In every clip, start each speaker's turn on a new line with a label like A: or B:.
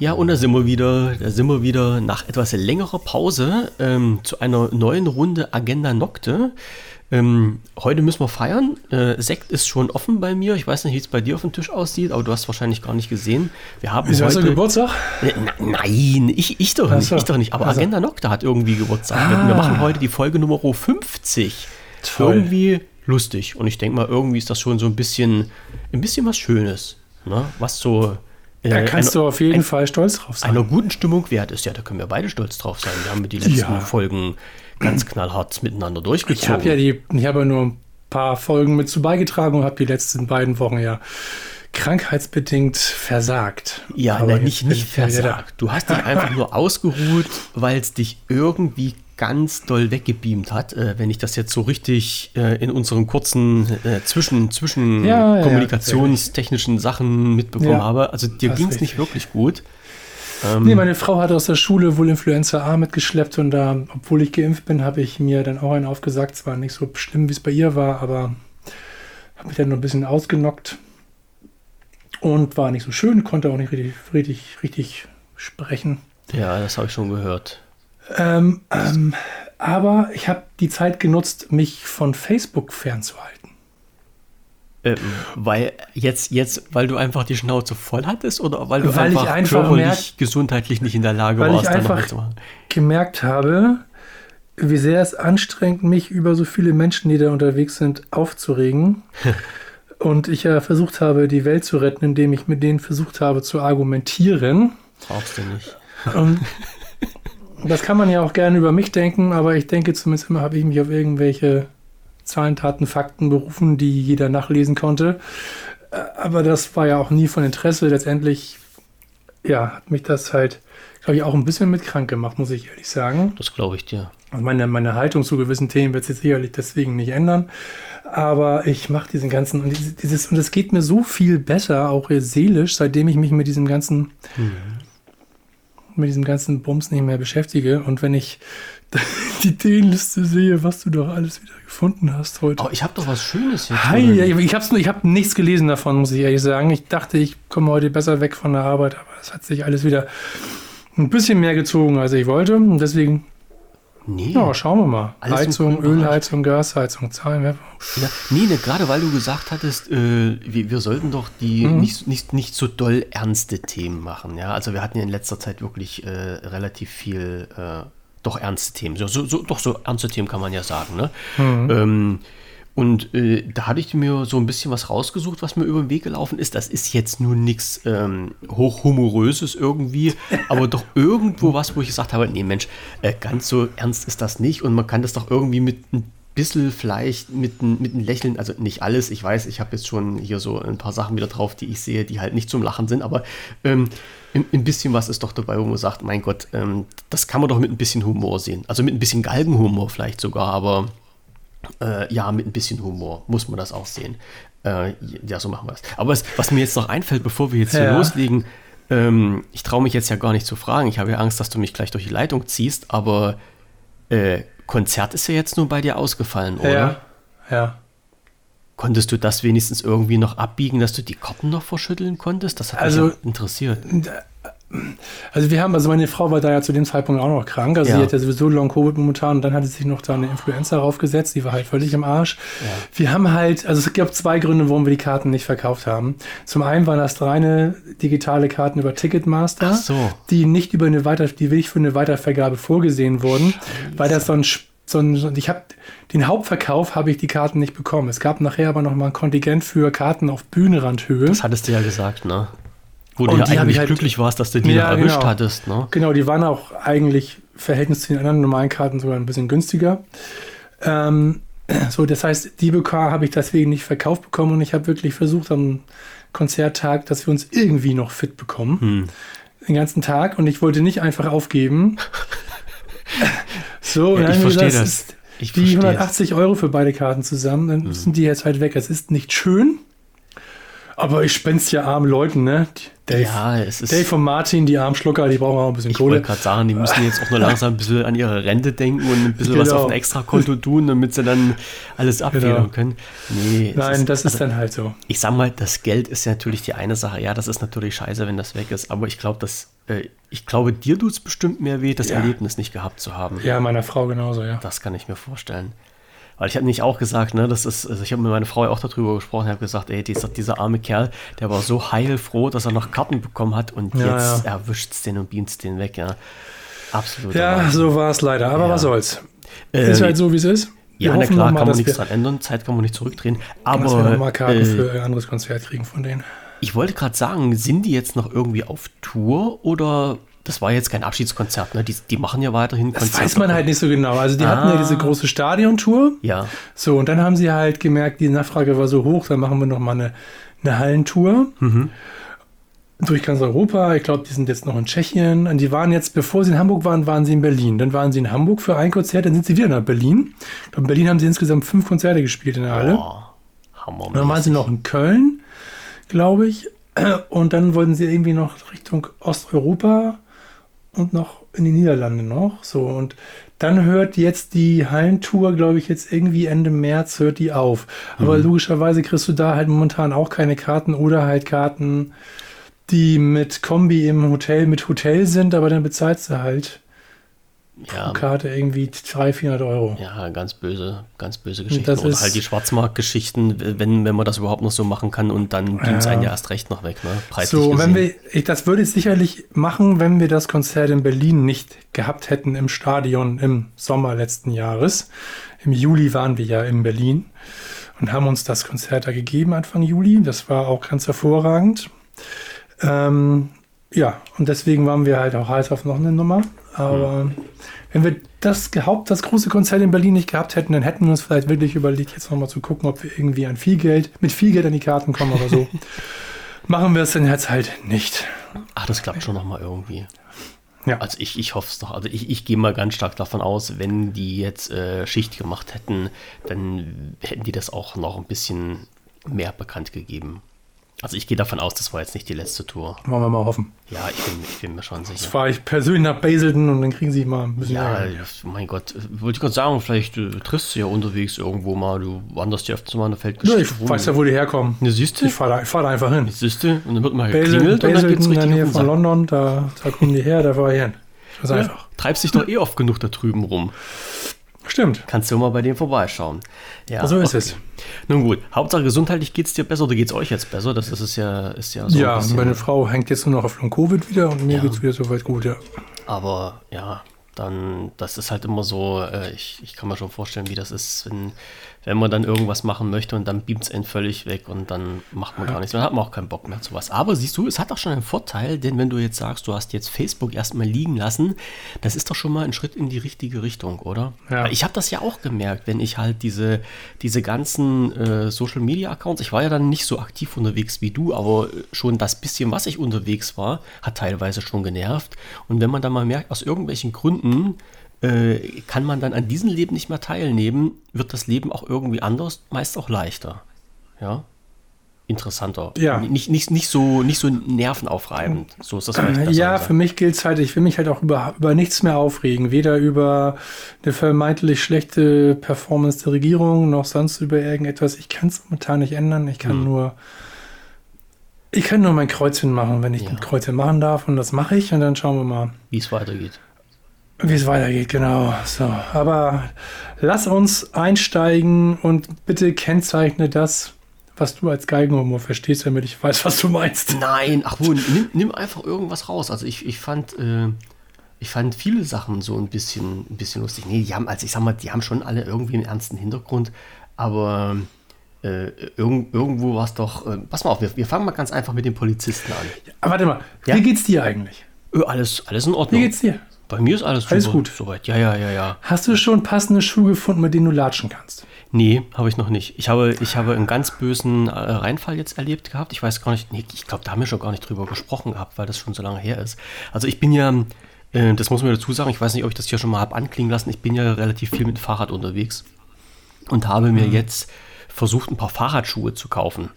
A: Ja, und da sind wir wieder, da sind wir wieder nach etwas längerer Pause ähm, zu einer neuen Runde Agenda Nocte. Ähm, heute müssen wir feiern. Äh, Sekt ist schon offen bei mir. Ich weiß nicht, wie es bei dir auf dem Tisch aussieht, aber du hast wahrscheinlich gar nicht gesehen. Wir haben
B: Ist
A: heute
B: Geburtstag?
A: Äh, nein, ich, ich doch nicht,
B: so.
A: ich doch nicht. Aber
B: Ach so.
A: Agenda Nocte hat irgendwie Geburtstag. Wir- Wir
B: Ah.
A: machen heute die Folge Nummer 50.
B: Toll.
A: Irgendwie lustig. Und ich denke mal, irgendwie ist das schon so ein bisschen, ein bisschen was Schönes. Ne? Was so
B: Da kannst
A: einer-
B: du auf jeden
A: ein-
B: Fall stolz drauf sein.
A: einer guten Stimmung wert ist. Ja, da können wir beide stolz drauf sein. Wir haben die letzten
B: Ja.
A: Folgen ganz knallhart miteinander
B: Ich
A: durchgezogen.
B: habe ja die, ich habe ja nur ein paar Folgen mit zu beigetragen und habe die letzten beiden Wochen ja krankheitsbedingt versagt.
A: Ja,
B: Aber
A: nein, nicht, nicht
B: ich
A: versagt. Du hast dich einfach nur ausgeruht, weil es dich irgendwie ganz doll weggebeamt hat, äh, wenn ich das jetzt so richtig äh, in unseren kurzen äh, zwischen, zwischen
B: Ja, ja, ja,
A: kommunikationstechnischen Sachen mitbekommen
B: Ja,
A: habe. Also dir ging es nicht wirklich gut.
B: Nee, meine Frau hat aus der Schule wohl Influenza A mitgeschleppt und da, obwohl ich geimpft bin, habe ich mir dann auch einen aufgesagt. Zwar nicht so schlimm, wie es bei ihr war, aber habe mich dann nur ein bisschen ausgenockt und war nicht so schön, konnte auch nicht richtig, richtig, richtig sprechen.
A: Ja, das habe ich schon gehört.
B: Ähm, ähm, aber ich habe die Zeit genutzt, mich von Facebook fernzuhalten.
A: Ähm, weil jetzt, jetzt, weil du einfach die Schnauze voll hattest oder weil du
B: Weil ich
A: einfach,
B: einfach
A: körperlich,
B: merk-
A: gesundheitlich nicht in der Lage
B: Weil ich
A: warst, noch
B: einfach gemerkt habe, wie sehr es anstrengt, mich über so viele Menschen, die da unterwegs sind, aufzuregen. Und ich ja versucht habe, die Welt zu retten, indem ich mit denen versucht habe zu argumentieren.
A: Brauchst du nicht.
B: Und das kann man ja auch gerne über mich denken, aber ich denke zumindest immer, habe ich mich auf irgendwelche Zahlen, Taten, Fakten berufen, die jeder nachlesen konnte. Äh, Aber das war ja auch nie von Interesse. Letztendlich, ja, hat mich das halt, glaube ich, auch ein bisschen mit krank gemacht, muss ich ehrlich sagen.
A: Das glaube ich dir.
B: Und meine, meine Haltung zu gewissen Themen wird sich sicherlich deswegen nicht ändern. Aber ich mache diesen ganzen, und dieses, und es geht mir so viel besser, auch seelisch, seitdem ich mich mit diesem ganzen, mit diesem ganzen Bums nicht mehr beschäftige. Und wenn ich die Ideenliste sehe, was du doch alles wieder gefunden hast heute.
A: Aber ich habe doch was Schönes hier.
B: Hi, ich habe ich hab nichts gelesen davon, muss ich ehrlich sagen. Ich dachte, ich komme heute besser weg von der Arbeit, aber es hat sich alles wieder ein bisschen mehr gezogen, als ich wollte. Und deswegen
A: Nee.
B: ja, schauen wir mal.
A: Alles
B: Heizung. Ölheizung, Gasheizung, zahlen wir.
A: Ja, nee, ne, gerade weil du gesagt hattest, äh, wir, wir sollten doch die
B: Mhm.
A: nicht, nicht, nicht so doll ernste Themen machen. Ja, also wir hatten ja in letzter Zeit wirklich äh, relativ viel äh, doch ernste Themen. So, so, so, doch so ernste Themen kann man ja sagen. Ne?
B: Mhm.
A: Ähm, und äh, da hatte ich mir so ein bisschen was rausgesucht, was mir über den Weg gelaufen ist. Das ist jetzt nun nichts ähm, hochhumoröses irgendwie, aber doch irgendwo was, wo ich gesagt habe, nee Mensch, äh, ganz so ernst ist das nicht und man kann das doch irgendwie mit ein bisschen vielleicht mit, mit einem Lächeln, also nicht alles, ich weiß, ich habe jetzt schon hier so ein paar Sachen wieder drauf, die ich sehe, die halt nicht zum Lachen sind, aber ähm, ein, ein bisschen was ist doch dabei, wo man sagt, mein Gott, ähm, das kann man doch mit ein bisschen Humor sehen. Also mit ein bisschen Galgenhumor vielleicht sogar, aber äh, ja, mit ein bisschen Humor muss man das auch sehen. Äh, ja, so machen wir das. Aber was, was mir jetzt noch einfällt, bevor wir jetzt hier
B: Ja.
A: loslegen, ähm, ich traue mich jetzt ja gar nicht zu fragen. Ich habe ja Angst, dass du mich gleich durch die Leitung ziehst, aber äh, Konzert ist ja jetzt nur bei dir ausgefallen, oder?
B: Ja, ja.
A: Konntest du das wenigstens irgendwie noch abbiegen, dass du die Karten noch verschütteln konntest? Das hat
B: Also-
A: mich ja interessiert.
B: Also wir haben, also meine Frau war da ja zu dem Zeitpunkt auch noch krank. Also
A: Ja.
B: sie hat ja sowieso Long Covid momentan und dann hatte sich noch da eine Influenza raufgesetzt. Die war halt völlig im Arsch. Wir haben halt, also es gab zwei Gründe, warum wir die Karten nicht verkauft haben. Zum einen waren das reine digitale Karten über Ticketmaster,
A: so.
B: die nicht über eine Weiter, die nicht für eine Weitervergabe vorgesehen wurden, weil das so ein Sp- so ein, so ein- ich habe den Hauptverkauf habe ich die Karten nicht bekommen. Es gab nachher aber noch mal ein Kontingent für Karten auf Bühnenrandhöhe.
A: Das hattest du ja gesagt, ne? Wo du ja
B: die
A: eigentlich
B: ich halt-
A: glücklich warst, dass du die
B: Ja,
A: erwischt
B: genau.
A: hattest, ne?
B: Genau, die waren auch eigentlich im Verhältnis zu den anderen normalen Karten sogar ein bisschen günstiger. Ähm, so, das heißt, die BK habe ich deswegen nicht verkauft bekommen und ich habe wirklich versucht am Konzerttag, dass wir uns irgendwie noch fit bekommen.
A: Hm.
B: Den ganzen Tag und ich wollte nicht einfach aufgeben. so,
A: Ja, ich verstehe das.
B: es ist
A: Ich
B: die
A: verstehe
B: 180 Euro für beide Karten zusammen, dann sind die jetzt halt weg. Es ist nicht schön, aber ich spend's ja armen Leuten, ne? Dave,
A: Ja, es ist.
B: Dave und Martin, die armen Schlucker, die brauchen auch ein bisschen
A: Ich
B: Kohle.
A: wollte gerade sagen, die müssen jetzt auch nur langsam ein bisschen an ihre Rente denken und ein bisschen was
B: Genau.
A: auf ein Extrakonto tun, damit sie dann alles abfedern
B: Genau.
A: können. Nee,
B: Nein, das ist
A: also,
B: dann halt so.
A: Ich sag mal, das Geld ist ja natürlich die eine Sache. Ja, das ist natürlich scheiße, wenn das weg ist, aber ich glaube, das äh, ich glaube, dir tut es bestimmt mehr weh, das
B: Ja.
A: Erlebnis nicht gehabt zu haben.
B: Ja, meiner Frau genauso, ja.
A: Das kann ich mir vorstellen. Weil ich habe nicht auch gesagt, ne, das ist, also ich habe mit meiner Frau auch darüber gesprochen, habe gesagt, ey, dieser, dieser arme Kerl, der war so heilfroh, dass er noch Karten bekommen hat und
B: Ja,
A: jetzt
B: ja.
A: erwischt es den und beamt den weg, ja. Absolut.
B: Ja, so war es leider. Aber
A: Ja.
B: was soll's.
A: Äh,
B: ist halt so, wie es ist. Wir
A: ja, na klar,
B: mal,
A: kann man nichts dran ändern, Zeit kann man nicht zurückdrehen.
B: dass wir
A: Aber
B: noch mal Karten
A: äh,
B: für ein anderes Konzert kriegen von denen.
A: ich wollte gerade sagen, sind die jetzt noch irgendwie auf Tour oder das war jetzt kein Abschiedskonzert, ne? Die, die machen ja weiterhin
B: Das weiß man halt nicht so genau. Also die hatten ja
A: Ah.
B: diese große Stadiontour.
A: Ja,
B: So, und dann haben sie halt gemerkt, die Nachfrage war so hoch, dann machen wir noch mal eine, eine Hallentour.
A: Mhm.
B: Durch ganz Europa. Ich glaube, die sind jetzt noch in Tschechien. Und die waren jetzt, bevor sie in Hamburg waren, waren sie in Berlin. Dann waren sie in Hamburg für ein Konzert, dann sind sie wieder nach Berlin. Ich glaube, in Berlin haben sie insgesamt fünf Konzerte gespielt in der Halle.
A: Boah, Hammer.
B: Und dann waren sie noch in Köln, glaube ich. Und dann wollten sie irgendwie noch Richtung Osteuropa und noch in die Niederlande noch. So, und dann hört jetzt die Hallentour, glaube ich, jetzt irgendwie Ende März hört die auf. Aber logischerweise kriegst du da halt momentan auch keine Karten oder halt Karten, die mit Kombi im Hotel mit Hotel sind, aber dann bezahlst du halt pro
A: ja,
B: Karte irgendwie 300, 400 Euro.
A: ja, ganz böse, ganz böse Geschichten.
B: das
A: Oder halt die Schwarzmarktgeschichten, wenn, wenn man das überhaupt noch so machen kann und dann beamt es
B: Ja.
A: einen ja erst recht noch weg, ne? Preislich
B: So, und wenn
A: gesehen.
B: wir, ich, das würde ich sicherlich machen, wenn wir das Konzert in Berlin nicht gehabt hätten im Stadion im Sommer letzten Jahres. Im Juli waren wir ja in Berlin und haben uns das Konzert da gegeben, Anfang Juli. Das war auch ganz hervorragend. Ähm, ja, und deswegen waren wir halt auch heiß auf noch eine Nummer. Aber wenn wir das Haupt, das große Konzert in Berlin nicht gehabt hätten, dann hätten wir uns vielleicht wirklich überlegt, jetzt nochmal zu gucken, ob wir irgendwie an viel Geld, mit viel Geld an die Karten kommen oder so. Machen wir es dann jetzt halt nicht.
A: Ach, das klappt schon noch mal irgendwie.
B: Ja.
A: Also ich, ich hoffe es doch. Also ich, ich gehe mal ganz stark davon aus, wenn die jetzt äh, Schicht gemacht hätten, dann hätten die das auch noch ein bisschen mehr bekannt gegeben. Also ich gehe davon aus, das war jetzt nicht die letzte Tour.
B: Wollen wir mal hoffen.
A: Ja, ich bin, ich bin mir schon
B: Jetzt
A: sicher.
B: fahre ich persönlich nach Baselton und dann kriegen sie mal ein bisschen
A: Ja,
B: Ärger.
A: mein Gott, wollte ich gerade sagen, vielleicht äh, triffst du ja unterwegs irgendwo mal, du wanderst ja öfters mal in der
B: Ja,
A: Feldgeschichte
B: ich weiß ja, wo die herkommen.
A: Ne, siehst du?
B: Ich fahre da, fahr da einfach hin.
A: Siehst du? Und dann wird mal
B: Basel,
A: geklingelt und dann geht's
B: Baselton in der
A: richtig
B: Nähe von
A: Sack.
B: London, da, da kommen die her, da fahre ich hin. Das ist
A: Ja,
B: einfach.
A: treibst dich doch eh oft genug da drüben rum.
B: Stimmt.
A: Kannst du mal bei dem vorbeischauen. Ja,
B: So ist es.
A: Nun gut, Hauptsache gesundheitlich geht es dir besser oder geht es euch jetzt besser? Das ist es ja, ist ja so.
B: Ja, meine Frau hängt jetzt nur noch auf Long Covid wieder und mir
A: Ja.
B: geht's wieder soweit gut, ja.
A: Aber ja, dann, das ist halt immer so, äh, ich, ich kann mir schon vorstellen, wie das ist, wenn, wenn man dann irgendwas machen möchte und dann beamt es einen völlig weg und dann macht man gar nichts. Dann hat man auch keinen Bock mehr zu was. Aber siehst du, es hat auch schon einen Vorteil, denn wenn du jetzt sagst, du hast jetzt Facebook erstmal liegen lassen, das ist doch schon mal ein Schritt in die richtige Richtung, oder?
B: Ja.
A: Ich habe das ja auch gemerkt, wenn ich halt diese, diese ganzen äh, Social Media Accounts, ich war ja dann nicht so aktiv unterwegs wie du, aber schon das bisschen, was ich unterwegs war, hat teilweise schon genervt. Und wenn man dann mal merkt, aus irgendwelchen Gründen äh, kann man dann an diesem Leben nicht mehr teilnehmen, wird das Leben auch irgendwie anders, meist auch leichter. Ja. Interessanter.
B: Ja.
A: Nicht, nicht, nicht, so, nicht so nervenaufreibend. So ist das vielleicht
B: Ja, für mich gilt es halt, ich will mich halt auch über, über nichts mehr aufregen. Weder über eine vermeintlich schlechte Performance der Regierung, noch sonst über irgendetwas. Ich kann es momentan nicht ändern. Ich kann
A: Hm.
B: nur. Ich kann nur mein Kreuzchen machen, wenn ich
A: Ja.
B: ein Kreuzchen machen darf. Und das mache ich. Und dann schauen wir mal,
A: Wie es weitergeht.
B: Wie es weitergeht. Genau. So. Aber lass uns einsteigen und bitte kennzeichne das, was du als Geigenhumor verstehst, damit ich weiß, was du meinst.
A: Nein, ach wohl, nimm, nimm einfach irgendwas raus. Also ich, ich fand, äh, ich fand viele Sachen so ein bisschen, ein bisschen lustig. Nee, die haben, also ich sag mal, die haben schon alle irgendwie einen ernsten Hintergrund, aber äh, irgend, irgendwo war es doch. Äh, pass mal auf, wir, wir fangen mal ganz einfach mit den Polizisten an.
B: Aber warte mal,
A: Ja.
B: wie geht's dir eigentlich?
A: Ö, alles, alles in
B: Wie
A: Ordnung.
B: geht's dir?
A: Bei mir ist alles,
B: Alles gut.
A: Soweit. Ja, ja, ja, ja.
B: Hast du schon passende Schuhe gefunden, mit denen du latschen kannst?
A: Nee, habe ich noch nicht. Ich habe, ich habe einen ganz bösen äh, Reinfall jetzt erlebt gehabt. Ich weiß gar nicht, nee, ich glaube, da haben wir schon gar nicht drüber gesprochen gehabt, weil das schon so lange her ist. Also ich bin ja, äh, das muss man dazu sagen, ich weiß nicht, ob ich das hier schon mal habe anklingen lassen, ich bin ja relativ viel mit dem Fahrrad unterwegs und habe mir jetzt versucht, ein paar Fahrradschuhe zu kaufen.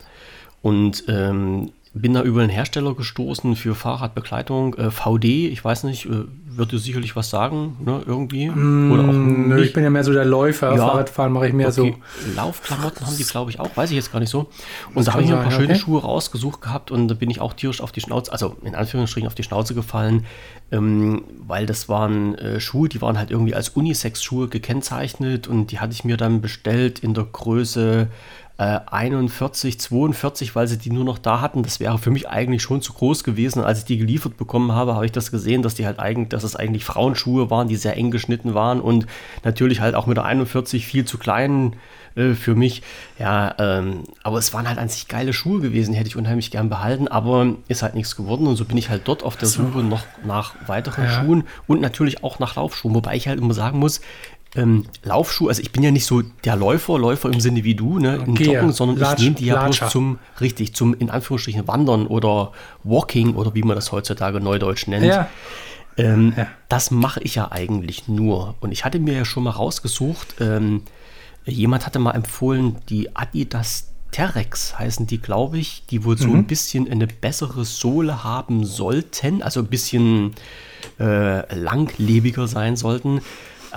A: Und ähm, bin da über einen Hersteller gestoßen für Fahrradbekleidung, äh, VD, ich weiß nicht, äh, wird dir sicherlich was sagen, ne, irgendwie?
B: Mm,
A: Oder auch
B: nö,
A: nicht.
B: ich bin ja mehr so der Läufer.
A: Ja.
B: Fahrradfahren mache ich mehr
A: Okay. Laufklamotten haben die, glaube ich, auch, weiß ich jetzt gar nicht so. Und da
B: kann
A: habe ich mir ein
B: sein,
A: paar schöne
B: okay.
A: Schuhe rausgesucht gehabt und da bin ich auch tierisch auf die Schnauze, also in Anführungsstrichen auf die Schnauze gefallen, ähm, weil das waren äh, Schuhe, die waren halt irgendwie als Unisex-Schuhe gekennzeichnet und die hatte ich mir dann bestellt in der Größe äh, 41, 42, weil sie die nur noch da hatten. Das wäre für mich eigentlich schon zu groß gewesen. Als ich die geliefert bekommen habe, habe ich das gesehen, dass die halt eigentlich, dass es eigentlich Frauenschuhe waren, die sehr eng geschnitten waren und natürlich halt auch mit der 41 viel zu klein äh, für mich. Ja, ähm, aber es waren halt an sich geile Schuhe gewesen, die hätte ich unheimlich gern behalten, aber ist halt nichts geworden und so bin ich halt dort auf der Suche noch nach weiteren
B: Ja.
A: Schuhen und natürlich auch nach Laufschuhen, wobei ich halt immer sagen muss, ähm, Laufschuhe, also ich bin ja nicht so der Läufer, Läufer im Sinne wie du, ne, im
B: Okay,
A: Joggen, sondern
B: Latsch-
A: ich nehme die ja bloß
B: Latscher.
A: zum, richtig, zum in Anführungsstrichen Wandern oder Walking oder wie man das heutzutage neudeutsch nennt.
B: Ja.
A: Ähm,
B: Ja.
A: Das mache ich ja eigentlich nur. Und ich hatte mir ja schon mal rausgesucht, ähm, jemand hatte mal empfohlen, die Adidas Terex heißen die, glaube ich, die wohl so ein bisschen eine bessere Sohle haben sollten, also ein bisschen äh, langlebiger sein sollten.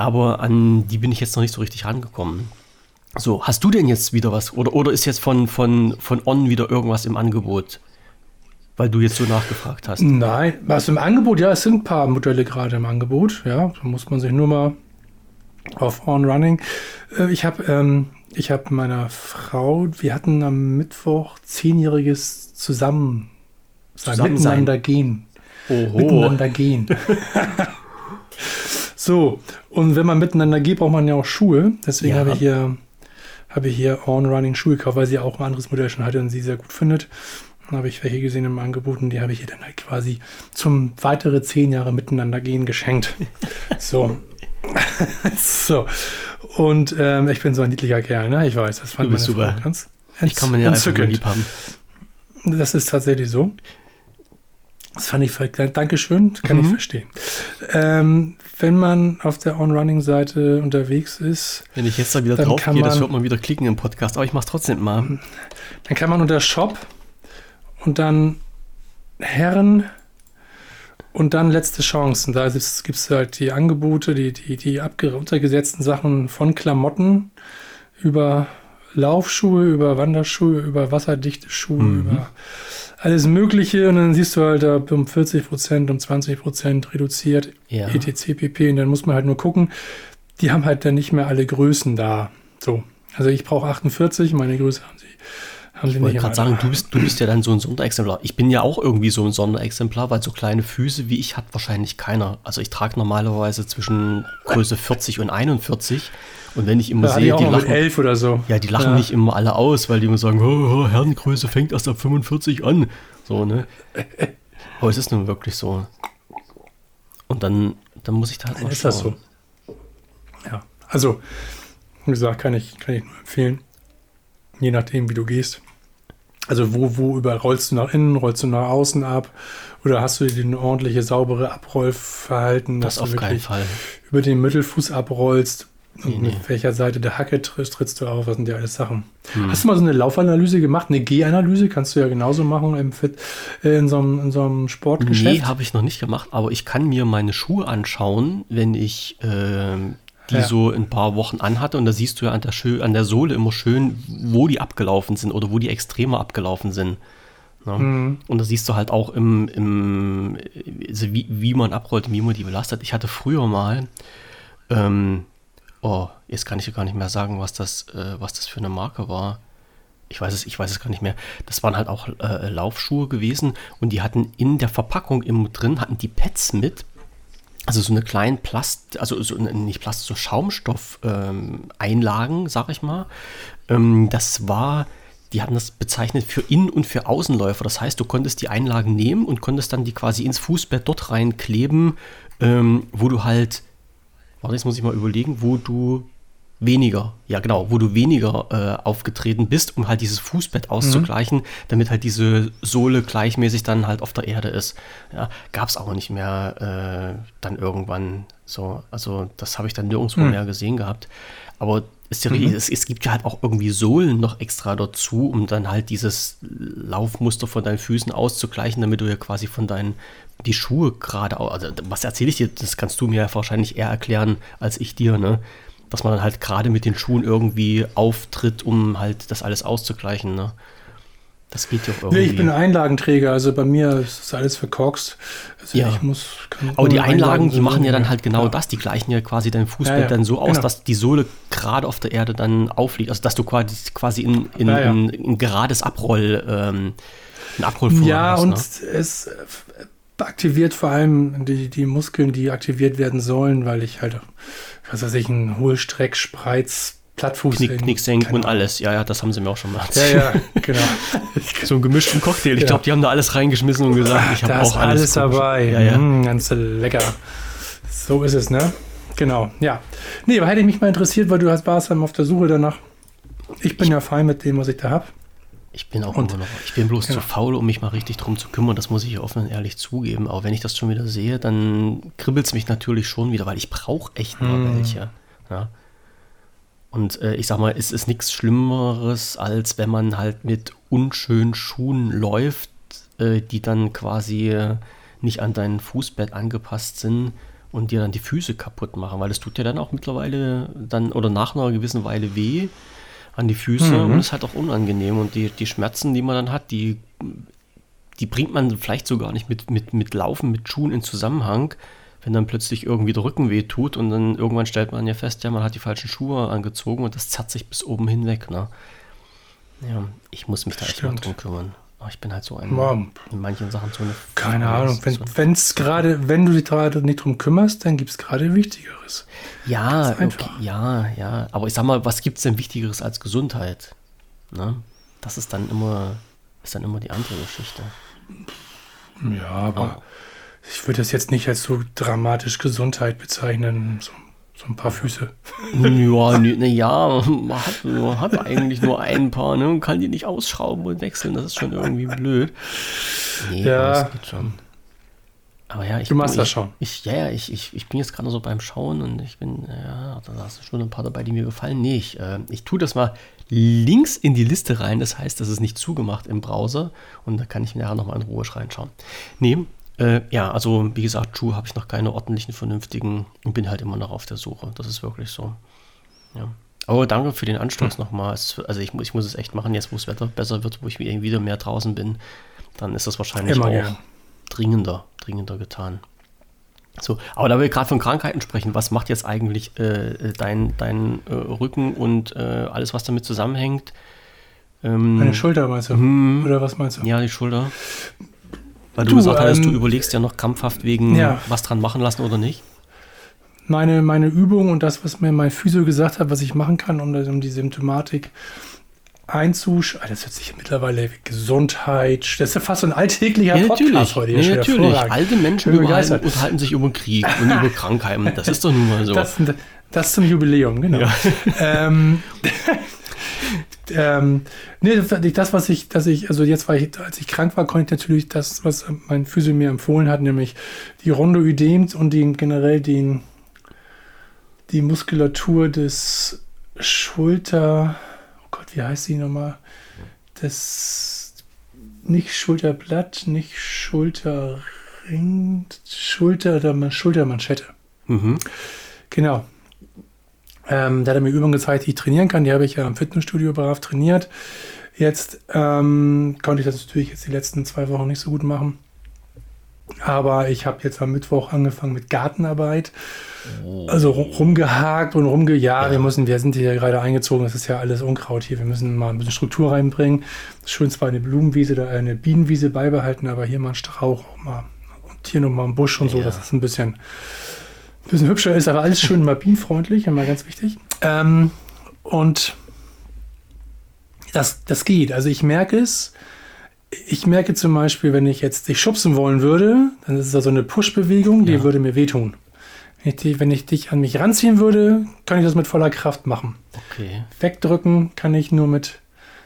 A: Aber an die bin ich jetzt noch nicht so richtig rangekommen. So, hast du denn jetzt wieder was? Oder, oder ist jetzt von, von, von On wieder irgendwas im Angebot? Weil du jetzt so nachgefragt hast.
B: Nein, was im Angebot? Ja, es sind ein paar Modelle gerade im Angebot. Ja, da muss man sich nur mal auf On Running. Äh, Ich habe ähm, ich hab meiner Frau, wir hatten am Mittwoch zehnjähriges Zusammen sein,
A: Zusammensein.
B: miteinander gehen.
A: Oho.
B: Miteinander gehen. so, und wenn man miteinander geht, braucht man ja auch Schuhe. Deswegen
A: Ja.
B: habe ich hier habe ich hier On Running Schuhe gekauft, weil sie auch ein anderes Modell schon hatte und sie sehr gut findet. Dann habe ich welche gesehen im Angebot und die habe ich ihr dann halt quasi zum weitere zehn Jahre miteinander gehen geschenkt. So. so. Und ähm, ich bin so ein niedlicher Kerl, ne? Ich weiß, das fand
A: Du bist
B: meine
A: super.
B: Frau ganz
A: Ich kann man ja einfach
B: entzückend.
A: lieb haben.
B: Das ist tatsächlich so. Das fand ich, ver- Dankeschön, kann
A: Mhm.
B: ich verstehen. Ähm, wenn man auf der On-Running-Seite unterwegs ist,
A: Wenn ich jetzt da wieder drauf gehe, das hört man wieder klicken im Podcast, aber ich mach's trotzdem mal.
B: dann kann man unter Shop und dann Herren und dann letzte Chancen. Da gibt es halt die Angebote, die, die, die untergesetzten Sachen von Klamotten über Laufschuhe, über Wanderschuhe, über wasserdichte Schuhe,
A: Mhm.
B: über alles Mögliche. Und dann siehst du halt da um 40 Prozent, um 20 Prozent reduziert,
A: Ja.
B: etc. pp. Und dann muss man halt nur gucken. Die haben halt dann nicht mehr alle Größen da. So. Also ich brauche 48, meine Größe haben sie. Haben
A: Ich wollte gerade sagen, du bist, du bist ja dann so ein Sonderexemplar. Ich bin ja auch irgendwie so ein Sonderexemplar, weil so kleine Füße wie ich hat wahrscheinlich keiner. Also ich trage normalerweise zwischen Größe 40 und 41. Und wenn ich immer
B: ich
A: sehe, die lachen,
B: elf oder so.
A: ja, die lachen
B: Ja.
A: nicht immer alle aus, weil die immer sagen, oh, oh, Herrengröße fängt erst ab 45 an. So, ne? Aber es ist nun wirklich so. Und dann, dann muss ich da halt mal
B: Ist das so? Ja. Also, wie gesagt, kann ich, kann ich nur empfehlen. Je nachdem, wie du gehst. Also, wo, wo über rollst du nach innen, rollst du nach außen ab? Oder hast du dir ein ordentliche, saubere Abrollverhalten,
A: Das
B: dass
A: auf
B: du
A: keinen
B: wirklich
A: Fall.
B: über den Mittelfuß abrollst? Und
A: Nee, nee.
B: welcher Seite der Hacke trittst, trittst du auf? Was sind die alles Sachen?
A: Hm.
B: Hast du mal so eine Laufanalyse gemacht? Eine G-Analyse kannst du ja genauso machen im Fit, äh, in, so einem, in so einem Sportgeschäft.
A: Nee, habe ich noch nicht gemacht, aber ich kann mir meine Schuhe anschauen, wenn ich ähm, die
B: Ja.
A: so ein paar Wochen anhatte. Und da siehst du ja an der, Schö an der Sohle immer schön, wo die abgelaufen sind oder wo die Extreme abgelaufen sind. Ne?
B: Mhm.
A: Und da siehst du halt auch im, im also wie, wie man abrollt, wie man die belastet. Ich hatte früher mal, ähm, oh, jetzt kann ich ja gar nicht mehr sagen, was das, äh, was das für eine Marke war. Ich weiß es, ich weiß es gar nicht mehr. Das waren halt auch äh, Laufschuhe gewesen und die hatten in der Verpackung im drin hatten die Pads mit. Also so eine kleinen Plast, also so nicht Plast, so Schaumstoff-Einlagen, sag ich mal. Ähm, das war, die hatten das bezeichnet für Innen- und für Außenläufer. Das heißt, du konntest die Einlagen nehmen und konntest dann die quasi ins Fußbett dort reinkleben, ähm, wo du halt, warte, jetzt muss ich mal überlegen, wo du weniger, ja genau, wo du weniger äh, aufgetreten bist, um halt dieses Fußbett auszugleichen, damit halt diese Sohle gleichmäßig dann halt auf der Erde ist. Ja, gab es aber nicht mehr äh, dann irgendwann so. Also das habe ich dann nirgendwo mehr gesehen gehabt. Aber Ist ja mhm. es, es, gibt ja halt auch irgendwie Sohlen noch extra dazu, um dann halt dieses Laufmuster von deinen Füßen auszugleichen, damit du ja quasi von deinen die Schuhe gerade, also was erzähle ich dir, das kannst du mir ja wahrscheinlich eher erklären als ich dir, ne? Dass man dann halt gerade mit den Schuhen irgendwie auftritt, um halt das alles auszugleichen, ne?
B: Das geht auch irgendwie. Nee, ich bin Einlagenträger, also bei mir ist alles verkorkst. Also
A: ja. ich muss. Aber die Einlagen, Einlagen die machen ja dann halt genau ja. das. Die gleichen ja quasi dein Fußbett ja, ja. dann so aus, genau. dass die Sohle gerade auf der Erde dann aufliegt. Also dass du quasi, quasi in, in, in, in gerades Abroll, ähm,
B: ein Abrollvorgang Ja, hast, und ne? es aktiviert vor allem die, die Muskeln, die aktiviert werden sollen, weil ich halt, was weiß ich, einen Hohlstreck, Spreiz, Plattfuß.
A: Knick, Knicksenken und alles. Ja, ja, das haben sie mir auch schon mal
B: erzählt. Ja, ja, genau.
A: so einen gemischten Cocktail. Ich ja. glaube, die haben da alles reingeschmissen und gesagt, ich habe auch alles.
B: alles dabei. Ja, ja. Mm, ganz lecker. So ist es, ne? Genau, ja. Nee, aber hätte ich mich mal interessiert, weil du hast warst auf der Suche danach. Ich bin ich, ja fein mit dem, was ich da habe.
A: Ich bin auch und, immer noch, ich bin bloß genau. zu faul, um mich mal richtig drum zu kümmern. Das muss ich offen und ehrlich zugeben. Aber wenn ich das schon wieder sehe, dann kribbelt es mich natürlich schon wieder, weil ich brauche echt nur hm. welche. Ja. Und äh, ich sag mal, es ist nichts Schlimmeres, als wenn man halt mit unschönen Schuhen läuft, äh, die dann quasi äh, nicht an dein Fußbett angepasst sind und dir dann die Füße kaputt machen, weil das tut ja dann auch mittlerweile dann oder nach einer gewissen Weile weh an die Füße mhm. und ist halt auch unangenehm und die, die Schmerzen, die man dann hat, die, die bringt man vielleicht sogar nicht mit, mit, mit Laufen, mit Schuhen in Zusammenhang, wenn dann plötzlich irgendwie der Rücken weh tut und dann irgendwann stellt man ja fest, ja, man hat die falschen Schuhe angezogen und das zerrt sich bis oben hinweg. Ne? Ja, ich muss mich da echt mal drum kümmern. Aber ich bin halt so ein,
B: Mom. in manchen Sachen so eine. Keine Ahnung. Wenn es gerade, wenn du dich gerade nicht drum kümmerst, dann gibt es gerade Wichtigeres.
A: Ja, okay, ja, ja. Aber ich sag mal, was gibt es denn Wichtigeres als Gesundheit? Ne? Das ist dann immer, ist dann immer die andere Geschichte.
B: Ja, aber. Oh ich würde das jetzt nicht als so dramatisch Gesundheit bezeichnen. So, so ein paar Füße.
A: Ja, ne, ja man, hat, man hat eigentlich nur ein paar, ne? Und kann die nicht ausschrauben und wechseln. Das ist schon irgendwie blöd.
B: Nee, ja. das geht schon.
A: Aber ja, ich,
B: du machst
A: ich,
B: das schon.
A: Ich, ja, ja, ich, ich, ich bin jetzt gerade so beim Schauen und ich bin, ja, da hast du schon ein paar dabei, die mir gefallen. Nee, ich, äh, ich tue das mal links in die Liste rein. Das heißt, das ist nicht zugemacht im Browser und da kann ich mir nachher nochmal in Ruhe reinschauen. Nee, äh, ja, also wie gesagt, Schuhe habe ich noch keine ordentlichen, vernünftigen und bin halt immer noch auf der Suche. Das ist wirklich so. Ja. Aber danke für den Anstoß hm. nochmal. Also ich, ich muss es echt machen, jetzt wo das Wetter besser wird, wo ich wieder mehr draußen bin, dann ist das wahrscheinlich immer auch gern. dringender, dringender getan. So, aber da wir gerade von Krankheiten sprechen, was macht jetzt eigentlich äh, dein, dein äh, Rücken und äh, alles, was damit zusammenhängt?
B: Ähm, Meine Schulter meinst du?
A: Hm,
B: Oder was meinst du?
A: Ja, die Schulter. Weil du, du gesagt ähm, du überlegst ja noch krampfhaft wegen ja. was dran machen lassen oder nicht.
B: Meine, meine Übung und das, was mir mein Physio gesagt hat, was ich machen kann, um, um die Symptomatik einzusch... Ah, das hört sich mittlerweile Gesundheit... Das ist ja fast so ein alltäglicher
A: ja, Podcast heute. Ja, natürlich. Alte Menschen unterhalten, unterhalten sich über Krieg und über Krankheiten. Das ist doch nun mal so.
B: Das, das zum Jubiläum, genau. Ja. Ähm, ähm, nee, das, was ich, dass ich, also jetzt, weil ich, als ich krank war, konnte ich natürlich das, was mein Physio mir empfohlen hat, nämlich die Rondoödem und den, generell den, die Muskulatur des Schulter, oh Gott, wie heißt die nochmal? Das, nicht Schulterblatt, nicht Schulterring, Schulter oder Schultermanschette. Mhm. Genau, ähm, da hat er mir Übungen gezeigt, die ich trainieren kann. Die habe ich ja im Fitnessstudio brav trainiert. Jetzt ähm, konnte ich das natürlich jetzt die letzten zwei Wochen nicht so gut machen. Aber ich habe jetzt am Mittwoch angefangen mit Gartenarbeit. Oh. Also rumgehakt und rumge... Ja, ja, wir müssen, wir sind hier gerade eingezogen, das ist ja alles Unkraut hier. Wir müssen mal ein bisschen Struktur reinbringen. Schön zwar eine Blumenwiese oder eine Bienenwiese beibehalten, aber hier mal ein Strauch auch mal. Und hier nochmal ein Busch und ja. so, das ist ein bisschen ein bisschen hübscher ist, aber alles schön mobilfreundlich, immer ganz wichtig. Ähm, und das, das geht. Also ich merke es. Ich merke zum Beispiel, wenn ich jetzt dich schubsen wollen würde, dann ist es da so eine Push-Bewegung, die ja. würde mir wehtun. Wenn ich, die, wenn ich dich an mich ranziehen würde, kann ich das mit voller Kraft machen.
A: Okay.
B: Wegdrücken kann ich nur mit,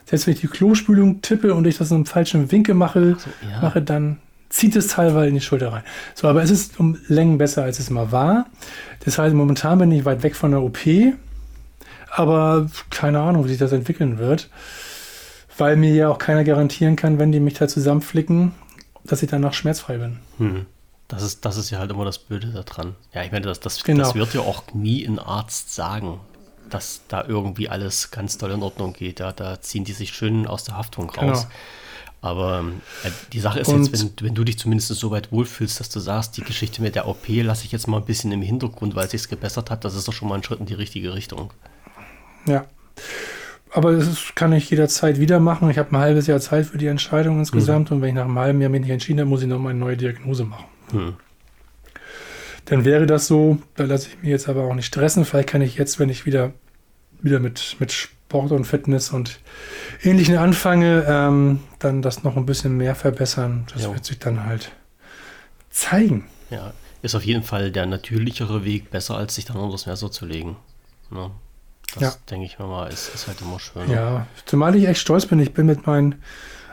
B: selbst wenn ich die Klospülung tippe und ich das in einem falschen Winkel mache, so, ja. mache dann zieht es teilweise in die Schulter rein. So, aber es ist um Längen besser, als es mal war. Das heißt, momentan bin ich weit weg von der OP. aber keine Ahnung, wie sich das entwickeln wird. Weil mir ja auch keiner garantieren kann, wenn die mich da zusammenflicken, dass ich danach schmerzfrei bin.
A: Hm. Das ist, das ist ja halt immer das Blöde daran. Ja, ich meine, das, das,
B: Genau.
A: das wird ja auch nie ein Arzt sagen, dass da irgendwie alles ganz toll in Ordnung geht. Ja, da ziehen die sich schön aus der Haftung raus.
B: Genau.
A: Aber ähm, äh, die Sache ist
B: Und-
A: jetzt, wenn, wenn du dich zumindest so weit wohlfühlst, dass du sagst, die Geschichte mit der OP lasse ich jetzt mal ein bisschen im Hintergrund, weil es sich gebessert hat, das ist doch schon mal ein Schritt in die richtige Richtung.
B: Ja. Aber das ist- kann ich jederzeit wieder machen. Ich habe ein halbes Jahr Zeit für die Entscheidung insgesamt. Und wenn ich nach einem halben Jahr mich nicht entschieden habe, muss ich nochmal eine neue Diagnose machen.
A: Hm.
B: Dann wäre das so, da lasse ich mich jetzt aber auch nicht stressen. Vielleicht kann ich jetzt, wenn ich wieder, wieder mit, mit Sport und Fitness und Ähnlichen anfange, ähm, dann das noch ein bisschen mehr verbessern. Das
A: Ja.
B: wird sich dann halt zeigen.
A: Ja, ist auf jeden Fall der natürlichere Weg besser, als sich dann unter das Messer zu legen. Ne? Das
B: Ja.
A: denke ich mir mal, ist, ist halt immer schön.
B: Ja, zumal ich echt stolz bin. Ich bin mit meinen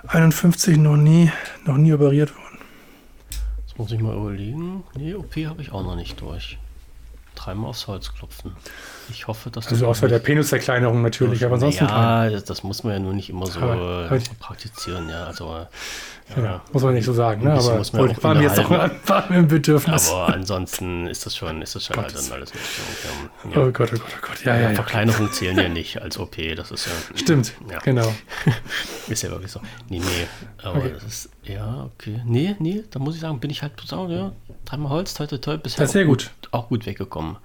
B: 51 noch nie, noch nie operiert worden.
A: Jetzt muss ich mal überlegen. Nee, OP habe ich auch noch nicht durch. Dreimal aufs Holz klopfen. Ich hoffe, dass das
B: Also
A: auch
B: außer der Penisverkleinerung natürlich, aber ansonsten
A: ja, das, das muss man ja nur nicht immer so äh,
B: heute-
A: praktizieren, ja. Also,
B: kein. Ja, muss man nicht so sagen, ne? Aber
A: muss man
B: wollte-
A: auch
B: war mir jetzt mir ein Bedürfnis.
A: aber ansonsten ist das schon, ist das schon halt dann alles nicht so. Ja,
B: Oh Gott, oh Gott, oh Gott. Ja, ja, ja.
A: Verkleinerungen zählen ja nicht als OP, das ist ja.
B: Stimmt,
A: Ja.
B: genau.
A: Ist ja wirklich so. Nee, nee. Aber
B: Okay.
A: das ist, ja, okay. Nee, nee, da muss ich sagen, bin ich halt total, ja, dreimal Holz, toi, toi, bisher
B: Das ist sehr
A: auch
B: gut.
A: Auch gut weggekommen.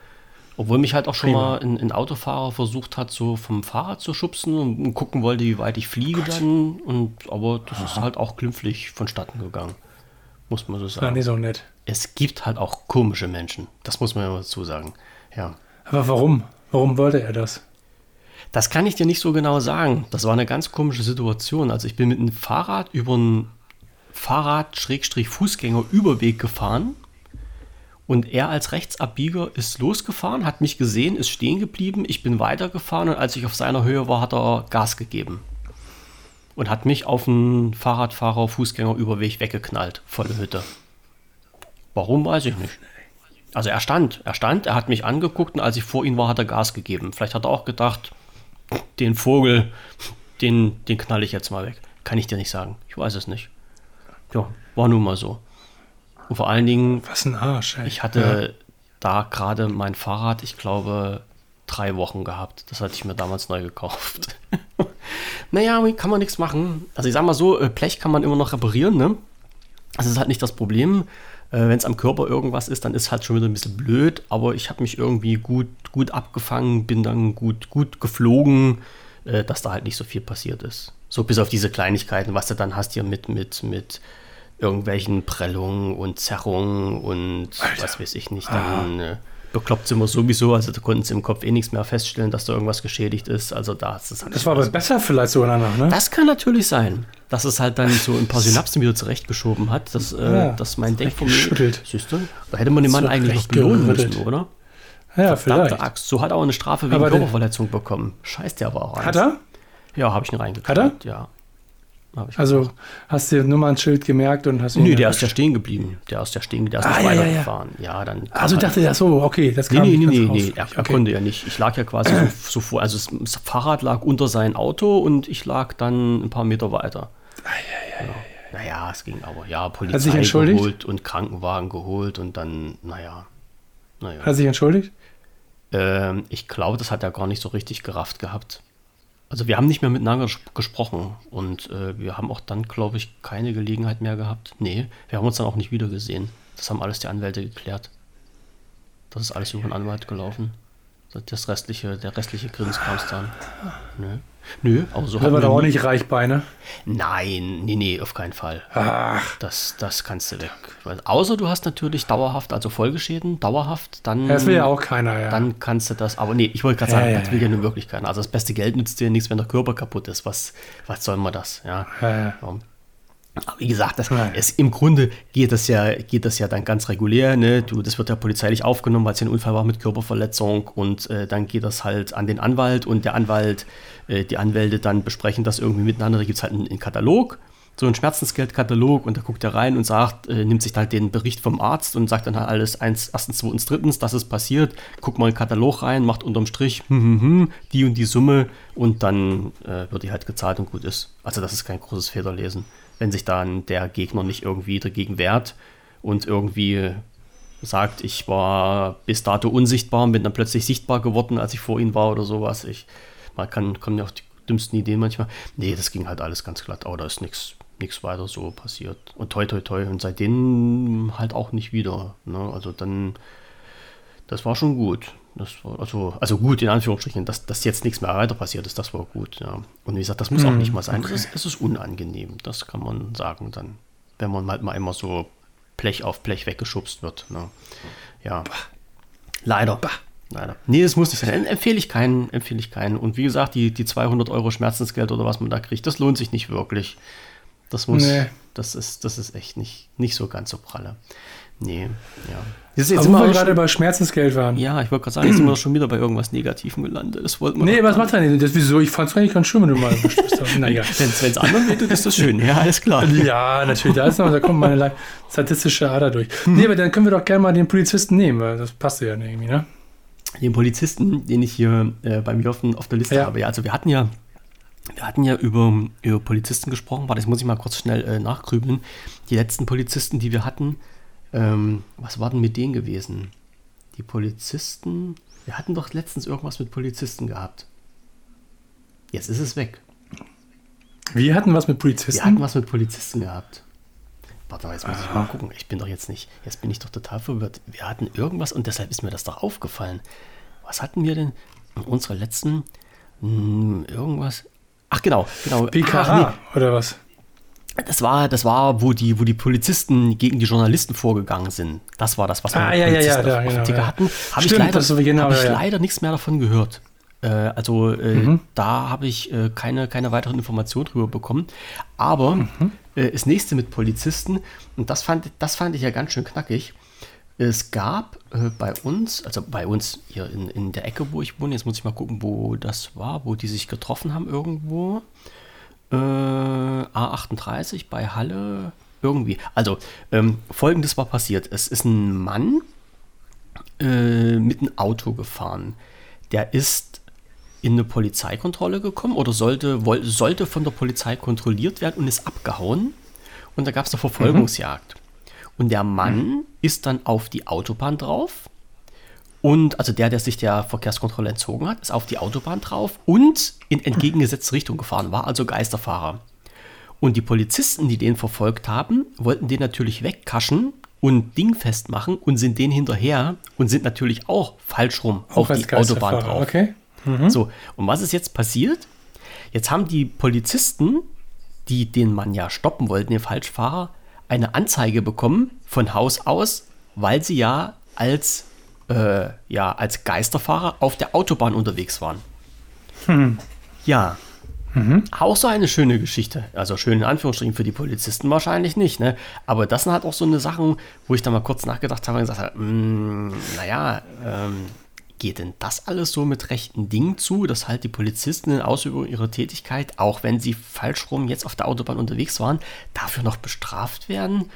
A: Obwohl mich halt auch schon
B: Prima.
A: mal ein, ein Autofahrer versucht hat, so vom Fahrrad zu schubsen und gucken wollte, wie weit ich fliege dann. Und, aber das ist halt auch glimpflich vonstatten gegangen. Muss man so
B: War
A: sagen.
B: nicht so nett.
A: Es gibt halt auch komische Menschen. Das muss man ja mal dazu sagen. Ja.
B: Aber warum? Warum wollte er das?
A: Das kann ich dir nicht so genau sagen. Das war eine ganz komische Situation. Also ich bin mit einem Fahrrad über einen Fahrrad-Fußgänger-Überweg gefahren und er als Rechtsabbieger ist losgefahren, hat mich gesehen, ist stehen geblieben. Ich bin weitergefahren und als ich auf seiner Höhe war, hat er Gas gegeben und hat mich auf einen Fahrradfahrer-Fußgänger-Überweg weggeknallt, volle Hütte. Warum, weiß ich nicht. Also er stand, er stand, er hat mich angeguckt und als ich vor ihm war, hat er Gas gegeben. Vielleicht hat er auch gedacht, den Vogel, den, den knall ich jetzt mal weg. Kann ich dir nicht sagen. Ich weiß es nicht. Ja, war nun mal so. Und vor allen Dingen,
B: Was ein Arsch, ey.
A: ich hatte da gerade mein Fahrrad, ich glaube, drei Wochen gehabt. Das hatte ich mir damals neu gekauft. naja, kann man nichts machen. Also ich sag mal so, äh, Blech kann man immer noch reparieren, ne? Das ist halt nicht das Problem. Äh, Wenn es am Körper irgendwas ist, dann ist halt schon wieder ein bisschen blöd, aber ich habe mich irgendwie gut, gut abgefangen, bin dann gut, gut geflogen, äh, dass da halt nicht so viel passiert ist. So bis auf diese Kleinigkeiten, was du dann hast hier mit, mit, mit irgendwelchen Prellungen und Zerrungen und was weiß ich nicht. Dann äh, bekloppt sind wir sowieso, also da konnten sie im Kopf eh nichts mehr feststellen, dass da irgendwas geschädigt ist. Also da ist es halt
B: Das war aber besser vielleicht sogar danach, ne?
A: das kann natürlich sein, dass es halt dann so ein paar Synapsen wieder zurechtgeschoben hat, dass, äh,
B: Ja,
A: dass mein Denkvermögen. Siehst du? Da hätte man den Mann eigentlich noch belohnen müssen, oder?
B: ja,
A: Verdammte
B: vielleicht.
A: Axt. So hat er auch eine Strafe wegen Körperverletzung bekommen. Scheiß der aber auch
B: Hat er?
A: Ja, habe ich ihn reingekriegt.
B: Hat
A: Ja.
B: Also hast du nur mal ein Schild gemerkt und hast
A: Nö, der ist ja stehen geblieben. Der ist ja stehen, der ist
B: Ah,
A: nicht
B: ja, ja, ja.
A: weitergefahren. Ja, dann.
B: Also dachte er, so, okay, das
A: Nee,
B: kam
A: nee,
B: nicht
A: nee, nee,
B: raus.
A: nee. Er,
B: Okay.
A: konnte ja nicht. Ich lag ja quasi so, so vor. Also das, Fahrrad lag unter sein Auto und ich lag dann ein paar Meter weiter. Genau. Naja, es ging aber. Ja, Polizei
B: sich entschuldigt?
A: geholt und Krankenwagen geholt und dann, naja. Naja.
B: Hat sich entschuldigt?
A: Ähm, ich glaube, das hat er gar nicht so richtig gerafft gehabt. Also wir haben nicht mehr miteinander ges- gesprochen und äh, wir haben auch dann, glaube ich, keine Gelegenheit mehr gehabt. Nee, wir haben uns dann auch nicht wieder gesehen. Das haben alles die Anwälte geklärt. Das ist alles über den Anwalt gelaufen. Das restliche, der restliche Krimskrams dann. Nö. Nö, aber so
B: war
A: wir
B: doch auch nicht reich Beine.
A: Nein, nee, nee, auf keinen Fall.
B: Ach,
A: Das, das kannst du weg. Außer du hast natürlich dauerhaft, also Folgeschäden, dauerhaft, dann.
B: das will ja auch keiner, ja.
A: Dann kannst du das, aber nee, ich wollte gerade
B: Ja,
A: sagen,
B: ja,
A: das will ja nun wirklich keiner. Also das beste Geld nützt dir nichts, wenn der Körper kaputt ist. Was, was soll man das? Ja.
B: Ja, ja.
A: Ja. Aber wie gesagt, das
B: Ja.
A: ist, im Grunde geht das ja, geht das ja dann ganz regulär. Ne? Du, das wird ja polizeilich aufgenommen, weil es ja ein Unfall war mit Körperverletzung und äh, dann geht das halt an den Anwalt und der Anwalt, äh, die Anwälte dann besprechen das irgendwie miteinander. Da gibt es halt einen, einen Katalog. so einen Schmerzensgeldkatalog und da guckt er rein und sagt, äh, nimmt sich halt den Bericht vom Arzt und sagt dann halt alles eins, erstens, zweitens, drittens, das ist passiert, guckt mal in den Katalog rein, macht unterm Strich hm, hm, hm, die und die Summe und dann äh, wird die halt gezahlt und gut ist. Also das ist kein großes Federlesen. Wenn sich dann der Gegner nicht irgendwie dagegen wehrt und irgendwie sagt, ich war bis dato unsichtbar und bin dann plötzlich sichtbar geworden, als ich vor ihm war oder sowas. Ich, man kann, kommen ja auch die dümmsten Ideen manchmal. Nee, das ging halt alles ganz glatt, aber da ist nichts nichts weiter so passiert. Und toi, toi, toi. Und seitdem halt auch nicht wieder. Ne? Also dann, das war schon gut. Das war also, also gut in Anführungsstrichen, dass, dass jetzt nichts mehr weiter passiert ist, das war gut. Ja. Und wie gesagt, das muss hm, auch nicht mal sein. Okay. Es, ist, es ist unangenehm, das kann man sagen dann, wenn man halt mal immer so Blech auf Blech weggeschubst wird. Ne? Ja. Leider. Bah. Leider. Nee, das muss nicht sein. Empfehle ich keinen, empfehle ich keinen. Und wie gesagt, die, die 200 Euro Schmerzensgeld oder was man da kriegt, das lohnt sich nicht wirklich. Das muss, nee. das ist, das ist echt nicht, nicht so ganz so pralle. Nee, ja.
B: Jetzt, jetzt Aber wo wir gerade bei Schmerzensgeld waren.
A: Ja, ich wollte gerade sagen, jetzt sind wir schon wieder bei irgendwas Negativem gelandet. Das wollten wir
B: nee, was macht denn das? Wieso? Ich fand es eigentlich ganz schön, wenn du mal
A: naja. Wenn es anderen wehtut, ist das schön. Ja, alles klar.
B: Ja, natürlich. Da, ist noch, da kommt meine statistische Ader durch. Hm. Nee, aber dann können wir doch gerne mal den Polizisten nehmen, weil das passt ja irgendwie, ne?
A: Den Polizisten, den ich hier äh, bei mir auf, auf der Liste ja. habe. Ja, also wir hatten ja wir hatten ja über, über Polizisten gesprochen. Warte, jetzt muss ich mal kurz schnell äh, nachgrübeln. Die letzten Polizisten, die wir hatten, ähm, was war denn mit denen gewesen? Die Polizisten, wir hatten doch letztens irgendwas mit Polizisten gehabt. Jetzt ist es weg.
B: Wir hatten was mit Polizisten?
A: Wir hatten was mit Polizisten gehabt. Warte mal, jetzt muss Aha. ich mal gucken. Ich bin doch jetzt nicht, jetzt bin ich doch total verwirrt. Wir hatten irgendwas und deshalb ist mir das doch aufgefallen. Was hatten wir denn in unserer letzten, mh, hm, irgendwas, Ach genau, genau.
B: BKA nee. oder was?
A: Das war, das war, wo die, wo die Polizisten gegen die Journalisten vorgegangen sind. Das war das, was wir
B: ah, ja, ja, ja, da, genau, ja.
A: hatten. Habe ich, leider, genau, hab ich ja. leider nichts mehr davon gehört. Äh, also äh, mhm. da habe ich äh, keine, keine weiteren Informationen drüber bekommen. Aber mhm. Äh, das nächste mit Polizisten, und das fand, das fand ich ja ganz schön knackig. Es gab äh, bei uns, also bei uns hier in, in der Ecke, wo ich wohne, jetzt muss ich mal gucken, wo das war, wo die sich getroffen haben irgendwo. Äh, A38 bei Halle, irgendwie. Also, ähm, folgendes war passiert. Es ist ein Mann äh, mit einem Auto gefahren. Der ist in eine Polizeikontrolle gekommen oder sollte, wollte, sollte von der Polizei kontrolliert werden und ist abgehauen. Und da gab es eine Verfolgungsjagd. Mhm. Und der Mann mhm. ist dann auf die Autobahn drauf. Und also der, der sich der Verkehrskontrolle entzogen hat, ist auf die Autobahn drauf und in entgegengesetzte Richtung gefahren, war also Geisterfahrer. Und die Polizisten, die den verfolgt haben, wollten den natürlich wegkaschen und dingfest machen und sind den hinterher und sind natürlich auch falsch rum auch auf die Autobahn drauf.
B: Okay.
A: Mhm. So, und was ist jetzt passiert? Jetzt haben die Polizisten, die den Mann ja stoppen wollten, den Falschfahrer, eine Anzeige bekommen von Haus aus, weil sie ja als, äh, ja, als Geisterfahrer auf der Autobahn unterwegs waren. Hm. Ja. Mhm. Auch so eine schöne Geschichte. Also schön in Anführungsstrichen für die Polizisten wahrscheinlich nicht, ne? Aber das sind halt auch so eine Sachen, wo ich da mal kurz nachgedacht habe und gesagt habe, hm, naja, ähm, geht denn das alles so mit rechten Dingen zu, dass halt die Polizisten in Ausübung ihrer Tätigkeit, auch wenn sie falsch rum jetzt auf der Autobahn unterwegs waren, dafür noch bestraft werden?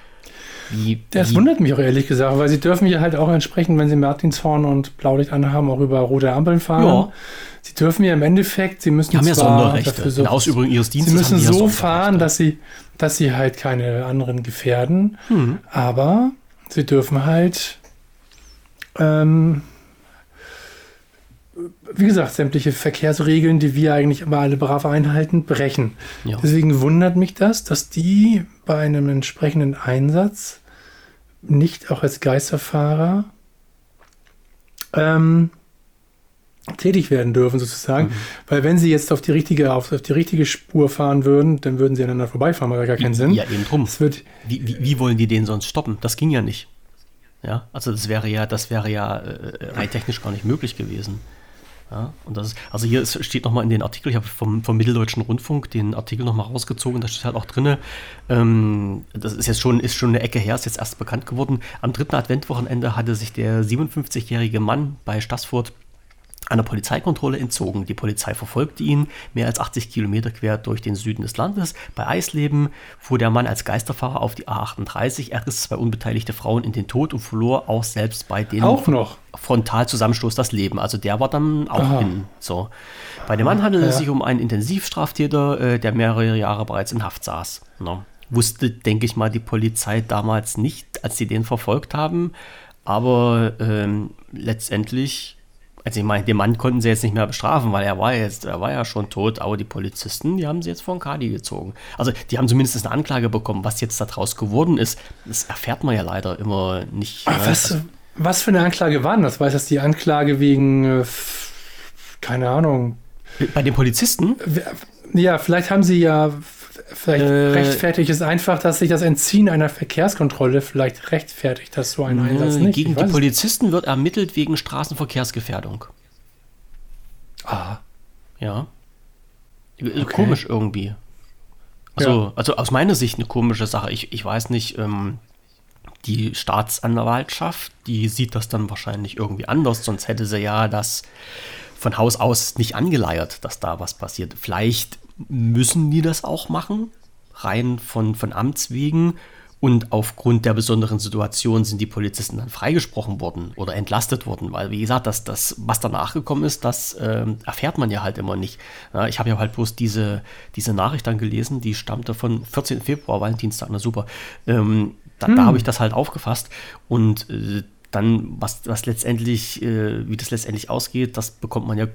B: Wie, das wie? wundert mich auch ehrlich gesagt, weil sie dürfen ja halt auch entsprechend, wenn sie Martinshorn und Blaulicht anhaben, auch über rote Ampeln fahren. Ja. Sie dürfen ja im Endeffekt, sie müssen
A: die haben ja Sonderrechte. So, Ausübung ihres Dienstes.
B: Sie müssen so fahren, dass sie, dass sie halt keine anderen gefährden, hm. aber sie dürfen halt ähm, wie gesagt, sämtliche Verkehrsregeln, die wir eigentlich immer alle brav einhalten, brechen. Ja. Deswegen wundert mich das, dass die bei einem entsprechenden Einsatz nicht auch als Geisterfahrer ähm, tätig werden dürfen, sozusagen. Mhm. Weil wenn sie jetzt auf die richtige, auf, auf, die richtige Spur fahren würden, dann würden sie aneinander vorbeifahren, macht gar keinen Sinn.
A: Ja, eben drum. Wird, wie, wie, wie wollen die den sonst stoppen? Das ging ja nicht. Ja, also das wäre ja, das wäre ja äh, rein technisch gar nicht möglich gewesen. Ja, und das ist, also hier ist, steht nochmal in den Artikel, ich habe vom, vom Mitteldeutschen Rundfunk den Artikel nochmal rausgezogen, da steht halt auch drin, ähm, das ist jetzt schon, ist schon eine Ecke her, ist jetzt erst bekannt geworden. Am dritten Adventwochenende hatte sich der 57-jährige Mann bei Stassfurt einer Polizeikontrolle entzogen. Die Polizei verfolgte ihn mehr als 80 Kilometer quer durch den Süden des Landes. Bei Eisleben fuhr der Mann als Geisterfahrer auf die A38. Er riss zwei unbeteiligte Frauen in den Tod und verlor auch selbst bei dem
B: Auch noch.
A: Frontalzusammenstoß das Leben. Also der war dann auch
B: Aha.
A: in. So. Bei dem Mann handelt es
B: Ja.
A: sich um einen Intensivstraftäter, äh, der mehrere Jahre bereits in Haft saß. Ne? Wusste, denke ich mal, die Polizei damals nicht, als sie den verfolgt haben. Aber ähm, letztendlich, also ich meine, den Mann konnten sie jetzt nicht mehr bestrafen, weil er war jetzt, er war ja schon tot, aber die Polizisten, die haben sie jetzt vor den Kadi gezogen. Also die haben zumindest eine Anklage bekommen. Was jetzt daraus geworden ist, das erfährt man ja leider immer nicht. ne?
B: Was, was für eine Anklage war denn das? Weiß das die Anklage wegen, äh, keine Ahnung.
A: bei den Polizisten,
B: Ja, vielleicht haben sie ja, vielleicht
A: Äh,
B: rechtfertigt es einfach, dass sich das Entziehen einer Verkehrskontrolle vielleicht rechtfertigt, dass so ein Einsatz
A: äh,
B: nicht.
A: gegen die Polizisten wird ermittelt wegen Straßenverkehrsgefährdung.
B: Ah,
A: Ja. Äh,
B: Okay.
A: Komisch irgendwie. Also, also aus meiner Sicht eine komische Sache. Ich, ich weiß nicht, ähm, die Staatsanwaltschaft, die sieht das dann wahrscheinlich irgendwie anders, sonst hätte sie ja das von Haus aus nicht angeleiert, dass da was passiert. Vielleicht müssen die das auch machen, rein von, von Amts wegen. Und aufgrund der besonderen Situation sind die Polizisten dann freigesprochen worden oder entlastet worden, weil, wie gesagt, das, das was danach gekommen ist, das ähm, erfährt man ja halt immer nicht. Ja, ich habe ja halt bloß diese, diese Nachricht dann gelesen, die stammte von 14. Februar, Valentinstag, na super. Ähm, da da habe ich das halt aufgefasst und äh, dann, was, was letztendlich, äh, wie das letztendlich ausgeht, das bekommt man ja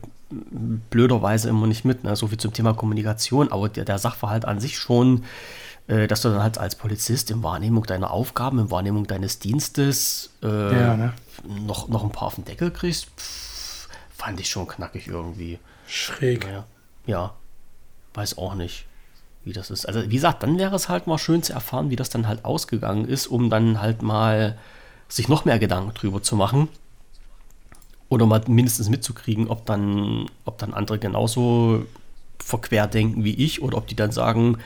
A: blöderweise immer nicht mit. Ne? So viel zum Thema Kommunikation, aber der, der Sachverhalt an sich schon, äh, dass du dann halt als Polizist in Wahrnehmung deiner Aufgaben, in Wahrnehmung deines Dienstes äh,
B: Ja, ne?
A: noch, noch ein paar auf den Deckel kriegst, pff, fand ich schon knackig irgendwie.
B: schräg.
A: Naja, ja, weiß auch nicht, wie das ist. Also, wie gesagt, dann wäre es halt mal schön zu erfahren, wie das dann halt ausgegangen ist, um dann halt mal sich noch mehr Gedanken drüber zu machen. Oder mal mindestens mitzukriegen, ob dann, ob dann andere genauso verquer denken wie ich oder ob die dann sagen,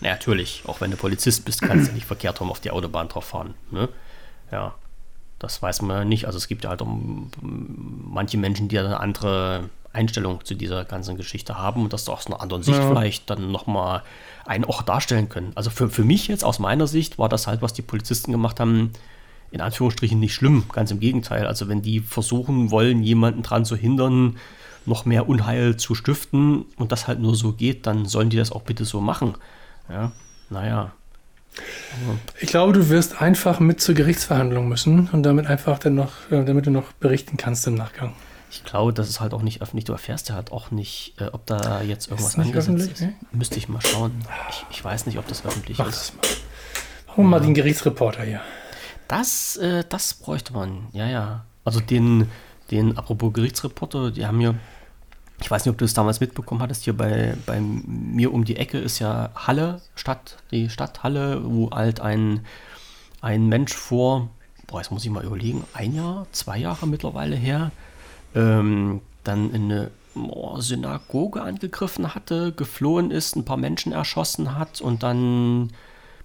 A: na natürlich, auch wenn du Polizist bist, kannst du nicht verkehrt rum auf die Autobahn drauf fahren. Ne? Ja, das weiß man ja nicht. Also es gibt ja halt auch manche Menschen, die eine andere Einstellung zu dieser ganzen Geschichte haben und das aus einer anderen Sicht
B: Ja.
A: vielleicht dann nochmal einen auch darstellen können. Also für, für mich jetzt aus meiner Sicht war das halt, was die Polizisten gemacht haben, in Anführungsstrichen nicht schlimm. Ganz im Gegenteil. Also wenn die versuchen wollen, jemanden dran zu hindern, noch mehr Unheil zu stiften und das halt nur so geht, dann sollen die das auch bitte so machen. Ja, naja.
B: Ich glaube, du wirst einfach mit zur Gerichtsverhandlung müssen und damit einfach dann noch, äh, damit du noch berichten kannst im Nachgang.
A: Ich glaube, das ist halt auch nicht öffentlich. Du erfährst ja halt auch nicht, äh, ob da jetzt irgendwas angesetzt ist.
B: Nee?
A: Müsste ich mal schauen. Ich, ich weiß nicht, ob das öffentlich
B: Mach
A: ist.
B: das mal. Machen wir mal den Gerichtsreporter hier.
A: Das, äh, das bräuchte man, ja, ja. Also den, den, apropos Gerichtsreporter, die haben ja, ich weiß nicht, ob du es damals mitbekommen hattest, hier bei, bei mir um die Ecke ist ja Halle, Stadt, die Stadthalle, wo halt ein, ein Mensch vor, boah, jetzt muss ich mal überlegen, ein Jahr, zwei Jahre mittlerweile her, ähm, dann in eine oh, Synagoge angegriffen hatte, geflohen ist, ein paar Menschen erschossen hat und dann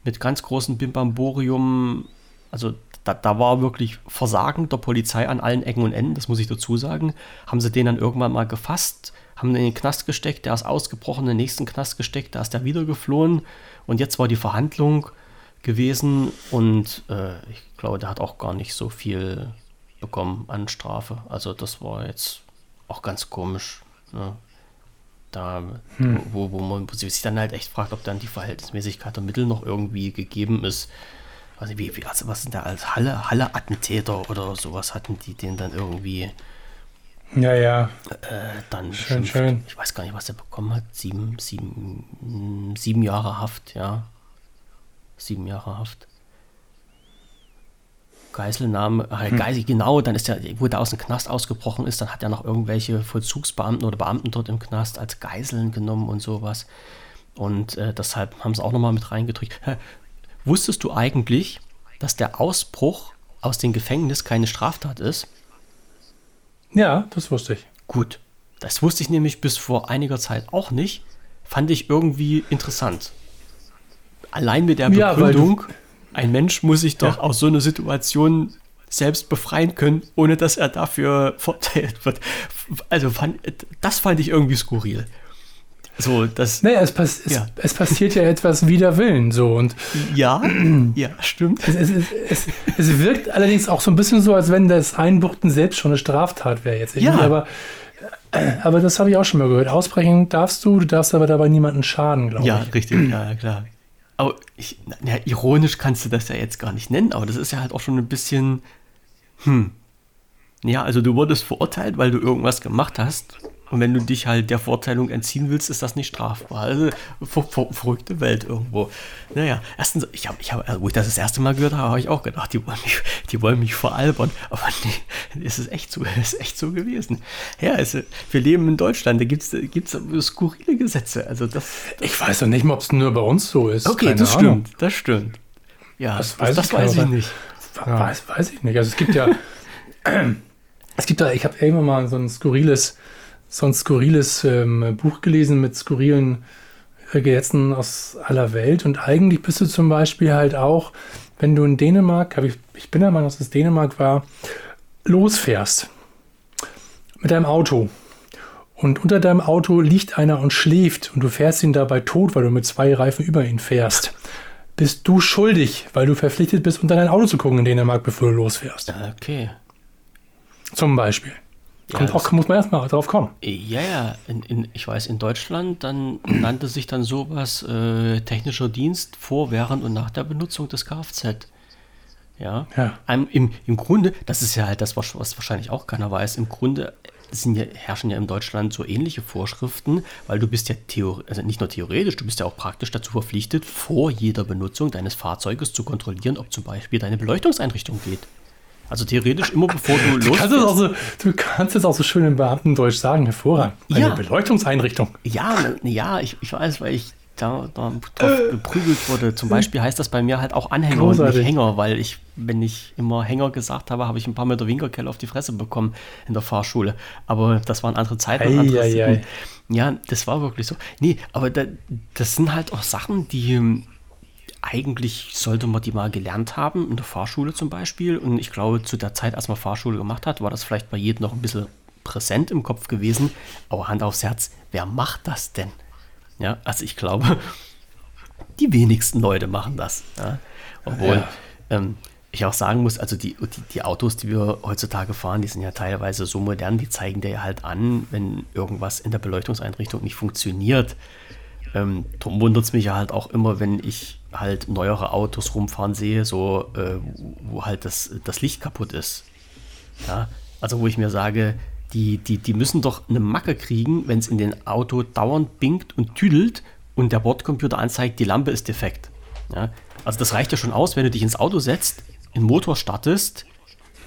A: mit ganz großem Bimbamborium, also da, da war wirklich Versagen der Polizei an allen Ecken und Enden, das muss ich dazu sagen. Haben sie den dann irgendwann mal gefasst, haben ihn in den Knast gesteckt, der ist ausgebrochen, in den nächsten Knast gesteckt, da ist der wieder geflohen und jetzt war die Verhandlung gewesen und äh, ich glaube, der hat auch gar nicht so viel bekommen an Strafe. Also das war jetzt auch ganz komisch. Ne? Da, wo, wo man sich dann halt echt fragt, ob dann die Verhältnismäßigkeit der Mittel noch irgendwie gegeben ist. Also wie, wie also was sind da als Halle, Halle-Attentäter oder sowas hatten die den dann irgendwie
B: Ja, ja.
A: äh, dann
B: Schön,
A: beschimpft.
B: schön.
A: Ich weiß gar nicht, was er bekommen hat. Sieben, sieben, mm, sieben Jahre Haft, ja. Sieben Jahre Haft. Geiselnahme, äh, Geisel, genau, dann ist er, wo der aus dem Knast ausgebrochen ist, dann hat er noch irgendwelche Vollzugsbeamten oder Beamten dort im Knast als Geiseln genommen und sowas. Und äh, deshalb haben sie auch nochmal mit reingedrückt. Wusstest du eigentlich, dass der Ausbruch aus dem Gefängnis keine Straftat ist?
B: Ja, das wusste ich.
A: Gut. Das wusste ich nämlich bis vor einiger Zeit auch nicht. Fand ich irgendwie interessant. Allein mit der
B: Ja,
A: Begründung, ein Mensch muss sich doch
B: Ja.
A: aus so einer Situation selbst befreien können, ohne dass er dafür verteilt wird. Also fand, das fand ich irgendwie skurril.
B: So, das, naja, es, pass ja. es, es, passiert ja etwas wider Willen. So, und
A: ja, ja, stimmt.
B: Es, es, es, wirkt allerdings auch so ein bisschen so, als wenn das Einbuchten selbst schon eine Straftat wäre jetzt. Ja. Aber, äh, aber das habe ich auch schon mal gehört. Ausbrechen darfst du, du darfst aber dabei niemanden schaden,
A: glaube ja, ich. Ja, richtig, ja, klar. Aber ich, ja, ironisch kannst du das ja jetzt gar nicht nennen, aber das ist ja halt auch schon ein bisschen, hm. Ja, also du wurdest verurteilt, weil du irgendwas gemacht hast und wenn du dich halt der Vorteilung entziehen willst, ist das nicht strafbar. Also ver ver verrückte Welt irgendwo. Naja, erstens, ich habe, ich hab, also, wo ich das das erste Mal gehört habe, habe ich auch gedacht, die wollen mich, die wollen mich veralbern. Aber nee, es ist echt so, es ist echt so gewesen. Ja, es, wir leben in Deutschland, da gibt es skurrile Gesetze. Also das,
B: das ich weiß doch nicht mal, ob es nur bei uns so ist.
A: Okay, Keine das Ahnung. stimmt, das stimmt. Ja,
B: das, weiß, das, das weiß ich nicht. Weiß, weiß ich nicht. Also es gibt ja, es gibt da, ich habe irgendwann mal so ein skurriles so ein skurriles ähm, Buch gelesen mit skurrilen äh, Gesetzen aus aller Welt. Und eigentlich bist du zum Beispiel halt auch, wenn du in Dänemark, ich, ich bin der Meinung, dass es Dänemark war, losfährst mit deinem Auto. Und unter deinem Auto liegt einer und schläft und du fährst ihn dabei tot, weil du mit zwei Reifen über ihn fährst. Bist du schuldig, weil du verpflichtet bist, unter dein Auto zu gucken in Dänemark, bevor du losfährst.
A: Okay.
B: Zum Beispiel. Kommt ja, auch, muss man erstmal drauf kommen.
A: Ja, ja, in, in, ich weiß, in Deutschland dann nannte sich dann sowas äh, technischer Dienst vor, während und nach der Benutzung des Kfz. Ja. ja. Im, im, Im Grunde, das ist ja halt das, was, was wahrscheinlich auch keiner weiß, im Grunde sind ja, herrschen ja in Deutschland so ähnliche Vorschriften, weil du bist ja theoretisch, also nicht nur theoretisch, du bist ja auch praktisch dazu verpflichtet, vor jeder Benutzung deines Fahrzeuges zu kontrollieren, ob zum Beispiel deine Beleuchtungseinrichtung geht. Also theoretisch immer bevor du,
B: du kannst es auch so, Du kannst es auch so schön im Beamtendeutsch sagen, hervorragend.
A: Eine ja. Beleuchtungseinrichtung. Ja, ja, ich, ich weiß, weil ich da, da drauf äh. geprügelt wurde. Zum Beispiel heißt das bei mir halt auch Anhänger Großartig. und nicht Hänger, weil ich, wenn ich immer Hänger gesagt habe, habe ich ein paar Meter Winkelkelle auf die Fresse bekommen in der Fahrschule. Aber das waren andere Zeiten und andere ei, ei. Ja, das war wirklich so. Nee, aber da, das sind halt auch Sachen, die eigentlich sollte man die mal gelernt haben, in der Fahrschule zum Beispiel. Und ich glaube, zu der Zeit, als man Fahrschule gemacht hat, war das vielleicht bei jedem noch ein bisschen präsent im Kopf gewesen. Aber Hand aufs Herz, wer macht das denn? Ja, also ich glaube, die wenigsten Leute machen das. Ja? Obwohl ja. ähm, ich auch sagen muss, also die, die, die, Autos, die wir heutzutage fahren, die sind ja teilweise so modern, die zeigen dir halt an, wenn irgendwas in der Beleuchtungseinrichtung nicht funktioniert. Ähm, darum wundert es mich ja halt auch immer, wenn ich halt neuere Autos rumfahren sehe, so äh, wo halt das, das Licht kaputt ist. Ja, also wo ich mir sage, die, die, die müssen doch eine Macke kriegen, wenn es in den Auto dauernd binkt und tüdelt und der Bordcomputer anzeigt, die Lampe ist defekt. Ja, also das reicht ja schon aus, wenn du dich ins Auto setzt, den Motor startest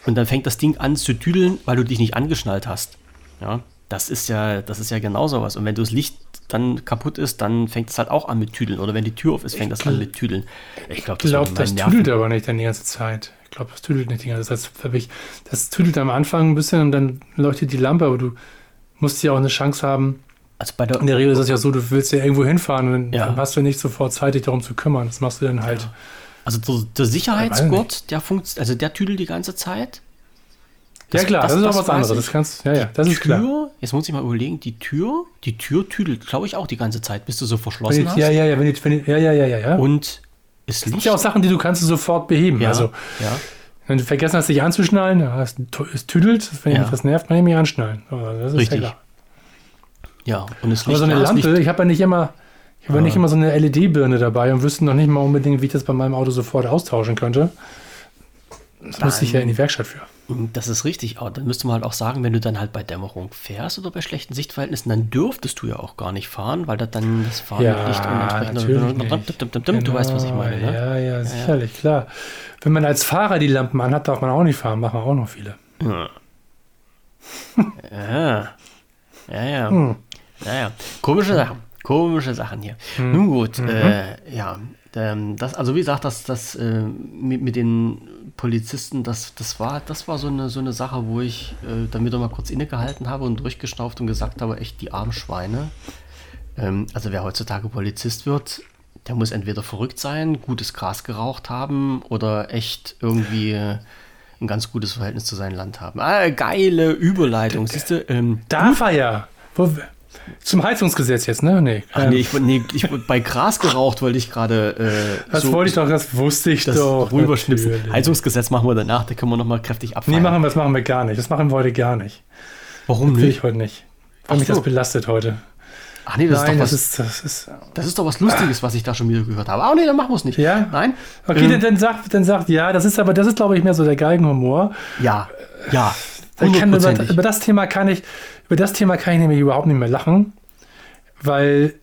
A: und dann fängt das Ding an zu tüdeln, weil du dich nicht angeschnallt hast. Ja, das ist ja, das ist ja genau sowas. Und wenn du das Licht dann kaputt ist, dann fängt es halt auch an mit Tüdeln. Oder wenn die Tür auf ist, fängt ich das an mit Tüdeln.
B: Ich glaube, das, glaub, das tüdelt aber nicht die ganze Zeit. Ich glaube, das tüdelt nicht die ganze Zeit. Das, das tüdelt am Anfang ein bisschen und dann leuchtet die Lampe, aber du musst ja auch eine Chance haben. Also bei der, In der Regel ist es ja so, du willst ja irgendwo hinfahren und ja. dann hast du nicht sofort Zeit, dich darum zu kümmern. Das machst du dann halt. Ja.
A: Also der, der Sicherheitsgurt, der funkt, also der tüdelt die ganze Zeit.
B: Das, ja klar, das, das ist auch was anderes. Das kannst, ja, ja, das ist
A: Tür,
B: klar.
A: Jetzt muss ich mal überlegen, die Tür, die Tür tüdelt, glaube ich, auch die ganze Zeit, bis du so verschlossen
B: ich,
A: hast.
B: Ja, ja, ja, wenn ich, wenn ich, ja, ja, ja, ja.
A: Und
B: es gibt ja auch Sachen, die du kannst sofort beheben. Ja, also, ja. wenn du vergessen hast, dich anzuschnallen, hast, es tüdelt, wenn ja. das nervt, man nämlich anschnallen.
A: Das ist Richtig. Ja, ja,
B: und es Aber so eine Lampe, ich habe ja nicht immer, ich habe ja. nicht immer so eine LED-Birne dabei und wüsste noch nicht mal unbedingt, wie ich das bei meinem Auto sofort austauschen könnte. Das müsste ich ja in die Werkstatt für.
A: Das ist richtig, aber dann müsste man halt auch sagen, wenn du dann halt bei Dämmerung fährst oder bei schlechten Sichtverhältnissen, dann dürftest du ja auch gar nicht fahren, weil da dann das
B: ja, und entsprechend. Genau. Du weißt, was ich meine, ne? Ja, ja, sicherlich, ja. klar. Wenn man als Fahrer die Lampen anhat, darf man auch nicht fahren, machen auch noch viele.
A: Ja. ja. Ja, ja. Hm. Komische Sachen. Komische Sachen hier. Hm. Nun gut, mhm. äh, ja. Ähm, das, also wie gesagt, das, das äh, mit, mit den Polizisten, das, das, war, das war so eine, so eine Sache, wo ich äh, dann wieder mal kurz innegehalten habe und durchgeschnauft und gesagt habe, echt die armen Schweine. Ähm, also wer heutzutage Polizist wird, der muss entweder verrückt sein, gutes Gras geraucht haben oder echt irgendwie ein ganz gutes Verhältnis zu seinem Land haben. Ah, geile Überleitung. Siehst du, ähm,
B: Darf er ja. Wo, zum Heizungsgesetz jetzt, ne? Nee.
A: Ach nee, ich, nee, ich bei Gras geraucht wollte ich gerade. Äh,
B: das so wollte ich doch, das wusste ich
A: das
B: doch.
A: Rüberschnipsen. Natürlich. Heizungsgesetz machen wir danach, da können wir nochmal kräftig abfallen.
B: Nee, machen wir, das machen wir gar nicht. Das machen wir heute gar nicht.
A: Warum das
B: nicht? Will ich heute nicht. Weil mich so. das belastet heute.
A: Ach nee, das Nein, ist doch was. Das ist, das, ist, das ist doch was Lustiges, was ich da schon wieder gehört habe. Ah nee, dann machen wir es nicht.
B: Ja? Nein? Okay, ähm, dann, dann sagt, dann sagt, ja, das ist aber, das ist, glaube ich, mehr so der Geigenhumor.
A: Ja, ja.
B: Kann, über, über, das Thema kann ich, über das Thema kann ich nämlich überhaupt nicht mehr lachen, weil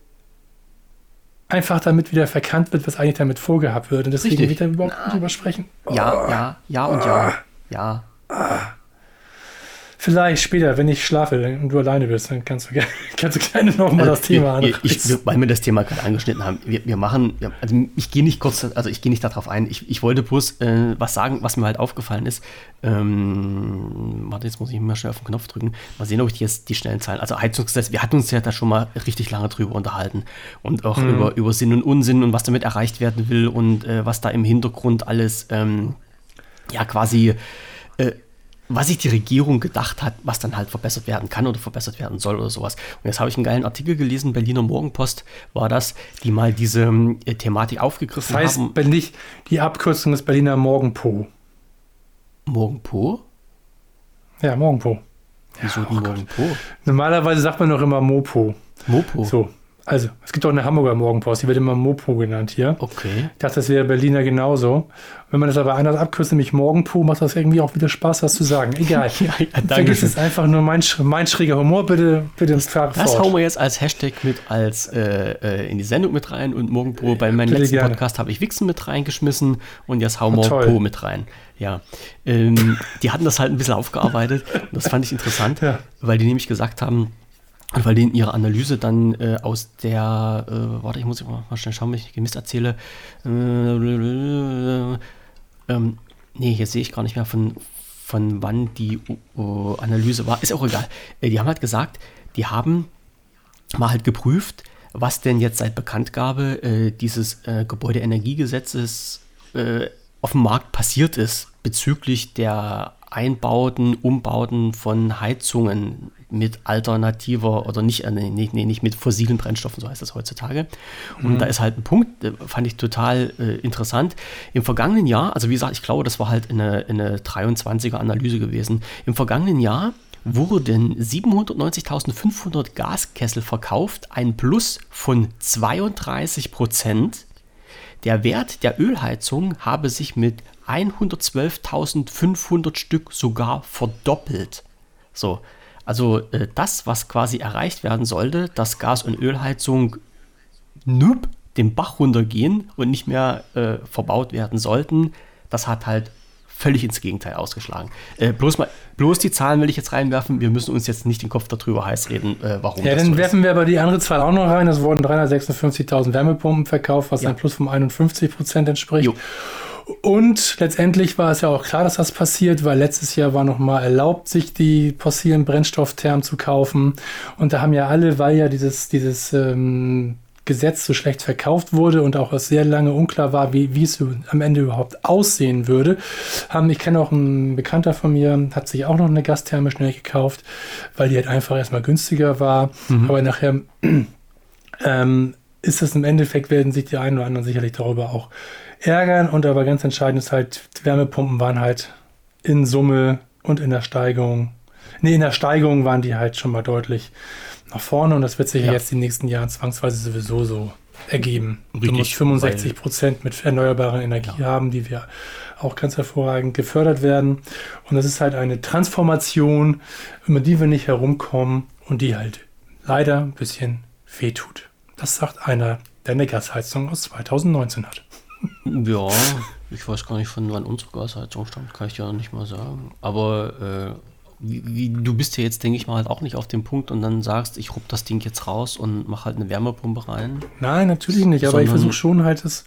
B: einfach damit wieder verkannt wird, was eigentlich damit vorgehabt wird. Und deswegen will ich da überhaupt nicht drüber sprechen.
A: Ja, ja, ja und ja. Ja.
B: Vielleicht später, wenn ich schlafe und du alleine bist, dann kannst du, kannst du gerne nochmal das Thema
A: an. Ich, weil wir das Thema gerade angeschnitten haben, wir, wir machen, also ich gehe nicht kurz, also ich gehe nicht darauf ein. Ich, ich wollte bloß äh, was sagen, was mir halt aufgefallen ist. Ähm, warte, jetzt muss ich mal schnell auf den Knopf drücken. Mal sehen, ob ich jetzt die schnellen Zahlen. Also Heizungsgesetz, wir hatten uns ja da schon mal richtig lange drüber unterhalten. Und auch mhm. über, über Sinn und Unsinn und was damit erreicht werden will und äh, was da im Hintergrund alles ähm, ja quasi äh, was sich die Regierung gedacht hat, was dann halt verbessert werden kann oder verbessert werden soll oder sowas. Und jetzt habe ich einen geilen Artikel gelesen, Berliner Morgenpost war das, die mal diese äh, Thematik aufgegriffen
B: das heißt, haben. Wenn nicht, die Abkürzung ist Berliner Morgenpo.
A: Morgenpo?
B: Ja, Morgenpo.
A: Wieso ja, oh Morgenpo?
B: Normalerweise sagt man doch immer Mopo.
A: Mopo.
B: So. Also, es gibt auch eine Hamburger Morgenpost, die wird immer Mopo genannt hier.
A: Okay.
B: Ich dachte, das wäre Berliner genauso. Wenn man das aber anders abkürzt, nämlich Morgenpo, macht das irgendwie auch wieder Spaß, was zu sagen. Egal. ja, ja, Vergiss es einfach nur mein, mein schräger Humor, bitte, bitte
A: Das fort. hauen wir jetzt als Hashtag mit als äh, äh, in die Sendung mit rein und Morgenpo. Bei meinem letzten gerne. Podcast habe ich Wichsen mit reingeschmissen und jetzt hauen wir Po mit rein. Ja. Ähm, die hatten das halt ein bisschen aufgearbeitet. Und das fand ich interessant, ja. weil die nämlich gesagt haben, weil die in ihrer Analyse dann äh, aus der, äh, warte, ich muss mal schnell schauen, wenn ich Mist erzähle. Äh, ähm, nee, hier sehe ich gar nicht mehr von, von wann die uh, Analyse war. Ist auch egal. Äh, die haben halt gesagt, die haben mal halt geprüft, was denn jetzt seit Bekanntgabe äh, dieses Gebäudeenergiegesetzes auf dem Markt passiert ist bezüglich der Einbauten, Umbauten von Heizungen mit alternativer oder nicht, äh, nee, nee, nicht mit fossilen Brennstoffen, so heißt das heutzutage. Und mhm. da ist halt ein Punkt, äh, fand ich total äh, interessant. Im vergangenen Jahr, also wie gesagt, ich glaube, das war halt eine, eine 23er Analyse gewesen. Im vergangenen Jahr wurden 790.500 Gaskessel verkauft, ein Plus von 32 Prozent. Der Wert der Ölheizung habe sich mit 112.500 Stück sogar verdoppelt. So, also äh, das, was quasi erreicht werden sollte, dass Gas- und Ölheizung nüb den Bach runtergehen und nicht mehr äh, verbaut werden sollten, das hat halt völlig ins Gegenteil ausgeschlagen. Äh, bloß, mal, bloß die Zahlen will ich jetzt reinwerfen. Wir müssen uns jetzt nicht den Kopf darüber heiß reden, äh, warum.
B: Ja, dann so werfen ist. wir aber die andere Zahl auch noch rein. Es wurden 356.000 Wärmepumpen verkauft, was ja. ein Plus von 51 Prozent entspricht. Jo. Und letztendlich war es ja auch klar, dass das passiert, weil letztes Jahr war noch mal erlaubt, sich die fossilen Brennstoffthermen zu kaufen. Und da haben ja alle, weil ja dieses, dieses ähm, Gesetz so schlecht verkauft wurde und auch es sehr lange unklar war, wie, wie es am Ende überhaupt aussehen würde, haben, ich kenne auch einen Bekannter von mir, hat sich auch noch eine Gastherme schnell gekauft, weil die halt einfach erstmal günstiger war. Mhm. Aber nachher ähm, ist es im Endeffekt, werden sich die einen oder anderen sicherlich darüber auch ärgern. Und aber ganz entscheidend ist halt, Wärmepumpen waren halt in Summe und in der Steigerung, nee, in der Steigerung waren die halt schon mal deutlich nach vorne und das wird sich ja. jetzt die nächsten Jahre zwangsweise sowieso so ergeben. Richtig, du musst 65 Prozent mit erneuerbarer Energie ja. haben, die wir auch ganz hervorragend gefördert werden. Und das ist halt eine Transformation, über die wir nicht herumkommen und die halt leider ein bisschen wehtut. Das sagt einer, der eine Gasheizung aus 2019 hat.
A: Ja, ich weiß gar nicht, von wann unsere Gasheizung stammt, kann ich ja nicht mal sagen. Aber äh, wie, wie, du bist ja jetzt, denke ich mal, halt auch nicht auf dem Punkt und dann sagst, ich rupp das Ding jetzt raus und mach halt eine Wärmepumpe rein.
B: Nein, natürlich nicht, aber ich versuche schon halt es.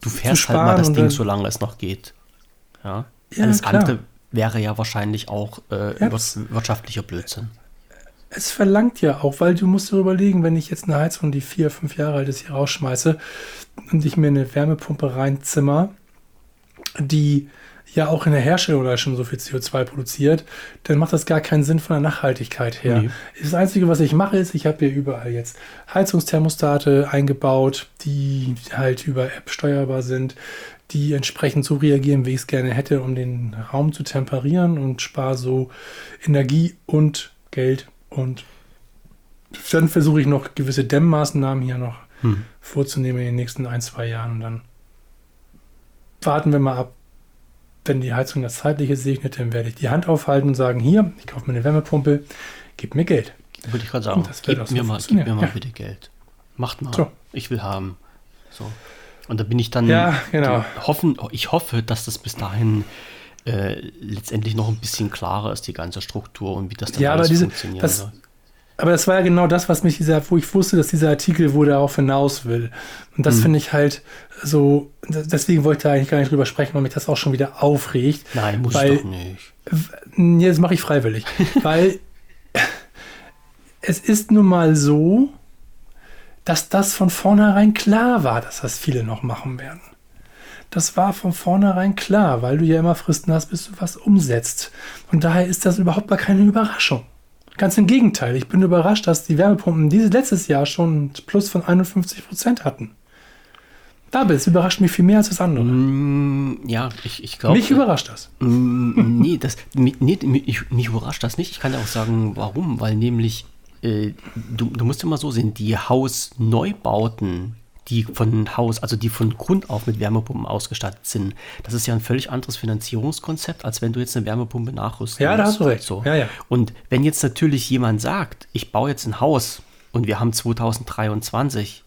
A: Du fährst halt mal das Ding, solange es noch geht. Ja. ja Alles klar. andere wäre ja wahrscheinlich auch äh, ja, wirtschaftlicher Blödsinn.
B: Es verlangt ja auch, weil du musst dir überlegen, wenn ich jetzt eine Heizung, die vier, fünf Jahre alt ist, hier rausschmeiße, und ich mir eine Wärmepumpe reinzimmer, die ja auch in der Herstellung da schon so viel CO2 produziert, dann macht das gar keinen Sinn von der Nachhaltigkeit her. Nee. Das Einzige, was ich mache, ist, ich habe hier überall jetzt Heizungsthermostate eingebaut, die halt über App steuerbar sind, die entsprechend so reagieren, wie ich es gerne hätte, um den Raum zu temperieren und spare so Energie und Geld. Und dann versuche ich noch gewisse Dämmmaßnahmen hier noch hm. Vorzunehmen in den nächsten ein, zwei Jahren. Und dann warten wir mal ab, wenn die Heizung das Zeitliche segnet, dann werde ich die Hand aufhalten und sagen, hier, ich kaufe mir eine Wärmepumpe, gib mir Geld.
A: Würde ich gerade sagen, gib mir, mal, gib mir mal ja. bitte Geld. Macht mal. So. Ich will haben. So. Und da bin ich dann
B: ja, genau.
A: hoffen, ich hoffe, dass das bis dahin äh, letztendlich noch ein bisschen klarer ist, die ganze Struktur und wie das
B: dann ja, alles diese, funktionieren das, soll. Aber das war ja genau das, was mich dieser, wo ich wusste, dass dieser Artikel wo darauf hinaus will. Und das hm. finde ich halt so, deswegen wollte ich da eigentlich gar nicht drüber sprechen, weil mich das auch schon wieder aufregt.
A: Nein, muss
B: weil,
A: ich doch nicht.
B: Ja, das mache ich freiwillig. weil es ist nun mal so, dass das von vornherein klar war, dass das viele noch machen werden. Das war von vornherein klar, weil du ja immer Fristen hast, bis du was umsetzt. Und daher ist das überhaupt gar keine Überraschung. Ganz im Gegenteil, ich bin überrascht, dass die Wärmepumpen dieses letztes Jahr schon einen Plus von 51 Prozent hatten. Da bist überrascht mich viel mehr als das andere.
A: Mm, ja, ich, ich glaube.
B: Mich überrascht das.
A: Mm, nee, das nee, mich, mich überrascht das nicht. Ich kann dir auch sagen, warum. Weil nämlich äh, du, du musst immer so sehen, die Hausneubauten, die von Haus, also die von Grund auf mit Wärmepumpen ausgestattet sind, das ist ja ein völlig anderes Finanzierungskonzept, als wenn du jetzt eine Wärmepumpe nachrüstest.
B: Ja, da hast du recht.
A: So.
B: Ja, ja.
A: Und wenn jetzt natürlich jemand sagt, ich baue jetzt ein Haus und wir haben 2023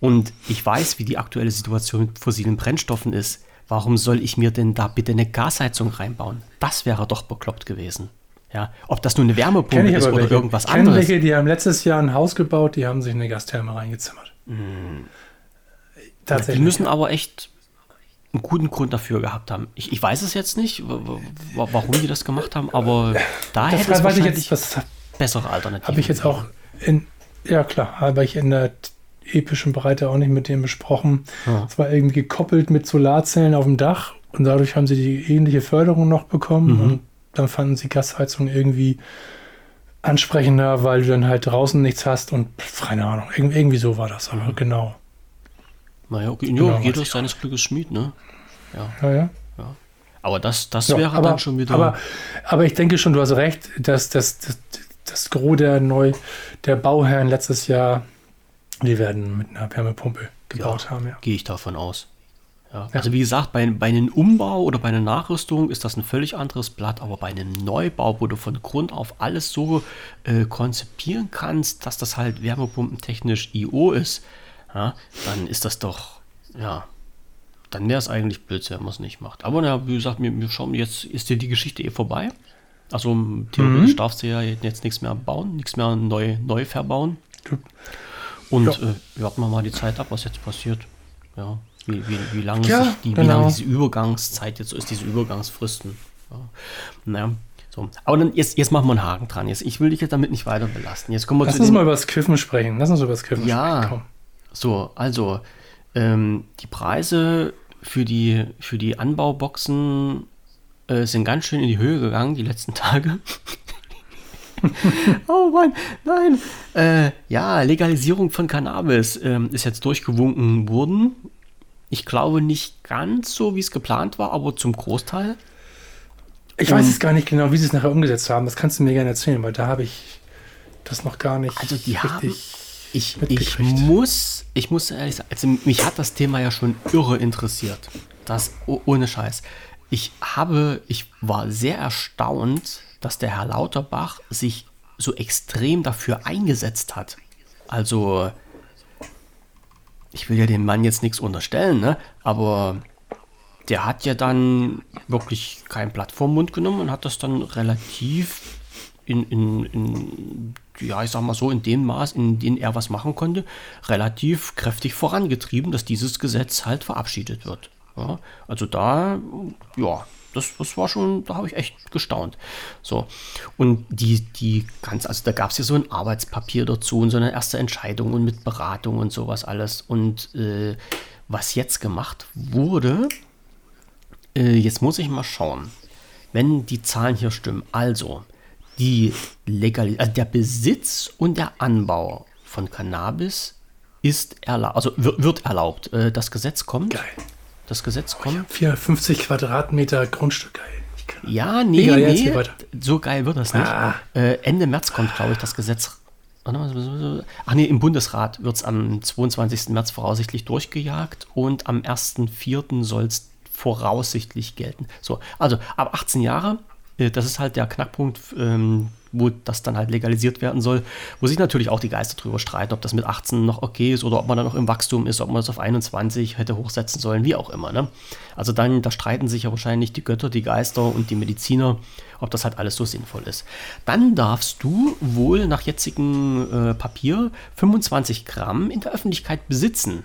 A: und ich weiß, wie die aktuelle Situation mit fossilen Brennstoffen ist, warum soll ich mir denn da bitte eine Gasheizung reinbauen? Das wäre doch bekloppt gewesen. Ja, ob das nur eine Wärmepumpe ist oder welche. irgendwas ich anderes.
B: welche, die haben letztes Jahr ein Haus gebaut, die haben sich eine Gastherme reingezimmert.
A: Hm. Tatsächlich. Die müssen aber echt einen guten Grund dafür gehabt haben. Ich, ich weiß es jetzt nicht, warum die das gemacht haben, aber da
B: das
A: hätte es
B: wahrscheinlich jetzt,
A: bessere Alternativen.
B: Habe ich jetzt auch in, ja klar, habe ich in der epischen Breite auch nicht mit dem besprochen. Es ja. war irgendwie gekoppelt mit Solarzellen auf dem Dach und dadurch haben sie die ähnliche Förderung noch bekommen mhm. und dann fanden sie Gasheizung irgendwie ansprechender, weil du dann halt draußen nichts hast und keine Ahnung, irgendwie so war das, aber mhm. genau.
A: Naja, okay, genau, jo, jeder ist seines Glückes Schmied, ne?
B: Ja. Ja, ja.
A: ja. Aber das, das ja, wäre
B: aber,
A: dann schon wieder.
B: Aber, aber ich denke schon, du hast recht, dass das, das, das Gros der, Neu, der Bauherren letztes Jahr, die werden mit einer Wärmepumpe gebaut ja, haben, ja.
A: Gehe ich davon aus. Ja. Also wie gesagt, bei, bei einem Umbau oder bei einer Nachrüstung ist das ein völlig anderes Blatt, aber bei einem Neubau, wo du von Grund auf alles so äh, konzipieren kannst, dass das halt wärmepumpentechnisch IO ist, ja, dann ist das doch, ja, dann wäre es eigentlich blöd, wenn man es nicht macht. Aber na, wie gesagt, wir, wir schauen, jetzt ist dir die Geschichte eh vorbei. Also theoretisch mhm. darfst du ja jetzt nichts mehr bauen, nichts mehr neu, neu verbauen. Und ja. äh, warten wir mal die Zeit ab, was jetzt passiert. Ja. Wie, wie, wie lange ja, die, genau. wie lange diese Übergangszeit jetzt so ist, diese Übergangsfristen. Ja. Naja, so. Aber dann jetzt, jetzt machen wir einen Haken dran. Jetzt, ich will dich jetzt damit nicht weiter belasten. Jetzt kommen wir
B: Lass uns mal über das Kiffen sprechen. Lass uns über das Kiffen
A: ja, sprechen. Ja. So, also ähm, die Preise für die, für die Anbauboxen äh, sind ganz schön in die Höhe gegangen die letzten Tage. oh Mann, nein. Äh, ja, Legalisierung von Cannabis ähm, ist jetzt durchgewunken worden. Ich glaube nicht ganz so, wie es geplant war, aber zum Großteil.
B: Ich weiß es gar nicht genau, wie sie es nachher umgesetzt haben. Das kannst du mir gerne erzählen, weil da habe ich das noch gar nicht
A: also die richtig haben, ich, ich muss, ich muss ehrlich sagen, also mich hat das Thema ja schon irre interessiert. Das ohne Scheiß. Ich habe, ich war sehr erstaunt, dass der Herr Lauterbach sich so extrem dafür eingesetzt hat. Also ich will ja dem Mann jetzt nichts unterstellen, ne? aber der hat ja dann wirklich kein Blatt vorm Mund genommen und hat das dann relativ in, in, in, ja, ich sag mal so, in dem Maß, in dem er was machen konnte, relativ kräftig vorangetrieben, dass dieses Gesetz halt verabschiedet wird. Ja, also da, ja, das, das war schon, da habe ich echt gestaunt. So. Und die, die ganz, also da gab es ja so ein Arbeitspapier dazu und so eine erste Entscheidung und mit Beratung und sowas alles. Und äh, was jetzt gemacht wurde, Äh, jetzt muss ich mal schauen. Wenn die Zahlen hier stimmen, also die Legal also der Besitz und der Anbau von Cannabis ist erlaubt, also wird, erlaubt. Äh, das Gesetz kommt.
B: Geil.
A: Das Gesetz kommt.
B: 450 Quadratmeter Grundstück, geil. Ich
A: Ja, nee,
B: Egal,
A: nee, so geil wird das nicht.
B: Ah.
A: Äh, Ende März kommt, glaube ich, das Gesetz. Ach nee, im Bundesrat wird es am 22. März voraussichtlich durchgejagt und am 1.4. soll es voraussichtlich gelten. So, also ab 18 Jahre, das ist halt der Knackpunkt, ähm, wo das dann halt legalisiert werden soll, wo sich natürlich auch die Geister drüber streiten, ob das mit 18 noch okay ist oder ob man dann noch im Wachstum ist, ob man das auf 21 hätte hochsetzen sollen, wie auch immer. Ne? Also dann, da streiten sich ja wahrscheinlich die Götter, die Geister und die Mediziner, ob das halt alles so sinnvoll ist. Dann darfst du wohl nach jetzigem äh, Papier 25 Gramm in der Öffentlichkeit besitzen.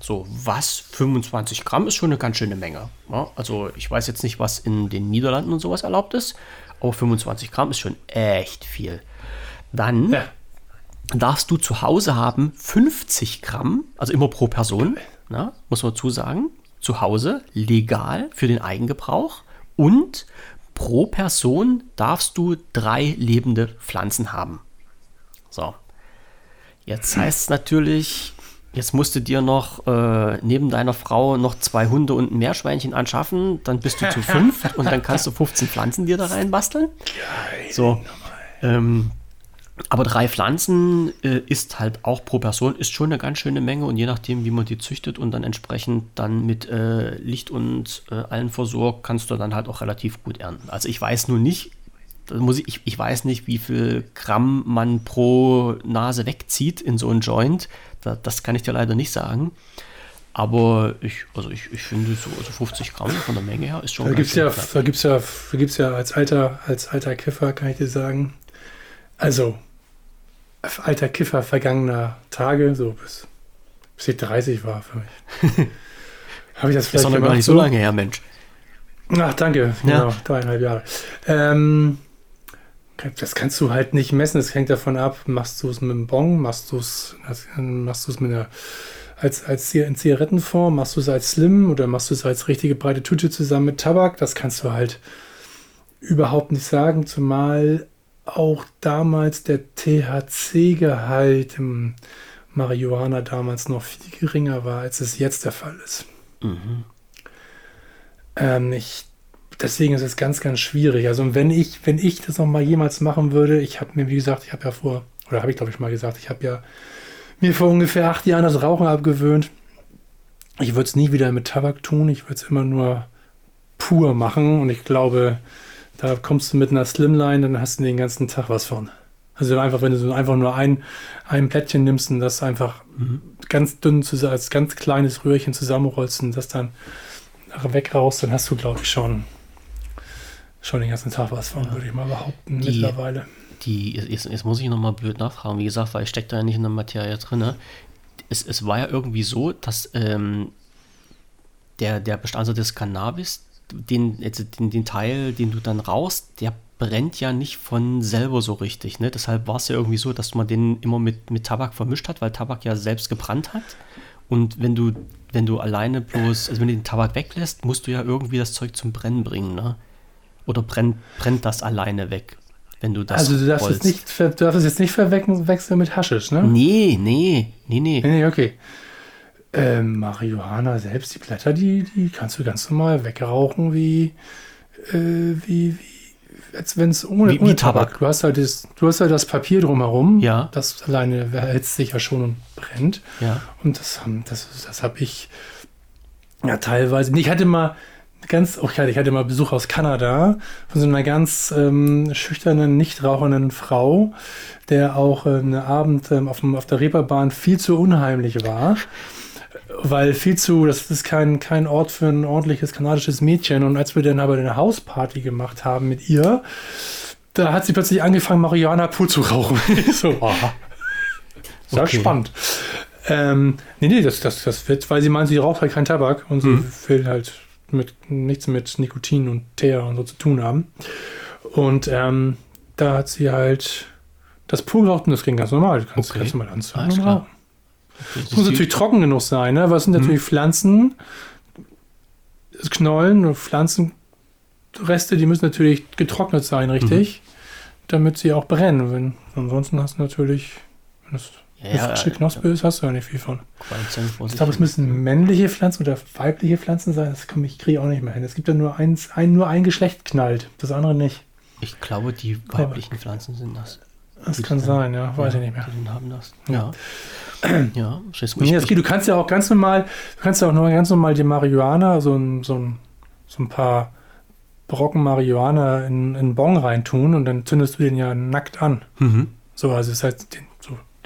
A: So, was? 25 Gramm ist schon eine ganz schöne Menge. Ja, also ich weiß jetzt nicht, was in den Niederlanden und sowas erlaubt ist, aber 25 Gramm ist schon echt viel. Dann
B: Ja.
A: darfst du zu Hause haben 50 Gramm, also immer pro Person, na, muss man dazu sagen, zu Hause legal für den Eigengebrauch und pro Person darfst du drei lebende Pflanzen haben. So. Jetzt heißt es natürlich, jetzt musst du dir noch äh, neben deiner Frau noch zwei Hunde und ein Meerschweinchen anschaffen, dann bist du zu fünf und dann kannst du 15 Pflanzen dir da reinbasteln. So. Ähm, aber drei Pflanzen äh, ist halt auch pro Person, ist schon eine ganz schöne Menge und je nachdem, wie man die züchtet und dann entsprechend dann mit äh, Licht und äh, allen versorgt, kannst du dann halt auch relativ gut ernten. Also ich weiß nur nicht, muss ich, ich, ich weiß nicht, wie viel Gramm man pro Nase wegzieht in so ein Joint. Da, das kann ich dir leider nicht sagen. Aber ich, also ich, ich finde so also 50 Gramm von der Menge her ist schon
B: Da gibt's
A: schön
B: ja, da gibt's ja, da gibt's ja als alter, als alter Kiffer, kann ich dir sagen. Also, alter Kiffer vergangener Tage, so bis, bis ich 30 war für mich. Habe ich das
A: ist
B: vielleicht
A: doch noch gar nicht so lange her, Mensch.
B: Ach, danke.
A: Ja.
B: Genau, dreieinhalb Jahre. Ähm, das kannst du halt nicht messen. Es hängt davon ab, machst du es mit einem Bon, machst du es machst du es mit einer als, als in Zigarettenform, machst du es als Slim oder machst du es als richtige breite Tüte zusammen mit Tabak. Das kannst du halt überhaupt nicht sagen, zumal auch damals der THC-Gehalt im Marihuana damals noch viel geringer war, als es jetzt der Fall ist.
A: Mhm.
B: Ähm, ich, deswegen ist es ganz, ganz schwierig. Also wenn ich, wenn ich das noch mal jemals machen würde, ich habe mir, wie gesagt, ich habe ja vor, oder habe ich glaube ich mal gesagt, ich habe ja mir vor ungefähr acht Jahren das Rauchen abgewöhnt. Ich würde es nie wieder mit Tabak tun, ich würde es immer nur pur machen und ich glaube, da kommst du mit einer Slimline, dann hast du den ganzen Tag was von. Also einfach, wenn du so einfach nur ein, ein Plättchen nimmst und das einfach ganz dünn als ganz kleines Röhrchen zusammenrollst und das dann wegraus, dann hast du, glaube ich, schon, schon den ganzen Tag was von, würde ich mal behaupten,
A: Die-
B: mittlerweile.
A: Die, jetzt, jetzt muss ich nochmal blöd nachfragen, wie gesagt, weil ich stecke da ja nicht in der Materie drin. Es, es war ja irgendwie so, dass ähm, der, der Bestandteil des Cannabis, den, jetzt den, den Teil, den du dann rauchst, der brennt ja nicht von selber so richtig. Ne? Deshalb war es ja irgendwie so, dass man den immer mit, mit Tabak vermischt hat, weil Tabak ja selbst gebrannt hat. Und wenn du, wenn du alleine bloß, also wenn du den Tabak weglässt, musst du ja irgendwie das Zeug zum Brennen bringen, ne? Oder brennt, brennt das alleine weg, wenn du das
B: Also du darfst, es
A: rollst?
B: nicht, du darfst es jetzt nicht verwechseln mit Haschisch, ne?
A: Nee, nee, nee, nee.
B: Nee, nee, okay. Ähm, Marihuana selbst, die Blätter, die, die kannst du ganz normal wegrauchen, wie, äh, wie, wie als wenn es ohne,
A: Wie- wie
B: ohne
A: Tabak.
B: Du hast, halt das, du hast halt das Papier drumherum.
A: Ja.
B: Das alleine erhitzt sich ja schon und brennt.
A: Ja.
B: Und das, haben- das, das habe ich ja teilweise. Ich hatte mal ganz, oh, ich hatte- ich hatte mal Besuch aus Kanada von so einer ganz ähm, schüchternen, nicht rauchenden Frau, der auch äh, einen Abend ähm, auf, dem, auf der Reeperbahn viel zu unheimlich war. Weil viel zu, das ist kein, kein Ort für ein ordentliches kanadisches Mädchen. Und als wir dann aber eine Hausparty gemacht haben mit ihr, da hat sie plötzlich angefangen, Marihuana pur zu rauchen. So, oh. Sehr
A: Okay.
B: spannend. Ähm, nee, nee, das, das, das wird, weil sie meint, sie raucht halt keinen Tabak und sie will halt mit, nichts mit Nikotin und Teer und so zu tun haben. Und ähm, da hat sie halt das pur geraucht und das ging ganz normal. Du kannst
A: Okay.
B: ganz normal anzünden und rauchen. Es muss natürlich trocken genug sein, ne? Was sind natürlich Pflanzen. Knollen und Pflanzenreste, die müssen natürlich getrocknet sein, richtig? Mhm. Damit sie auch brennen. Wenn, ansonsten hast du natürlich, wenn das ja, frische Knospe ist, hast du ja nicht viel von. Ich glaube, es müssen männliche Pflanzen oder weibliche Pflanzen sein. Das kann ich kriege auch nicht mehr hin. Es gibt ja nur eins, ein, nur ein Geschlecht knallt, das andere nicht.
A: Ich glaube, die weiblichen Aber Pflanzen sind das.
B: Das kann sein, ja, weiß ja, ich nicht mehr.
A: Die haben das.
B: Ja. Ja, nee, das geht. Du kannst ja auch ganz normal, du kannst ja auch nur ganz normal die Marihuana, so ein, so ein, so ein paar Brocken Marihuana in, in Bon reintun und dann zündest du den ja nackt an. Mhm. So, also das heißt, den, so,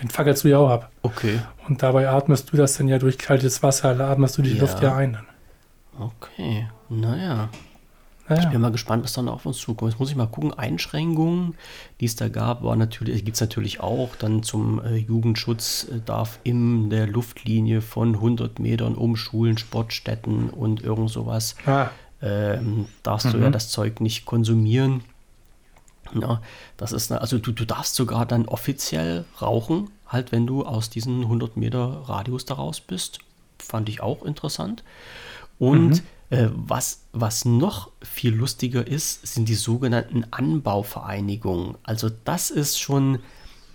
B: den fackelst du ja auch ab.
A: Okay.
B: Und dabei atmest du das dann ja durch kaltes Wasser, da atmest du die ja. Luft ja ein dann.
A: Okay, naja. Ja. Ich bin mal gespannt, was dann auf uns zukommt. Jetzt muss ich mal gucken. Einschränkungen, die es da gab, war natürlich, gibt es natürlich auch. Dann zum äh, Jugendschutz äh, darf in der Luftlinie von 100 Metern um Schulen, Sportstätten und irgend sowas ah. ähm, darfst mhm. du ja mhm. das Zeug nicht konsumieren. Ja, das ist, also du, du darfst sogar dann offiziell rauchen, halt wenn du aus diesen 100 Meter Radius daraus bist. Fand ich auch interessant. Und mhm. Äh, was, was noch viel lustiger ist, sind die sogenannten Anbauvereinigungen. Also das ist schon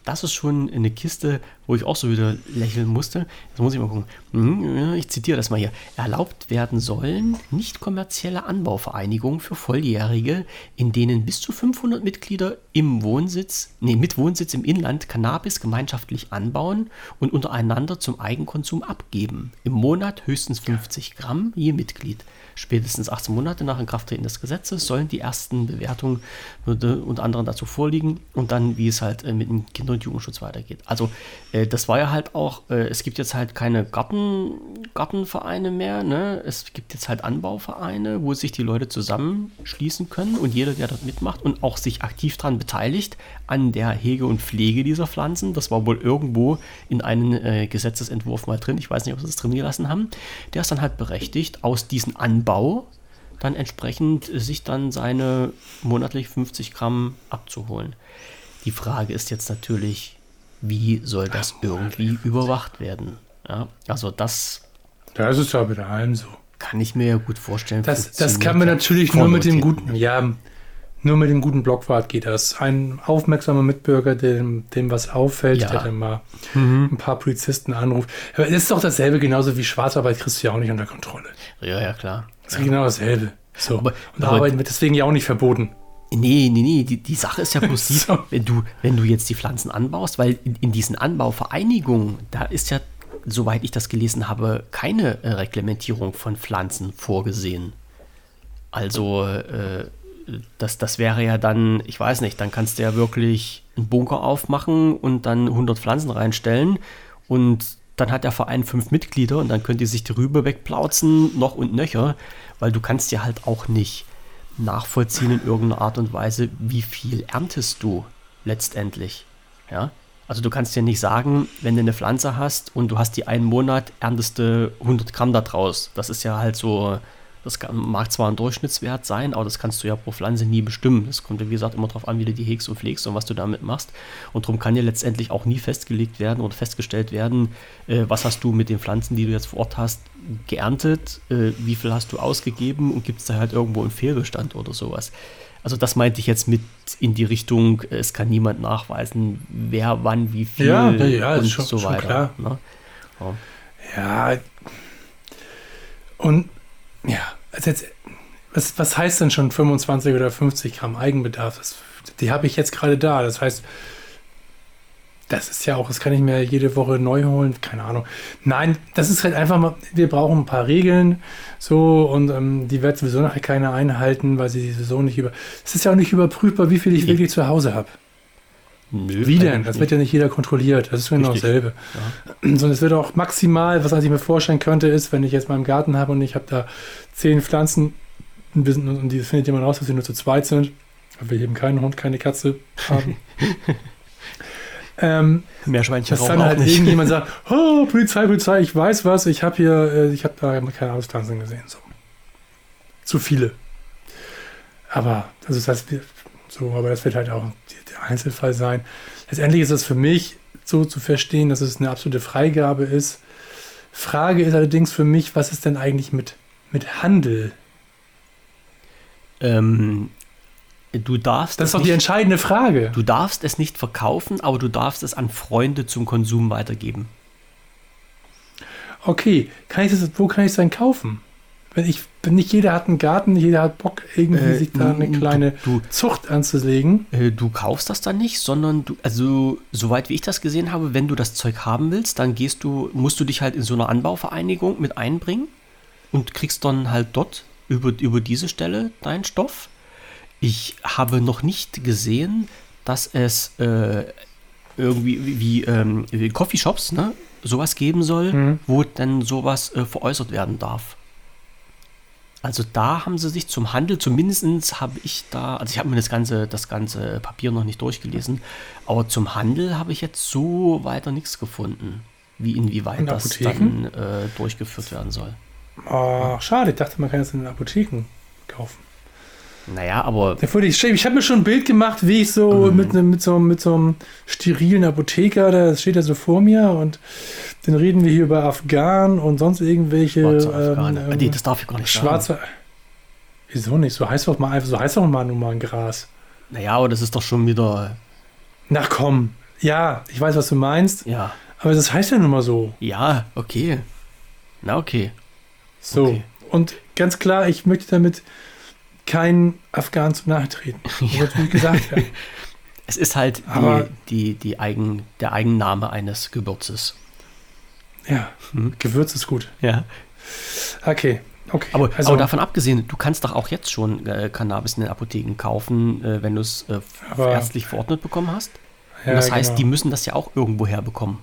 A: das ist schon eine Kiste, wo ich auch so wieder lächeln musste. Jetzt muss ich mal gucken. Mhm, ich zitiere das mal hier. Erlaubt werden sollen nicht kommerzielle Anbauvereinigungen für Volljährige, in denen bis zu 500 Mitglieder im Wohnsitz, nee, mit Wohnsitz im Inland Cannabis gemeinschaftlich anbauen und untereinander zum Eigenkonsum abgeben. Im Monat höchstens 50 Gramm je Mitglied. Spätestens 18 Monate nach Inkrafttreten des Gesetzes sollen die ersten Bewertungen unter anderem dazu vorliegen und dann, wie es halt äh, mit dem Kinder- und Jugendschutz weitergeht. Also äh, das war ja halt auch, äh, es gibt jetzt halt keine Garten, Gartenvereine mehr, ne? es gibt jetzt halt Anbauvereine, wo sich die Leute zusammenschließen können und jeder, der dort mitmacht und auch sich aktiv daran beteiligt, an der Hege und Pflege dieser Pflanzen. Das war wohl irgendwo in einem äh, Gesetzesentwurf mal drin, ich weiß nicht, ob sie es drin gelassen haben. Der ist dann halt berechtigt, aus diesen Anbau Bau dann entsprechend sich dann seine monatlich 50 Gramm abzuholen. Die Frage ist jetzt natürlich, wie soll das irgendwie überwacht werden? Ja, also das.
B: Das ist ja bei allem so.
A: Kann ich mir ja gut vorstellen.
B: Das, das kann man natürlich nur mit dem guten, ja, nur mit dem guten Blockwart geht das. Ein aufmerksamer Mitbürger, dem, dem was auffällt, ja. der dann mal mhm. ein paar Polizisten anruft. Aber es ist doch dasselbe genauso wie Schwarzarbeit kriegst du ja auch nicht unter Kontrolle.
A: Ja, ja, klar.
B: Das ist genau dasselbe. So. Aber, und aber, Arbeiten wird deswegen ja auch nicht verboten.
A: Nee, nee, nee. Die, die Sache ist ja bloß die, wenn, du, wenn du jetzt die Pflanzen anbaust, weil in, in diesen Anbauvereinigungen, da ist ja, soweit ich das gelesen habe, keine äh, Reglementierung von Pflanzen vorgesehen. Also, äh, das, das wäre ja dann, ich weiß nicht, dann kannst du ja wirklich einen Bunker aufmachen und dann 100 Pflanzen reinstellen und dann hat der Verein fünf Mitglieder und dann könnt ihr sich darüber wegplauzen, noch und nöcher, weil du kannst ja halt auch nicht nachvollziehen in irgendeiner Art und Weise, wie viel erntest du letztendlich. Ja? Also du kannst ja nicht sagen, wenn du eine Pflanze hast und du hast die einen Monat, erntest du 100 Gramm daraus. Das ist ja halt so das kann, mag zwar ein Durchschnittswert sein, aber das kannst du ja pro Pflanze nie bestimmen. Das kommt ja, wie gesagt, immer darauf an, wie du die hegst und pflegst und was du damit machst. Und darum kann ja letztendlich auch nie festgelegt werden oder festgestellt werden, äh, was hast du mit den Pflanzen, die du jetzt vor Ort hast, geerntet, äh, wie viel hast du ausgegeben und gibt es da halt irgendwo einen Fehlbestand oder sowas. Also das meinte ich jetzt mit in die Richtung, es kann niemand nachweisen, wer wann wie viel
B: ja, ja, und schon,
A: so weiter. Ne?
B: Ja. ja. Und ja, also jetzt, was, was heißt denn schon 25 oder 50 Gramm Eigenbedarf? Das, die habe ich jetzt gerade da. Das heißt, das ist ja auch, das kann ich mir jede Woche neu holen, keine Ahnung. Nein, das ist halt einfach mal, wir brauchen ein paar Regeln, so, und ähm, die wird sowieso nachher keiner einhalten, weil sie sowieso nicht über. Es ist ja auch nicht überprüfbar, wie viel ich wirklich zu Hause habe. Nö, Wie denn? Das wird ja nicht jeder kontrolliert. Das ist genau dasselbe. Ja. Sondern es wird auch maximal, was ich mir vorstellen könnte, ist, wenn ich jetzt im Garten habe und ich habe da zehn Pflanzen und die findet jemand raus, dass sie nur zu zweit sind, weil wir eben keinen Hund, keine Katze haben.
A: ähm, Meerschweinchen
B: dass dann halt nicht. irgendjemand sagt, oh, Polizei, Polizei, ich weiß was, ich habe hier, äh, ich habe da keine Auspflanzen gesehen. So. Zu viele. Aber, also das heißt, so, aber das wird halt auch der Einzelfall sein. Letztendlich ist es für mich so zu verstehen, dass es eine absolute Freigabe ist. Frage ist allerdings für mich, was ist denn eigentlich mit, mit Handel
A: Ähm, du darfst.
B: Das ist
A: es
B: doch die
A: nicht,
B: entscheidende Frage.
A: Du darfst es nicht verkaufen, aber du darfst es an Freunde zum Konsum weitergeben.
B: Okay, kann ich das, wo kann ich es denn kaufen? Ich, nicht jeder hat einen Garten, nicht jeder hat Bock, irgendwie
A: Äh,
B: sich da eine
A: du-
B: kleine
A: du-
B: Zucht anzulegen.
A: Äh, Du kaufst das dann nicht, sondern du, also soweit wie ich das gesehen habe, wenn du das Zeug haben willst, dann gehst du, musst du dich halt in so einer Anbauvereinigung mit einbringen und kriegst dann halt dort über, über diese Stelle deinen Stoff. Ich habe noch nicht gesehen, dass es äh, irgendwie wie, wie, ähm, wie Coffeeshops, ne, sowas geben soll,
B: Mhm.
A: wo dann sowas äh, veräußert werden darf. Also da haben sie sich zum Handel, zumindest habe ich da, also ich habe mir das ganze, das ganze Papier noch nicht durchgelesen, aber zum Handel habe ich jetzt so weiter nichts gefunden, wie inwieweit das
B: Apotheken?
A: dann äh, durchgeführt werden soll.
B: Oh, schade, ich dachte, man kann das in den Apotheken kaufen.
A: Naja, aber
B: Ich, ich habe mir schon ein Bild gemacht, wie ich so
A: Mhm.
B: mit, mit, so, mit so einem sterilen Apotheker, da steht er so vor mir und dann reden wir hier über Afghan und sonst irgendwelche ähm, ähm,
A: nee, das darf ich gar nicht sagen.
B: schwarze. Wieso nicht? So heißt doch mal einfach, so heißt doch mal nur mal ein Gras.
A: Naja, aber das ist doch schon wieder,
B: Na komm. Ja, ich weiß, was du meinst,
A: ja,
B: aber das heißt ja nun mal so.
A: ja, okay. Na okay.
B: So.
A: Okay.
B: Und ganz klar, ich möchte damit keinen Afghanen zu nahe treten. Das wird gesagt werden.
A: Es ist halt
B: Aber-
A: die, die, die Eigen, der Eigenname eines Gewürzes.
B: Ja,
A: Hm.
B: Gewürz ist gut.
A: Ja.
B: Okay, okay.
A: Aber,
B: also,
A: aber davon abgesehen, du kannst doch auch jetzt schon äh, Cannabis in den Apotheken kaufen, äh, wenn du es äh, ärztlich verordnet bekommen hast. Und
B: ja,
A: das heißt,
B: genau.
A: die müssen das ja auch irgendwo herbekommen.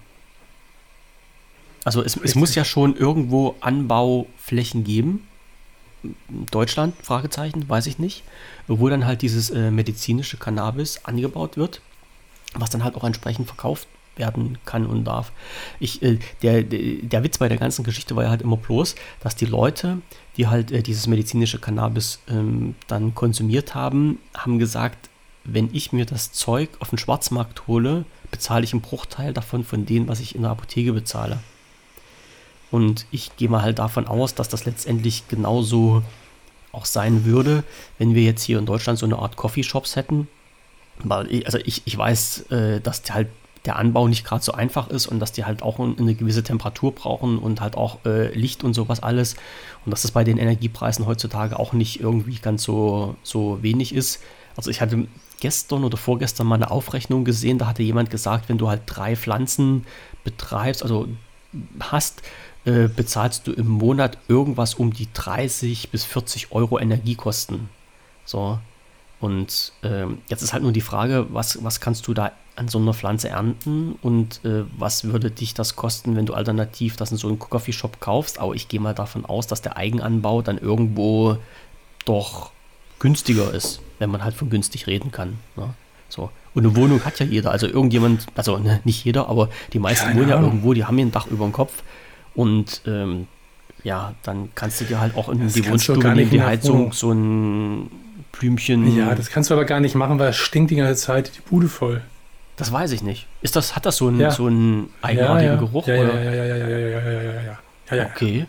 A: Also es, es muss ja schon irgendwo Anbauflächen geben. Deutschland, Fragezeichen, weiß ich nicht. Wo dann halt dieses äh, medizinische Cannabis angebaut wird, was dann halt auch entsprechend verkauft werden kann und darf. Ich, äh, der, der, Witz bei der ganzen Geschichte war ja halt immer bloß, dass die Leute, die halt äh, dieses medizinische Cannabis ähm, dann konsumiert haben, haben gesagt, wenn ich mir das Zeug auf den Schwarzmarkt hole, bezahle ich einen Bruchteil davon von dem, was ich in der Apotheke bezahle. Und ich gehe mal halt davon aus, dass das letztendlich genauso auch sein würde, wenn wir jetzt hier in Deutschland so eine Art Coffeeshops hätten. Weil ich, also ich, ich weiß, äh, dass halt der Anbau nicht gerade so einfach ist und dass die halt auch ein- eine gewisse Temperatur brauchen und halt auch äh, Licht und sowas alles. Und dass das bei den Energiepreisen heutzutage auch nicht irgendwie ganz so, so wenig ist. Also ich hatte gestern oder vorgestern mal eine Aufrechnung gesehen, da hatte jemand gesagt, wenn du halt drei Pflanzen betreibst, also hast, äh, bezahlst du im Monat irgendwas um die 30 bis 40 Euro Energiekosten. So. Und ähm, jetzt ist halt nur die Frage, was, was kannst du da an so einer Pflanze ernten und äh, was würde dich das kosten, wenn du alternativ das in so einem Coffeeshop kaufst? Aber ich gehe mal davon aus, dass der Eigenanbau dann irgendwo doch günstiger ist, wenn man halt von günstig reden kann. Ne? So. Und eine Wohnung hat ja jeder. Also irgendjemand, also ne, nicht jeder, aber die meisten
B: Keine
A: wohnen ja irgendwo, die haben ja ein Dach über dem Kopf. Und ähm, ja, dann kannst du dir halt auch in
B: Das
A: die Wohnstube neben die Heizung so ein Blümchen.
B: Ja, das kannst du aber gar nicht machen, weil es stinkt die ganze Zeit die Bude voll.
A: Das weiß ich nicht. Ist das, hat das so einen,
B: Ja.
A: so einen eigenartigen
B: ja, ja.
A: Geruch?
B: Ja, ja,
A: oder?
B: ja, ja, ja, ja, ja, ja, ja, ja, ja, ja. ja, ja.
A: Okay.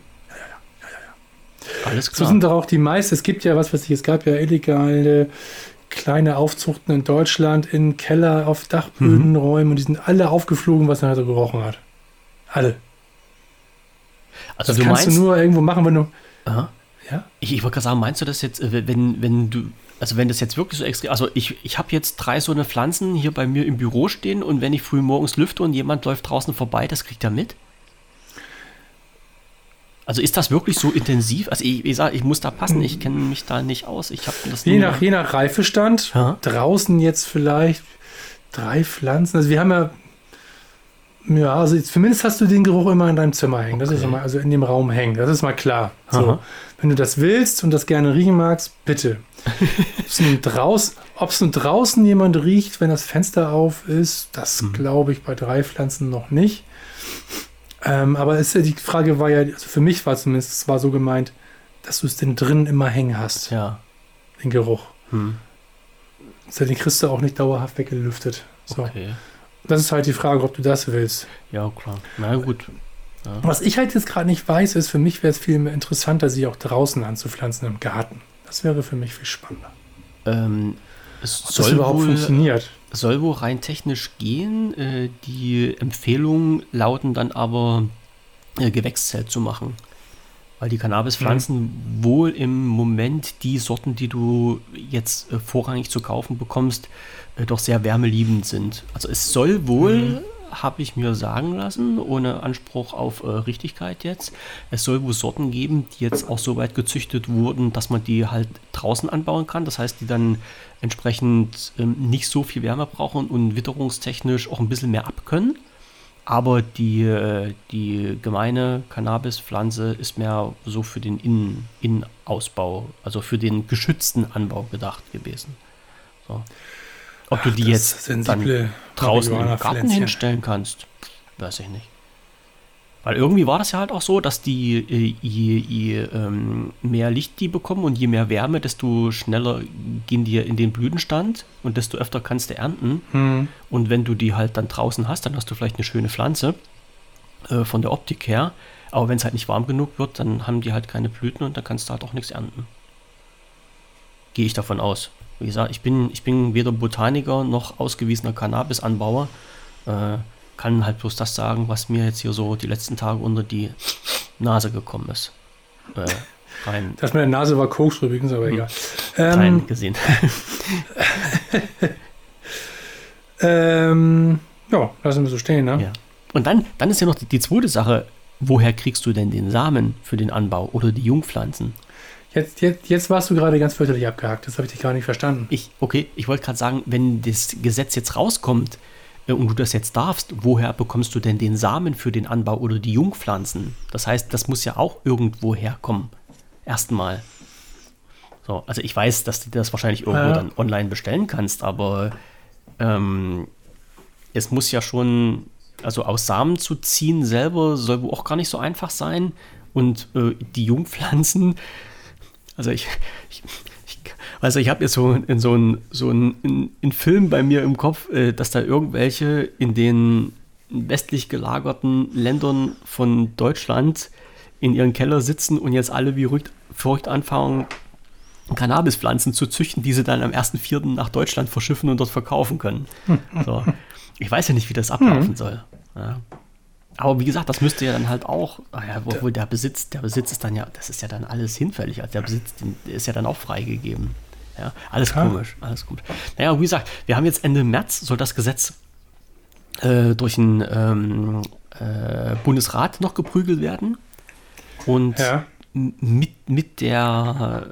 A: Alles
B: So
A: klar.
B: sind doch auch die meisten. Es gibt ja, was weiß ich, es gab ja illegale kleine Aufzuchten in Deutschland in Keller, auf Dachbödenräumen und die sind alle aufgeflogen, was dann so gerochen hat. Alle.
A: Also
B: Das
A: du
B: kannst
A: meinst,
B: du nur irgendwo machen, wenn du.
A: Aha.
B: Ja?
A: ich, ich wollte gerade sagen, meinst du das jetzt, äh, wenn, wenn du, also wenn das jetzt wirklich so extrem, also ich, ich habe jetzt drei so eine Pflanzen hier bei mir im Büro stehen und wenn ich früh morgens lüfte und jemand läuft draußen vorbei, das kriegt er mit? Also ist das wirklich so intensiv? Also ich, ich sag, ich muss da passen, ich kenne mich da nicht aus. Ich habe das
B: Je nach, je nach Reifestand.
A: Ja.
B: Draußen jetzt vielleicht drei Pflanzen. Also wir haben ja. Ja, also jetzt, zumindest hast du den Geruch immer in deinem Zimmer hängen. Das ist immer, also in dem Raum hängen. Das ist mal klar. So. Wenn du das willst und das gerne riechen magst, bitte. Ob es nun, draus, ob's nun draußen jemand riecht, wenn das Fenster auf ist, das
A: Mhm.
B: glaube ich bei drei Pflanzen noch nicht. Ähm, aber es, die Frage war ja, also für mich war zumindest, es war so gemeint, dass du es denn drin immer hängen hast,
A: Ja.
B: den Geruch.
A: Hm.
B: Den kriegst du auch nicht dauerhaft weggelüftet. So.
A: Okay.
B: Das ist halt die Frage, ob du das willst.
A: Ja, klar. Na gut.
B: Was ich halt jetzt gerade nicht weiß, ist, für mich wäre es viel mehr interessanter, sie auch draußen anzupflanzen im Garten. Das wäre für mich viel spannender.
A: Ähm, es
B: Ob das
A: soll
B: überhaupt
A: wohl,
B: funktioniert.
A: soll wohl rein technisch gehen. Äh, die Empfehlungen lauten dann aber, äh, Gewächszelt zu machen. Weil die Cannabispflanzen wohl im Moment die Sorten, die du jetzt äh, vorrangig zu kaufen bekommst, äh, doch sehr wärmeliebend sind. Also es soll wohl, habe ich mir sagen lassen, ohne Anspruch auf äh, Richtigkeit jetzt, es soll wohl Sorten geben, die jetzt auch so weit gezüchtet wurden, dass man die halt draußen anbauen kann. Das heißt, die dann entsprechend ähm, nicht so viel Wärme brauchen und witterungstechnisch auch ein bisschen mehr abkönnen. Aber die, äh, die gemeine Cannabispflanze ist mehr so für den Innen, Innenausbau, also für den geschützten Anbau gedacht gewesen. So. Ob du die jetzt dann draußen im Garten
B: Marihuana-Pflänzchen.
A: hinstellen kannst, weiß ich nicht. Weil irgendwie war das ja halt auch so, dass die, äh, je, je ähm, mehr Licht die bekommen und je mehr Wärme, desto schneller gehen die in den Blütenstand und desto öfter kannst du ernten.
B: Hm.
A: Und wenn du die halt dann draußen hast, dann hast du vielleicht eine schöne Pflanze äh, von der Optik her. Aber wenn es halt nicht warm genug wird, dann haben die halt keine Blüten und dann kannst du halt auch nichts ernten. Gehe ich davon aus. Wie gesagt, ich bin, ich bin weder Botaniker noch ausgewiesener Cannabis-Anbauer. Äh, kann halt bloß das sagen, was mir jetzt hier so die letzten Tage unter die Nase gekommen ist. Äh, rein,
B: Das mit der Nase war Koks übrigens, aber egal.
A: rein
B: Ähm,
A: gesehen.
B: ähm, ja, lassen wir so stehen, ne?
A: Ja. Und dann, dann ist ja noch die, die zweite Sache, woher kriegst du denn den Samen für den Anbau oder die Jungpflanzen?
B: Jetzt, jetzt, jetzt warst du gerade ganz fürchterlich abgehakt. Das habe ich dich gar nicht verstanden.
A: Ich, okay, ich wollte gerade sagen, wenn das Gesetz jetzt rauskommt äh, und du das jetzt darfst, woher bekommst du denn den Samen für den Anbau oder die Jungpflanzen? Das heißt, das muss ja auch irgendwo herkommen. Erstmal. So, also ich weiß, dass du das wahrscheinlich irgendwo
B: Ja.
A: dann online bestellen kannst, aber ähm, es muss ja schon, also aus Samen zu ziehen selber soll wohl auch gar nicht so einfach sein. Und äh, die Jungpflanzen, also ich, ich, ich also ich habe jetzt so, in so einen so ein, in, in Film bei mir im Kopf, äh, dass da irgendwelche in den westlich gelagerten Ländern von Deutschland in ihren Keller sitzen und jetzt alle wie verrückt anfangen, Cannabispflanzen zu züchten, die sie dann am 1.4. nach Deutschland verschiffen und dort verkaufen können. So. Ich weiß ja nicht, wie das ablaufen soll. Ja. Aber wie gesagt, das müsste ja dann halt auch, ah ja, obwohl der Besitz, der Besitz ist dann ja, das ist ja dann alles hinfällig. Also der Besitz der ist ja dann auch freigegeben. Ja, alles
B: Ja.
A: komisch, alles komisch. Naja, wie gesagt, wir haben jetzt Ende März, soll das Gesetz äh, durch den ähm, äh, Bundesrat noch geprügelt werden. Und
B: Ja.
A: mit, mit der,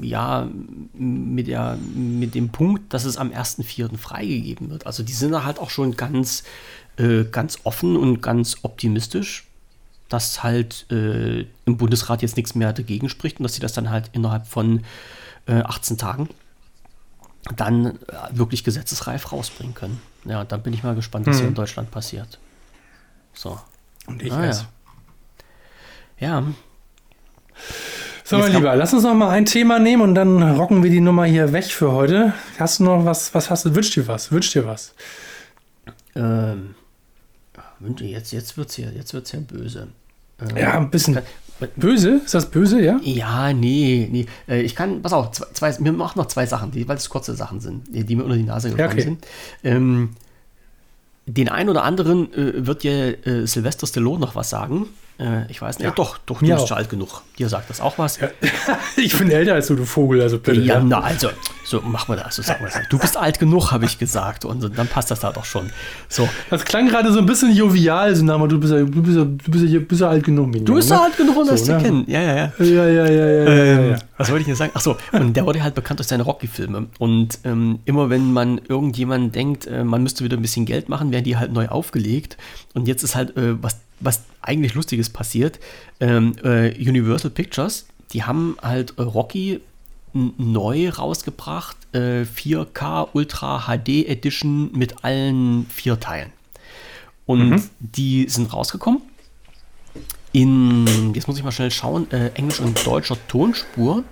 A: äh, ja, mit der, mit dem Punkt, dass es am 1.4. freigegeben wird. Also die sind da halt auch schon ganz, äh, ganz offen und ganz optimistisch, dass halt äh, im Bundesrat jetzt nichts mehr dagegen spricht und dass sie das dann halt innerhalb von äh, 18 Tagen dann äh, wirklich gesetzesreif rausbringen können. Ja, dann bin ich mal gespannt, was hier in Deutschland passiert. So.
B: Und ich
A: Ah,
B: esse.
A: Ja,
B: So,
A: Jetzt
B: mein Lieber, lass uns noch mal ein Thema nehmen und dann rocken wir die Nummer hier weg für heute. Hast du noch was? Was hast du? Wünsch dir was? Wünsch dir was?
A: Ähm, Wünsche, jetzt, jetzt wird es ja, jetzt wird's ja böse. Ähm,
B: Ja, ein bisschen
A: kann-
B: böse. Ist das böse, ja?
A: Ja, nee, nee. Äh, Ich kann, pass auf, zwei, zwei, mir machen noch zwei Sachen, die, weil es kurze Sachen sind, die, die mir unter die Nase gekommen
B: okay.
A: sind. Ähm, den einen oder anderen äh, wird ja äh, Sylvester Stallone noch was sagen. Äh, ich weiß nicht.
B: Ja,
A: doch, doch, du bist
B: auch.
A: schon alt genug. Dir sagt das auch was.
B: ja. ich bin älter als du, du Vogel, also bitte.
A: Ja,
B: Ja,
A: na, also, so machen wir das. So sagen wir das. Du bist alt genug, habe ich gesagt. Und dann passt das da doch schon. So,
B: Das klang gerade so ein bisschen jovial, so Motto, du bist ja, du bist ja, du bist ja, bist ja alt genug, Mignon,
A: du bist
B: ne?
A: ja alt genug, um das
B: So,
A: zu
B: ne?
A: kennen. Ja, ja, ja.
B: Ja, ja, ja, ja, ja,
A: Ähm,
B: ja.
A: Was wollte ich denn sagen? Achso, und der wurde halt bekannt durch seine Rocky-Filme. Und ähm, immer wenn man irgendjemand denkt, äh, man müsste wieder ein bisschen Geld machen, werden die halt neu aufgelegt. Und jetzt ist halt äh, was, was eigentlich Lustiges passiert. Ähm, äh, Universal Pictures, die haben halt äh, Rocky neu rausgebracht, äh, 4K Ultra HD Edition mit allen vier Teilen. Und die sind rausgekommen in, jetzt muss ich mal schnell schauen, äh, Englisch und deutscher Tonspur.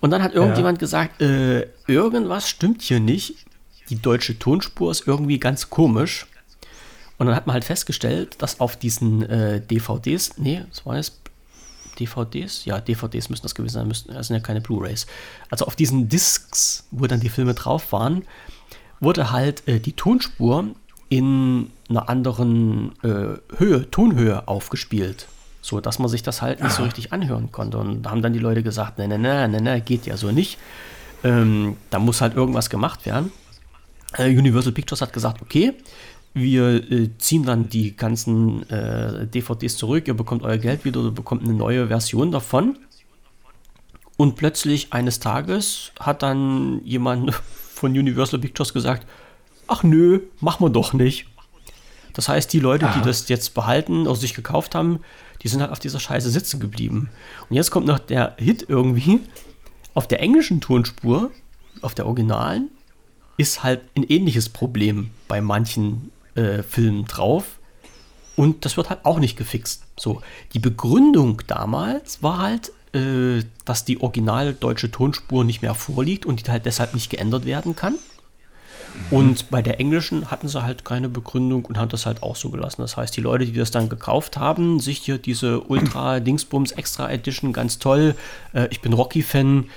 A: Und dann hat irgendjemand gesagt, äh, irgendwas stimmt hier nicht. Die deutsche Tonspur ist irgendwie ganz komisch. Und dann hat man halt festgestellt, dass auf diesen äh, DVDs, nee, das war jetzt DVDs? Ja, DVDs müssen das gewesen sein, müssen, das sind ja keine Blu-Rays. Also auf diesen Discs, wo dann die Filme drauf waren, wurde halt äh, die Tonspur in einer anderen äh, Höhe, Tonhöhe aufgespielt. So dass man sich das halt nicht so richtig anhören konnte. Und da haben dann die Leute gesagt, ne, ne, ne, ne, ne, geht ja so nicht. Ähm, da muss halt irgendwas gemacht werden. Äh, Universal Pictures hat gesagt, okay, wir äh, ziehen dann die ganzen äh, DVDs zurück, ihr bekommt euer Geld wieder oder bekommt eine neue Version davon. Und plötzlich eines Tages hat dann jemand von Universal Pictures gesagt, ach nö, machen wir doch nicht. Das heißt, die Leute, Aha. die das jetzt behalten oder sich gekauft haben, die sind halt auf dieser Scheiße sitzen geblieben. Und jetzt kommt noch der Hit irgendwie. Auf der englischen Tonspur, auf der originalen, ist halt ein ähnliches Problem bei manchen äh, Filmen drauf. Und das wird halt auch nicht gefixt. So, die Begründung damals war halt, äh, dass die original deutsche Tonspur nicht mehr vorliegt und die halt deshalb nicht geändert werden kann. Und bei der englischen hatten sie halt keine Begründung und haben das halt auch so gelassen. Das heißt, die Leute, die das dann gekauft haben, sich hier diese Ultra Dingsbums Extra Edition ganz toll, äh, ich bin Rocky-Fan,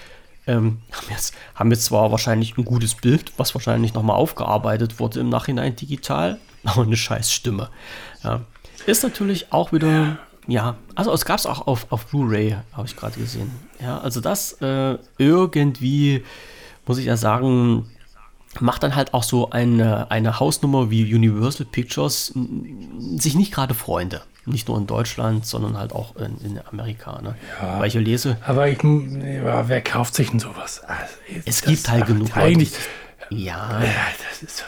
A: ähm, haben, jetzt, haben jetzt zwar wahrscheinlich ein gutes Bild, was wahrscheinlich nochmal aufgearbeitet wurde im Nachhinein digital, aber eine scheiß Stimme. Ja. Ist natürlich auch wieder, ja, also es gab es auch auf, auf Blu-ray, habe ich gerade gesehen. Ja, also das äh, irgendwie, muss ich ja sagen, macht dann halt auch so eine, eine Hausnummer wie Universal Pictures sich nicht gerade Freunde. Nicht nur in Deutschland, sondern halt auch in, in Amerika. Ne?
B: Ja, Weil ich lese. Aber ich, ja, wer kauft sich denn sowas? Also,
A: es gibt halt genug.
B: Eigentlich,
A: ja. ja. Das ist so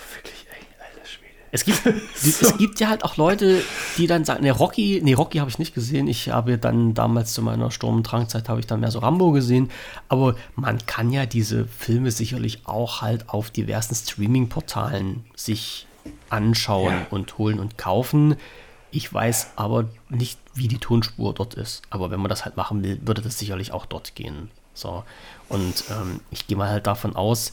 A: es gibt, so. es gibt ja halt auch Leute, die dann sagen, ne, Rocky, nee, Rocky habe ich nicht gesehen. Ich habe dann damals zu meiner Sturm- und Drangzeit habe ich dann mehr so Rambo gesehen. Aber man kann ja diese Filme sicherlich auch halt auf diversen Streaming-Portalen sich anschauen ja. und holen und kaufen. Ich weiß aber nicht, wie die Tonspur dort ist. Aber wenn man das halt machen will, würde das sicherlich auch dort gehen. So. Und ähm, ich gehe mal halt davon aus,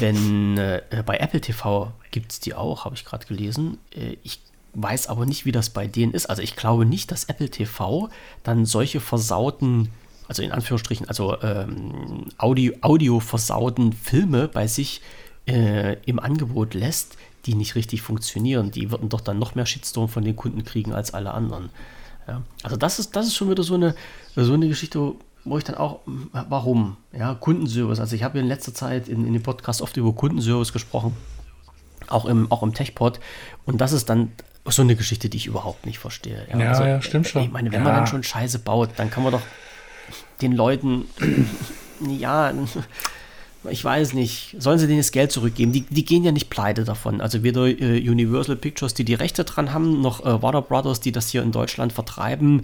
A: wenn äh, bei Apple TV gibt es die auch, habe ich gerade gelesen. Äh, ich weiß aber nicht, wie das bei denen ist. Also ich glaube nicht, dass Apple TV dann solche versauten, also in Anführungsstrichen, also ähm, Audio, Audio versauten Filme bei sich äh, im Angebot lässt, die nicht richtig funktionieren. Die würden doch dann noch mehr Shitstorm von den Kunden kriegen als alle anderen. Ja. Also das ist, das ist schon wieder so eine, so eine Geschichte, wo ich dann auch, warum? Ja, Kundenservice. Also ich habe in letzter Zeit in, in dem Podcast oft über Kundenservice gesprochen, auch im, auch im TechPod. Und das ist dann so eine Geschichte, die ich überhaupt nicht verstehe.
B: Ja, ja, also, ja stimmt schon.
A: Ich meine, wenn
B: ja.
A: man dann schon Scheiße baut, dann kann man doch den Leuten, ja, ich weiß nicht, sollen sie denen das Geld zurückgeben? Die, die gehen ja nicht pleite davon. Also weder äh, Universal Pictures, die die Rechte dran haben, noch äh, Warner Brothers, die das hier in Deutschland vertreiben.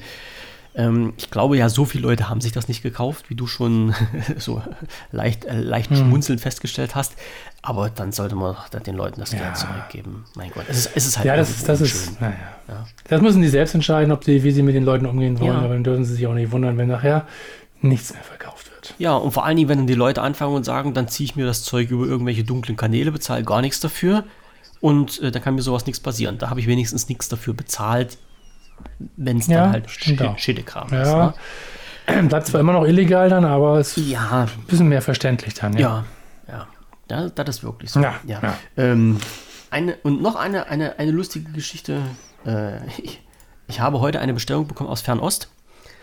A: Ähm, ich glaube ja, so viele Leute haben sich das nicht gekauft, wie du schon so leicht, äh, leicht hm. schmunzelnd festgestellt hast. Aber dann sollte man den Leuten das ja. Geld zurückgeben. Mein Gott, es ist, es ist halt
B: Ja, das, ist, das ist, naja. ja. Das müssen die selbst entscheiden, ob die, wie sie mit den Leuten umgehen wollen. Ja. Aber dann dürfen sie sich auch nicht wundern, wenn nachher nichts mehr verkauft wird.
A: Ja, und vor allen Dingen, wenn dann die Leute anfangen und sagen, dann ziehe ich mir das Zeug über irgendwelche dunklen Kanäle, bezahle gar nichts dafür und äh, da kann mir sowas nichts passieren. Da habe ich wenigstens nichts dafür bezahlt wenn es ja, dann halt Sch
B: ja. ist. Ne? Bleibt zwar immer noch illegal dann, aber es ist
A: ja.
B: ein bisschen mehr verständlich dann.
A: Ja, ja. ja. ja das ist wirklich so.
B: Ja,
A: ja. Ähm, eine, und noch eine, eine, eine lustige Geschichte. Äh, ich, ich habe heute eine Bestellung bekommen aus Fernost.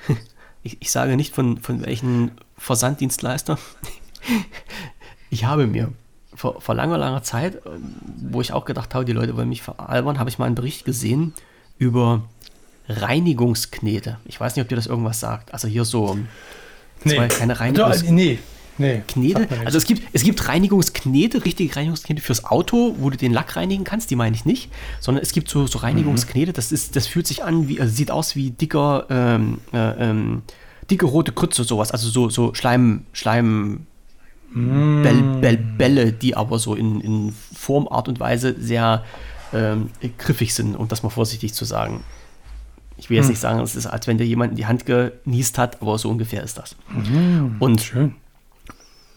A: Ich, ich sage nicht von, von welchen Versanddienstleister. Ich habe mir vor, vor langer, langer Zeit, wo ich auch gedacht habe, die Leute wollen mich veralbern, habe ich mal einen Bericht gesehen über Reinigungsknete. Ich weiß nicht, ob dir das irgendwas sagt. Also hier so
B: nee. zwei
A: keine Reinigungsknete.
B: Nee. Nee,
A: Knete. Also es gibt, es gibt Reinigungsknete, richtige Reinigungsknete fürs Auto, wo du den Lack reinigen kannst, die meine ich nicht, sondern es gibt so, so Reinigungsknete, das ist, das fühlt sich an wie, also sieht aus wie dicker, ähm, äh, ähm, dicke rote Krütze, sowas, also so, so Schleim, Schleim, mm. Bell, Bell, Bälle, die aber so in, in Form, Art und Weise sehr ähm, griffig sind, um das mal vorsichtig zu sagen. Ich will jetzt hm. nicht sagen, es ist, als wenn dir jemand in die Hand genießt hat, aber so ungefähr ist das.
B: Mhm,
A: und schön.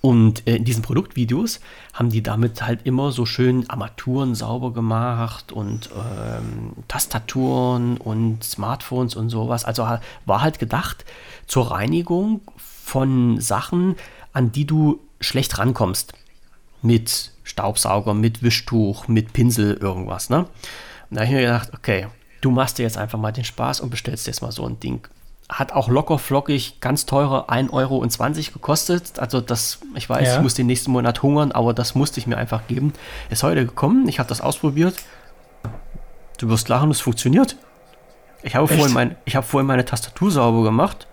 A: Und äh, in diesen Produktvideos haben die damit halt immer so schön Armaturen sauber gemacht und ähm, Tastaturen und Smartphones und sowas. Also war halt gedacht zur Reinigung von Sachen, an die du schlecht rankommst. Mit Staubsauger, mit Wischtuch, mit Pinsel, irgendwas. Ne? Und da habe ich mir gedacht, okay, du machst dir jetzt einfach mal den Spaß und bestellst jetzt mal so ein Ding hat auch locker flockig ganz teure 1,20 Euro gekostet. Also das, ich weiß, ja. ich muss den nächsten Monat hungern, aber das musste ich mir einfach geben. Ist heute gekommen, ich habe das ausprobiert. Du wirst lachen, es funktioniert. Ich habe, vorhin mein, ich habe vorhin meine Tastatur sauber gemacht.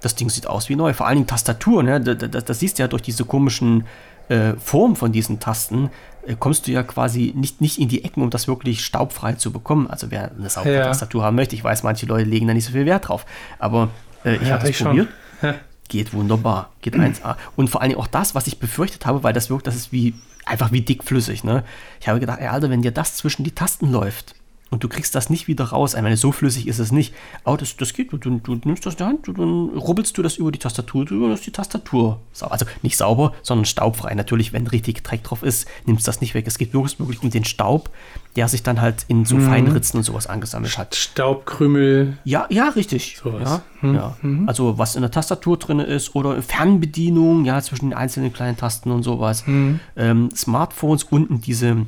A: Das Ding sieht aus wie neu. Vor allen Dingen Tastatur, ne? Das, das, das siehst du ja durch diese komischen äh, Form von diesen Tasten. Äh, kommst du ja quasi nicht, nicht in die Ecken, um das wirklich staubfrei zu bekommen. Also wer eine saubere ja. Tastatur haben möchte, ich weiß, manche Leute legen da nicht so viel Wert drauf. Aber äh, ich ja, habe es probiert. Geht wunderbar. Geht 1A. Und vor allem auch das, was ich befürchtet habe, weil das wirkt, das ist wie einfach wie dickflüssig. Ne? Ich habe gedacht, ey, Alter, wenn dir das zwischen die Tasten läuft, und du kriegst das nicht wieder raus. Ich meine, so flüssig ist es nicht. Aber das, das geht. Du, du, du nimmst das in die Hand, du, dann rubbelst du das über die Tastatur, du hast die Tastatur. Also nicht sauber, sondern staubfrei. Natürlich, wenn richtig Dreck drauf ist, nimmst du das nicht weg. Es geht wirklich, wirklich um den Staub, der sich dann halt in so mhm. Feinritzen und sowas angesammelt hat.
B: Staubkrümel.
A: Ja, ja, richtig. Sowas. Ja, mhm. ja. Mhm. Also was in der Tastatur drin ist oder Fernbedienung, ja, zwischen den einzelnen kleinen Tasten und sowas. Mhm. Ähm, Smartphones unten diese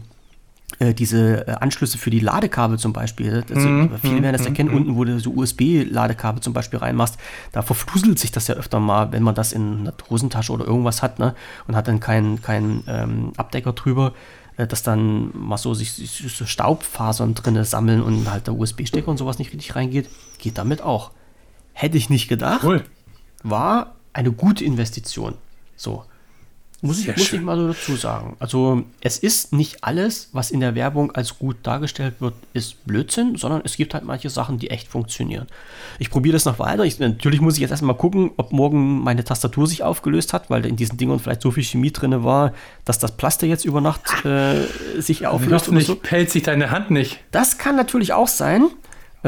A: äh, diese äh, Anschlüsse für die Ladekabel zum Beispiel, also mm, viele werden das erkennen, mm, unten, wo du so USB-Ladekabel zum Beispiel reinmachst, da verfluselt sich das ja öfter mal, wenn man das in einer Hosentasche oder irgendwas hat, ne, und hat dann keinen kein, ähm, Abdecker drüber, äh, dass dann mal so sich, sich so Staubfasern drin sammeln und halt der USB-Stecker und sowas nicht richtig reingeht, geht damit auch. Hätte ich nicht gedacht. Cool. War eine gute Investition. So. Muss ich, muss ich mal so dazu sagen. Also es ist nicht alles, was in der Werbung als gut dargestellt wird, ist Blödsinn, sondern es gibt halt manche Sachen, die echt funktionieren. Ich probiere das noch weiter. Ich, natürlich muss ich jetzt erstmal gucken, ob morgen meine Tastatur sich aufgelöst hat, weil in diesen Dingern vielleicht so viel Chemie drin war, dass das Plaster jetzt über Nacht äh, sich auflöst.
B: Nicht, so. Pellt sich deine Hand nicht.
A: Das kann natürlich auch sein.
B: Äh,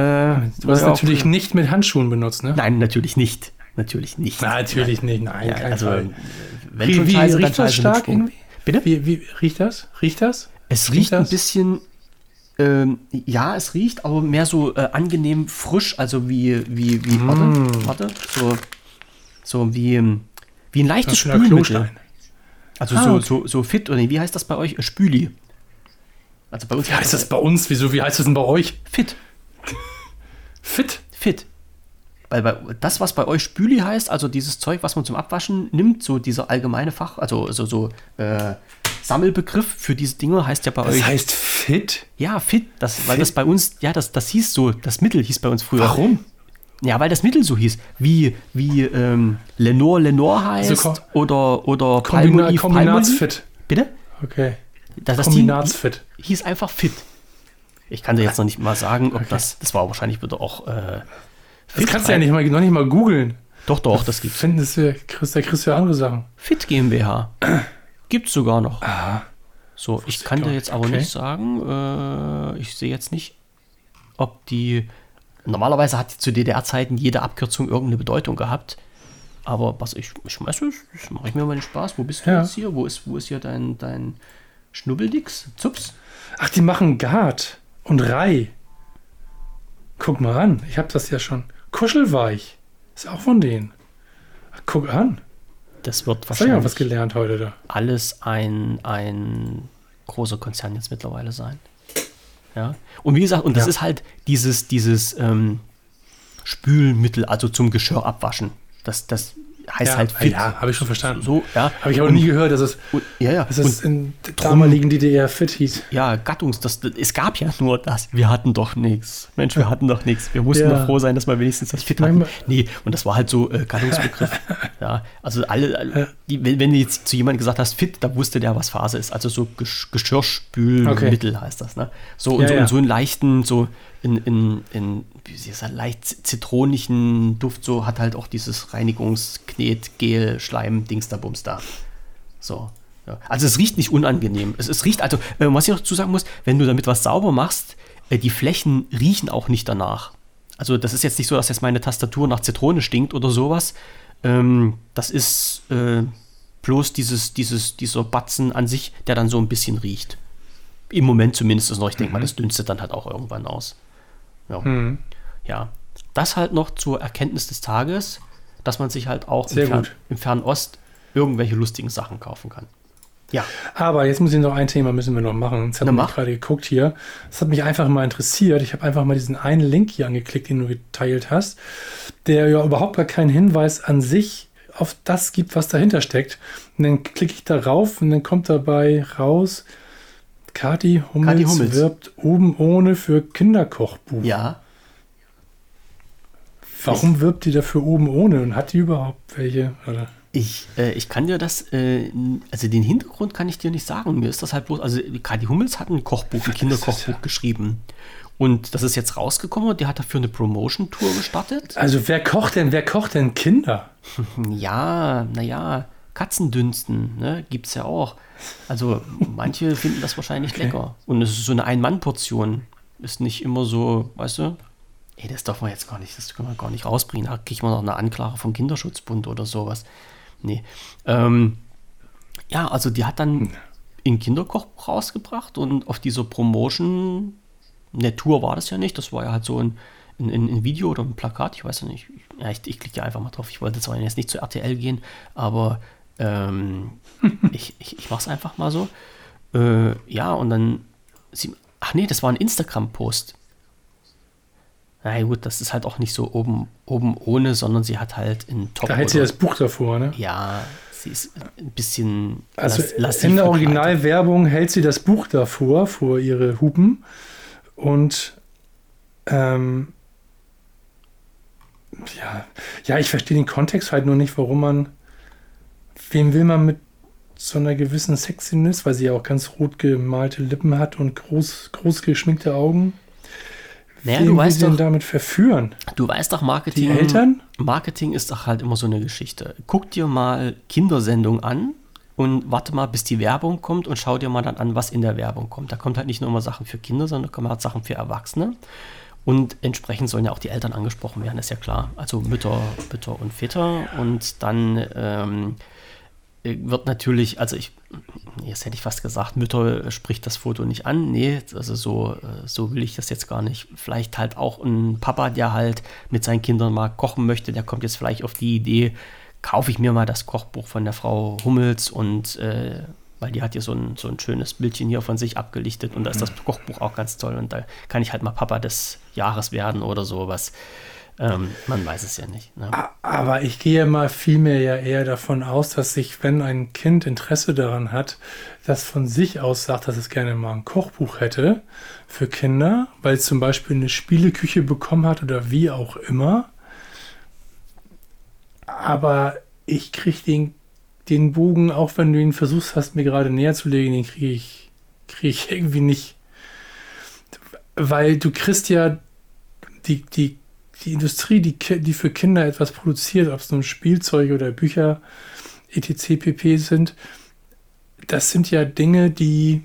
B: du hast natürlich auch, nicht mit Handschuhen benutzt, ne?
A: Nein, natürlich nicht. Natürlich nicht.
B: Na, natürlich nein. nicht, nein. Ja, also, Fall
A: wenn wie, schon wie, Scheiße, riecht das stark irgendwie?
B: Bitte? Wie, wie, riecht das? Riecht das?
A: Es riecht, riecht das? ein bisschen, ähm, ja, es riecht, aber mehr so äh, angenehm frisch, also wie, wie, wie, mm. warte, warte, so, so wie, ähm, wie ein leichtes Spülmittel. Also ah, so, okay. so, so fit, oder wie heißt das bei euch? Spüli.
B: Also bei uns wie heißt das bei uns? Wieso, wie heißt das denn bei euch?
A: Fit.
B: fit?
A: Fit. Weil bei, das, was bei euch Spüli heißt, also dieses Zeug, was man zum Abwaschen nimmt, so dieser allgemeine Fach, also so, so äh, Sammelbegriff für diese Dinge heißt ja bei
B: das
A: euch.
B: Das heißt Fit?
A: Ja, Fit. Das, fit. Weil das bei uns, ja, das, das hieß so, das Mittel hieß bei uns früher.
B: Warum?
A: Ja, weil das Mittel so hieß. Wie, wie ähm, Lenore Lenore heißt also, oder, oder
B: Kombina Kombinatsfit.
A: Bitte?
B: Okay.
A: Das, das Kombinatsfit. Hieß einfach Fit. Ich kann dir jetzt noch nicht mal sagen, ob okay. das, das war wahrscheinlich wieder auch äh,
B: das kannst du ja nicht mal, noch nicht mal googeln.
A: Doch, doch, das gibt's.
B: Finden das da kriegst du ja andere Sachen.
A: Fit GmbH. Gibt's sogar noch. Aha. So, ich kann dir jetzt aber okay. nicht sagen, äh, ich sehe jetzt nicht, ob die. Normalerweise hat zu DDR-Zeiten jede Abkürzung irgendeine Bedeutung gehabt. Aber was ich, ich weiß nicht, das mache ich mir mal den Spaß. Wo bist du ja. jetzt hier? Wo ist, wo ist hier dein, dein Schnubbeldix? Zups?
B: Ach, die machen Gard und Rai. Guck mal ran, ich habe das ja schon. Kuschelweich. Ist auch von denen. Guck an.
A: Das wird wahrscheinlich.
B: Ich was gelernt heute da.
A: Alles ein, ein großer Konzern jetzt mittlerweile sein. Ja. Und wie gesagt, und das ja. ist halt dieses, dieses ähm, Spülmittel, also zum Geschirr abwaschen. Das, das heißt
B: ja,
A: halt
B: fit. Ja, habe ich schon verstanden.
A: So, ja.
B: Habe ich aber und, nie gehört, dass es,
A: und, ja, ja.
B: dass es in der damaligen DDR fit hieß.
A: Ja, Gattungs, das, das, es gab ja nur das. Wir hatten doch nichts. Mensch, wir hatten doch nichts. Wir mussten ja. doch froh sein, dass wir wenigstens das fit hatten. Nee, und das war halt so äh, Gattungsbegriff. ja, also alle, alle die, wenn, wenn du jetzt zu jemandem gesagt hast, fit, da wusste der, was Phase ist. Also so Geschirrspülmittel okay. heißt das. Ne? So, und, so, und so einen leichten, so in, in, in wie sie es leicht zitronischen Duft, so hat halt auch dieses Reinigungsknet, Gel, Schleim, Dings da Bums da. So. Ja. Also es riecht nicht unangenehm. Es, es riecht, also, äh, was ich noch dazu sagen muss, wenn du damit was sauber machst, äh, die Flächen riechen auch nicht danach. Also das ist jetzt nicht so, dass jetzt meine Tastatur nach Zitrone stinkt oder sowas. Ähm, das ist, äh, bloß dieses, dieses, dieser Batzen an sich, der dann so ein bisschen riecht. Im Moment zumindest noch. Ich denke mhm. mal, das dünstet dann halt auch irgendwann aus. Ja. Mhm. ja. Das halt noch zur Erkenntnis des Tages, dass man sich halt auch im, Fern, im Fernen Ost irgendwelche lustigen Sachen kaufen kann.
B: Ja. Aber jetzt muss ich noch ein Thema müssen wir noch machen. Jetzt habe ich gerade geguckt hier. Das hat mich einfach mal interessiert. Ich habe einfach mal diesen einen Link hier angeklickt, den du geteilt hast, der ja überhaupt gar keinen Hinweis an sich auf das gibt, was dahinter steckt. Und dann klicke ich darauf und dann kommt dabei raus, Kati Hummels, Hummels, wirbt oben ohne für Kinderkochbuch.
A: Ja.
B: Warum wirbt die dafür oben ohne und hat die überhaupt welche? Oder?
A: Ich, äh, ich kann dir das, äh, also den Hintergrund kann ich dir nicht sagen. Mir ist das halt bloß, also Kati Hummels hat ein Kochbuch, ein Kinderkochbuch ja. geschrieben. Und das ist jetzt rausgekommen und die hat dafür eine Promotion-Tour gestartet.
B: Also wer kocht denn, wer kocht denn Kinder?
A: ja, naja, Katzendünsten, ne, gibt es ja auch. Also manche finden das wahrscheinlich okay. lecker. Und es ist so eine Ein-Mann-Portion. Ist nicht immer so, weißt du, ey, das darf man jetzt gar nicht, das können wir gar nicht rausbringen. Da kriegt man noch eine Anklage vom Kinderschutzbund oder sowas. Nee. Ähm, ja, also die hat dann ein Kinderkochbuch rausgebracht und auf dieser Promotion, eine Tour war das ja nicht, das war ja halt so ein, ein, ein Video oder ein Plakat, ich weiß ja nicht. Ja, ich, ich klicke ja einfach mal drauf. Ich wollte zwar jetzt nicht zu RTL gehen, aber ähm, ich, ich, ich mache es einfach mal so. Äh, ja, und dann, sie, ach nee, das war ein Instagram-Post. Na ja, gut, das ist halt auch nicht so oben, oben ohne, sondern sie hat halt in
B: Top. Da hält sie das Buch davor, ne?
A: Ja, sie ist ein bisschen.
B: Also las, in der Originalwerbung hält sie das Buch davor, vor ihre Hupen. Und ähm, ja, ja, ich verstehe den Kontext halt nur nicht, warum man. Wem will man mit so einer gewissen Sexiness, weil sie ja auch ganz rot gemalte Lippen hat und groß, groß geschminkte Augen.
A: Naja, du weißt
B: doch, damit verführen?
A: Du weißt doch, Marketing.
B: Die Eltern?
A: Marketing ist doch halt immer so eine Geschichte. Guck dir mal Kindersendungen an und warte mal, bis die Werbung kommt und schau dir mal dann an, was in der Werbung kommt. Da kommt halt nicht nur immer Sachen für Kinder, sondern da kommen halt Sachen für Erwachsene. Und entsprechend sollen ja auch die Eltern angesprochen werden, ist ja klar. Also Mütter, Mütter und Väter. Und dann ähm, wird natürlich, also ich, jetzt hätte ich fast gesagt, Mütter spricht das Foto nicht an. Nee, also so, so will ich das jetzt gar nicht. Vielleicht halt auch ein Papa, der halt mit seinen Kindern mal kochen möchte, der kommt jetzt vielleicht auf die Idee, kaufe ich mir mal das Kochbuch von der Frau Hummels und äh, weil die hat hier so ein, so ein schönes Bildchen hier von sich abgelichtet und da ist das mhm. Kochbuch auch ganz toll und da kann ich halt mal Papa des Jahres werden oder sowas. Ähm, man weiß es ja nicht. Ne?
B: Aber ich gehe mal vielmehr ja eher davon aus, dass sich, wenn ein Kind Interesse daran hat, das von sich aus sagt, dass es gerne mal ein Kochbuch hätte für Kinder, weil es zum Beispiel eine Spieleküche bekommen hat oder wie auch immer. Aber ich kriege den, den Bogen, auch wenn du ihn versuchst hast, mir gerade näher zu legen, den kriege ich, krieg ich irgendwie nicht. Weil du kriegst ja die, die die Industrie, die, die für Kinder etwas produziert, ob es nun Spielzeuge oder Bücher, etc. pp. sind, das sind ja Dinge, die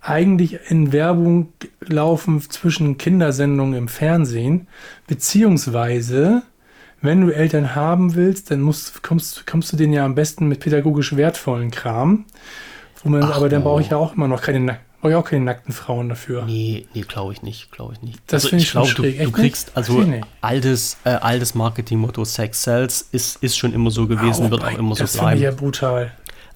B: eigentlich in Werbung laufen zwischen Kindersendungen im Fernsehen, beziehungsweise wenn du Eltern haben willst, dann musst, kommst, kommst du denen ja am besten mit pädagogisch wertvollen Kram. Wo man, aber dann brauche ich ja auch immer noch keine Brauche ich auch keine nackten Frauen dafür.
A: Nee, nee, glaube ich nicht, glaube ich nicht.
B: Das also ich, ich glaube,
A: du, du, kriegst, also altes, äh, altes Marketingmotto Sex Sells ist, ist schon immer so gewesen, oh, wird auch immer so
B: bleiben. Das ist ja brutal.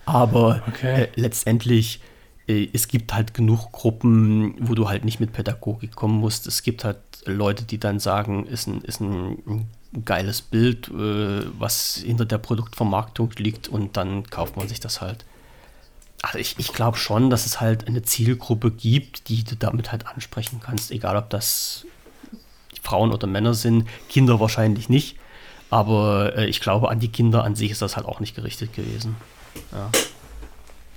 A: Aber okay. äh, letztendlich, äh, es gibt halt genug Gruppen, wo du halt nicht mit Pädagogik kommen musst. Es gibt halt Leute, die dann sagen, ist ein, ist ein, ein geiles Bild, äh, was hinter der Produktvermarktung liegt und dann kauft man sich das halt. Also ich, ich glaube schon, dass es halt eine Zielgruppe gibt, die du damit halt ansprechen kannst, egal ob das Frauen oder Männer sind, Kinder wahrscheinlich nicht. Aber äh, ich glaube, an die Kinder an sich ist das halt auch nicht gerichtet gewesen. Ja.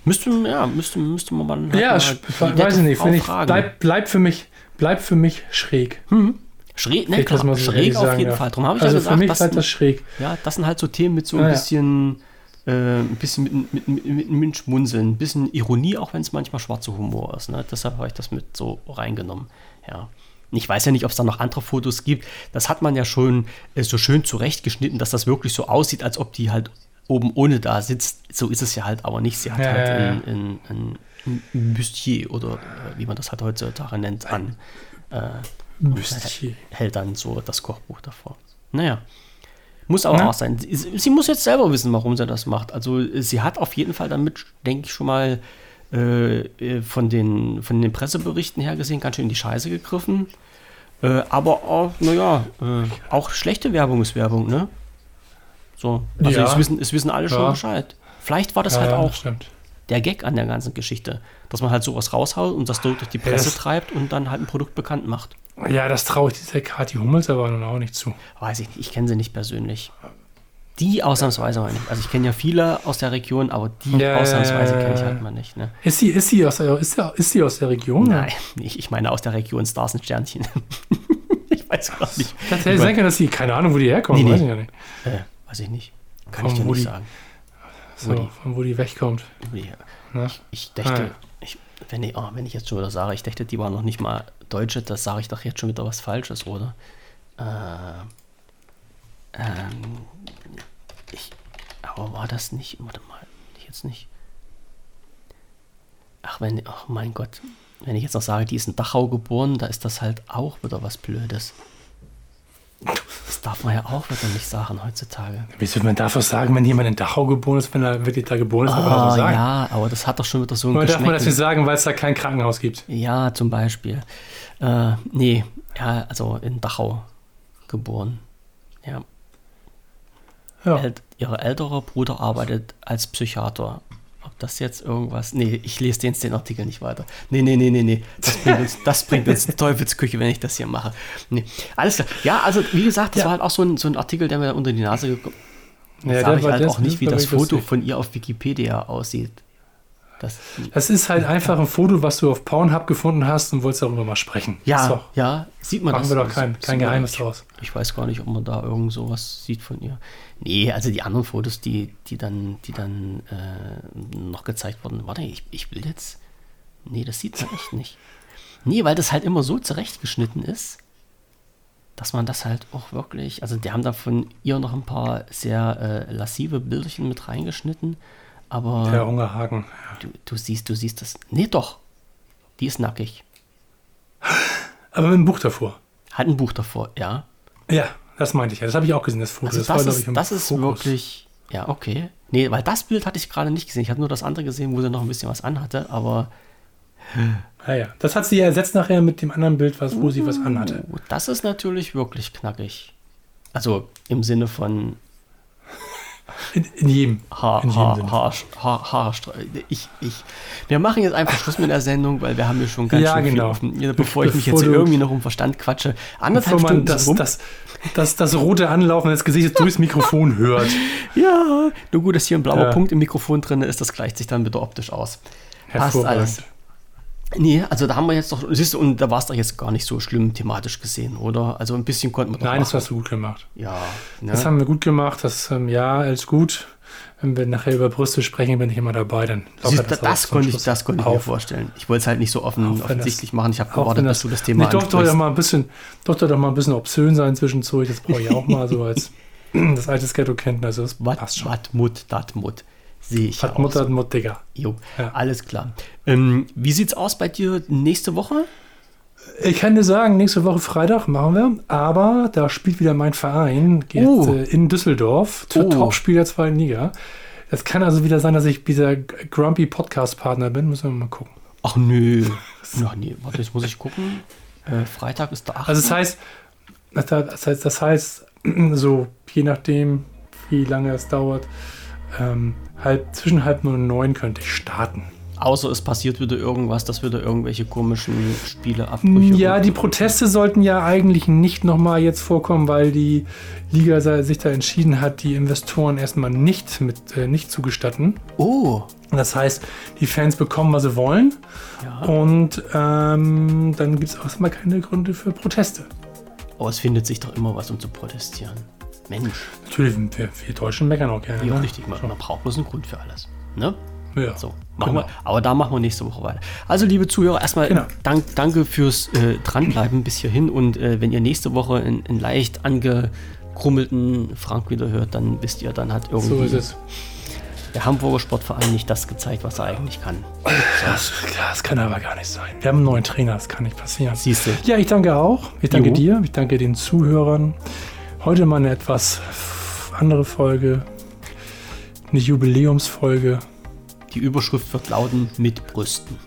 A: Müsste, ja, müsste, müsste man
B: mal. Ja, mal weiß ich nicht. Ich, bleib, bleib, für mich, bleib für mich schräg.
A: Mhm. Schräg, ne, klar, so schräg auf jeden Fall.
B: Darum habe ich also ja gesagt, für mich bleibt das schräg.
A: Ja, das sind halt so Themen mit so ein ah, bisschen. Ja äh, ein bisschen mit, mit, mit, mit Schmunzeln, ein bisschen Ironie, auch wenn es manchmal schwarzer Humor ist. Ne? Deshalb habe ich das mit so reingenommen. Ja. Ich weiß ja nicht, ob es da noch andere Fotos gibt. Das hat man ja schon äh, so schön zurechtgeschnitten, dass das wirklich so aussieht, als ob die halt oben ohne da sitzt. So ist es ja halt aber nicht. Sie hat
B: Ja,
A: halt
B: ja,
A: ein, ein, ein, Bustier oder äh, wie man das halt heutzutage nennt, an. Äh,
B: Bustier.
A: hält dann so das Kochbuch davor. Naja. Muss aber
B: Na?
A: auch sein. Sie, sie muss jetzt selber wissen, warum sie das macht. Also sie hat auf jeden Fall damit, denke ich, schon mal äh, äh, von, den, von den Presseberichten her gesehen ganz schön in die Scheiße gegriffen. Äh, aber auch, naja, äh, auch schlechte Werbung ist Werbung, ne? So. Also
B: Ja.
A: es, wissen, es wissen alle schon
B: Ja.
A: Bescheid. Vielleicht war das
B: Ja,
A: halt
B: ja,
A: auch
B: stimmt.
A: Der Gag an der ganzen Geschichte, dass man halt sowas raushaut und das durch die
B: Ja,
A: Presse
B: das-
A: treibt und dann halt ein Produkt bekannt macht.
B: Ja, das traue ich dieser Kathi Hummels aber nun auch nicht zu.
A: Weiß ich nicht, ich kenne sie nicht persönlich. Die ausnahmsweise mal nicht. Also ich kenne ja viele aus der Region, aber die
B: Ja,
A: ausnahmsweise
B: ja,
A: kenne ich
B: ja.
A: halt mal nicht. Ne?
B: Ist sie, ist sie, aus, der, ist, sie, ist sie aus der Region?
A: Nein, ich, ich meine aus der Region Stars und Sternchen. ich weiß gar nicht.
B: Das hätte sein können, dass sie, keine Ahnung, wo die herkommt,
A: Nee, nee.
B: weiß ich ja nicht.
A: Äh, weiß ich nicht. Kann
B: Von
A: ich dir nicht
B: die-
A: sagen.
B: So,
A: Wo die-
B: von wo die wegkommt.
A: Ja.
B: Ne?
A: Ich dächte,
B: Ah, ja.
A: ich, wenn, ich, oh, wenn ich jetzt schon wieder sage, ich dächte, die waren noch nicht mal Deutsche, das sage ich doch jetzt schon wieder was Falsches, oder? Äh, ähm, ich, aber war das nicht, warte mal, jetzt nicht. Ach, wenn, ach mein Gott, wenn ich jetzt noch sage, die ist in Dachau geboren, da ist das halt auch wieder was Blödes. Das darf man ja auch wieder nicht sagen heutzutage.
B: Wieso, man darf sagen, wenn jemand in Dachau geboren ist, wenn er wirklich da geboren ist,
A: Ah,
B: so sagen.
A: ja, aber das hat doch schon wieder so ein
B: Oder darf man das nicht sagen, weil es da kein Krankenhaus gibt?
A: Ja, zum Beispiel. Äh, nee, ja, also in Dachau geboren. Ja.
B: Ja.
A: El ihre ältere Bruder arbeitet als Psychiater. Ob das jetzt irgendwas. Nee, ich lese den, den Artikel nicht weiter. Nee, nee, nee, nee, nee. Das bringt uns, das bringt uns Teufelsküche, wenn ich das hier mache. Nee. Alles klar. Ja, also wie gesagt, das
B: Ja.
A: war halt auch so ein, so ein Artikel, der mir unter die Nase gekommen
B: Ja,
A: Jetzt
B: der
A: sage ich halt auch
B: ist-
A: nicht, wie das Foto
B: lustig.
A: von ihr auf Wikipedia aussieht. Das,
B: Das ist halt einfach ein Foto, was du auf Pornhub gefunden hast und wolltest darüber mal sprechen.
A: ja,
B: So,
A: ja, sieht man
B: machen
A: das.
B: wir doch kein, kein Geheimnis draus.
A: Ich weiß gar nicht, ob man da irgend sowas sieht von ihr. Nee, also die anderen Fotos, die, die dann, die dann äh, noch gezeigt wurden. Warte, ich, ich will jetzt. Nee, das sieht man echt nicht. Nee, weil das halt immer so zurechtgeschnitten ist, dass man das halt auch wirklich. Also die haben da von ihr noch ein paar sehr äh, lassive Bilderchen mit reingeschnitten. Aber
B: Der Hungerhaken.
A: du, du siehst, du siehst das. Nee, doch. Die ist nackig.
B: Aber mit einem Buch davor.
A: Hat ein Buch davor, ja.
B: Ja, das meinte ich ja. Das habe ich auch gesehen, das Foto.
A: Also das,
B: glaub
A: ist, das ist wirklich, ja, okay. Nee, weil das Bild hatte ich gerade nicht gesehen. Ich hatte nur das andere gesehen, wo sie noch ein bisschen was anhatte, aber
B: Ja, ja. Das hat sie ja ersetzt nachher mit dem anderen Bild, was, wo sie was anhatte.
A: oh, das ist natürlich wirklich knackig. Also im Sinne von
B: In, in jedem.
A: Haar,
B: in jedem
A: Haar,
B: Sinne.
A: Haar, Haar, Haarstreu- Ich, ich. Wir machen jetzt einfach Schluss mit der Sendung, weil wir haben hier schon ganz
B: Ja,
A: schön viel
B: genau.
A: offen. Ja, Bevor ich mich jetzt irgendwie noch um Verstand quatsche. Anderthalb
B: Bevor man
A: Stunden
B: das,
A: rum.
B: das, das, das rote Anlaufen des Gesichtes durchs Mikrofon hört.
A: Ja, nur gut, dass hier ein blauer
B: Ja.
A: Punkt im Mikrofon drin ist, das gleicht sich dann wieder optisch aus. Passt alles. Nee, also da haben wir jetzt doch, siehst du, und da war es doch jetzt gar nicht so schlimm thematisch gesehen, oder? Also ein bisschen konnten wir doch
B: Nein, das
A: machen.
B: hast du gut gemacht.
A: Ja, ne?
B: Das haben wir gut gemacht. Das, ähm, ja, alles gut. Wenn wir nachher über Brüste sprechen, bin ich immer dabei. Dann
A: Siehst, das, das, konnte ich, das konnte ich mir vorstellen. Ich wollte es halt nicht so offen,
B: wenn das-
A: offensichtlich machen. Ich habe gewartet, dass
B: das,
A: du das Thema
B: nee, doch, doch,
A: ansprichst.
B: mal ein bisschen, doch, doch, doch mal ein bisschen obszön sein zwischendurch. Das brauche ich auch mal so als das alte Ghetto kennt. Also das passt
A: Wat,
B: schon.
A: wat, mut, dat, mut. Sehe ich
B: Hat Mutter,
A: so.
B: Mut, Digga.
A: Jo,
B: Ja.
A: alles klar. Ähm, wie sieht's aus bei dir nächste Woche?
B: Ich kann dir sagen, nächste Woche Freitag machen wir, aber da spielt wieder mein Verein geht,
A: Oh.
B: äh, in Düsseldorf,
A: Oh.
B: Topspiel der zweiten Liga. Es kann also wieder sein, dass ich dieser Grumpy Podcast-Partner bin. Müssen wir mal gucken.
A: Ach nö. Ach nee, warte, jetzt muss ich gucken. Äh, Freitag ist der 8.
B: Also das heißt, das heißt, das heißt, so je nachdem, wie lange es dauert, ähm, halb, zwischen halb neun und neun könnte ich starten.
A: Außer es passiert wieder irgendwas, dass wieder irgendwelche komischen Spieleabbrüche.
B: Ja,
A: und-
B: die Proteste sollten ja eigentlich nicht nochmal jetzt vorkommen, weil die Liga sich da entschieden hat, die Investoren erstmal nicht mit äh, nicht zu gestatten.
A: Oh.
B: Das heißt, die Fans bekommen, was sie wollen.
A: Ja.
B: Und ähm, dann gibt es auch erstmal keine Gründe für Proteste.
A: Aber es findet sich doch immer was, um zu protestieren. Mensch,
B: Natürlich, wir, wir Deutschen meckern auch gerne.
A: ja,
B: ne?
A: richtig. Man, man braucht bloß einen Grund für alles. Ne?
B: Ja.
A: So, machen
B: Genau.
A: wir, aber da machen wir nächste Woche weiter. Also, liebe Zuhörer, erstmal
B: Genau.
A: dank, danke fürs äh, Dranbleiben bis hierhin. Und äh, wenn ihr nächste Woche ein, ein leicht verkrummelten Frank wieder hört, dann wisst ihr, dann hat irgendwie
B: So ist es.
A: der Hamburger Sportverein nicht das gezeigt, was er eigentlich kann.
B: Das, das kann aber gar nicht sein. Wir haben einen neuen Trainer, das kann nicht passieren.
A: Siehst du?
B: Ja, ich danke auch. Ich danke
A: Jo.
B: dir. Ich danke den Zuhörern. Heute mal eine etwas andere Folge. Eine Jubiläumsfolge.
A: Die Überschrift wird lauten mit Brüsten.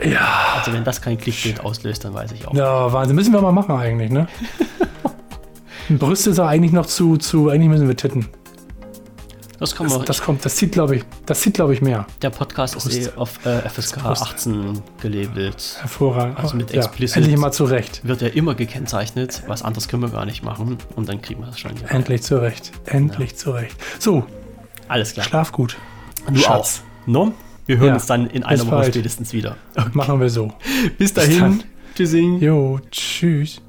B: Ja.
A: Also wenn das kein Klickbild auslöst, dann weiß ich auch.
B: Ja, Wahnsinn. Müssen wir mal machen eigentlich, ne? Brüste ist ja eigentlich noch zu, zu, eigentlich müssen wir titten.
A: Das kann
B: Das, das kommt, das zieht, glaube ich, das zieht, glaube ich, mehr.
A: der Podcast ist
B: Brust.
A: eh auf äh, FSK
B: Brust.
A: 18 gelabelt.
B: Hervorragend.
A: Also mit
B: ja,
A: explicit.
B: endlich mal zurecht.
A: Wird ja immer gekennzeichnet. Was anderes können wir gar nicht machen. Und dann kriegen wir das schon. hin.
B: Endlich zurecht. Endlich zurecht. So,
A: Alles klar.
B: schlaf gut.
A: Du
B: Schatz.
A: auch. No? Wir hören
B: Ja.
A: uns dann in
B: Bis
A: einer Woche
B: bald.
A: spätestens wieder.
B: Machen wir so.
A: Bis
B: dahin.
A: dahin. Tschüssing.
B: Jo, tschüss.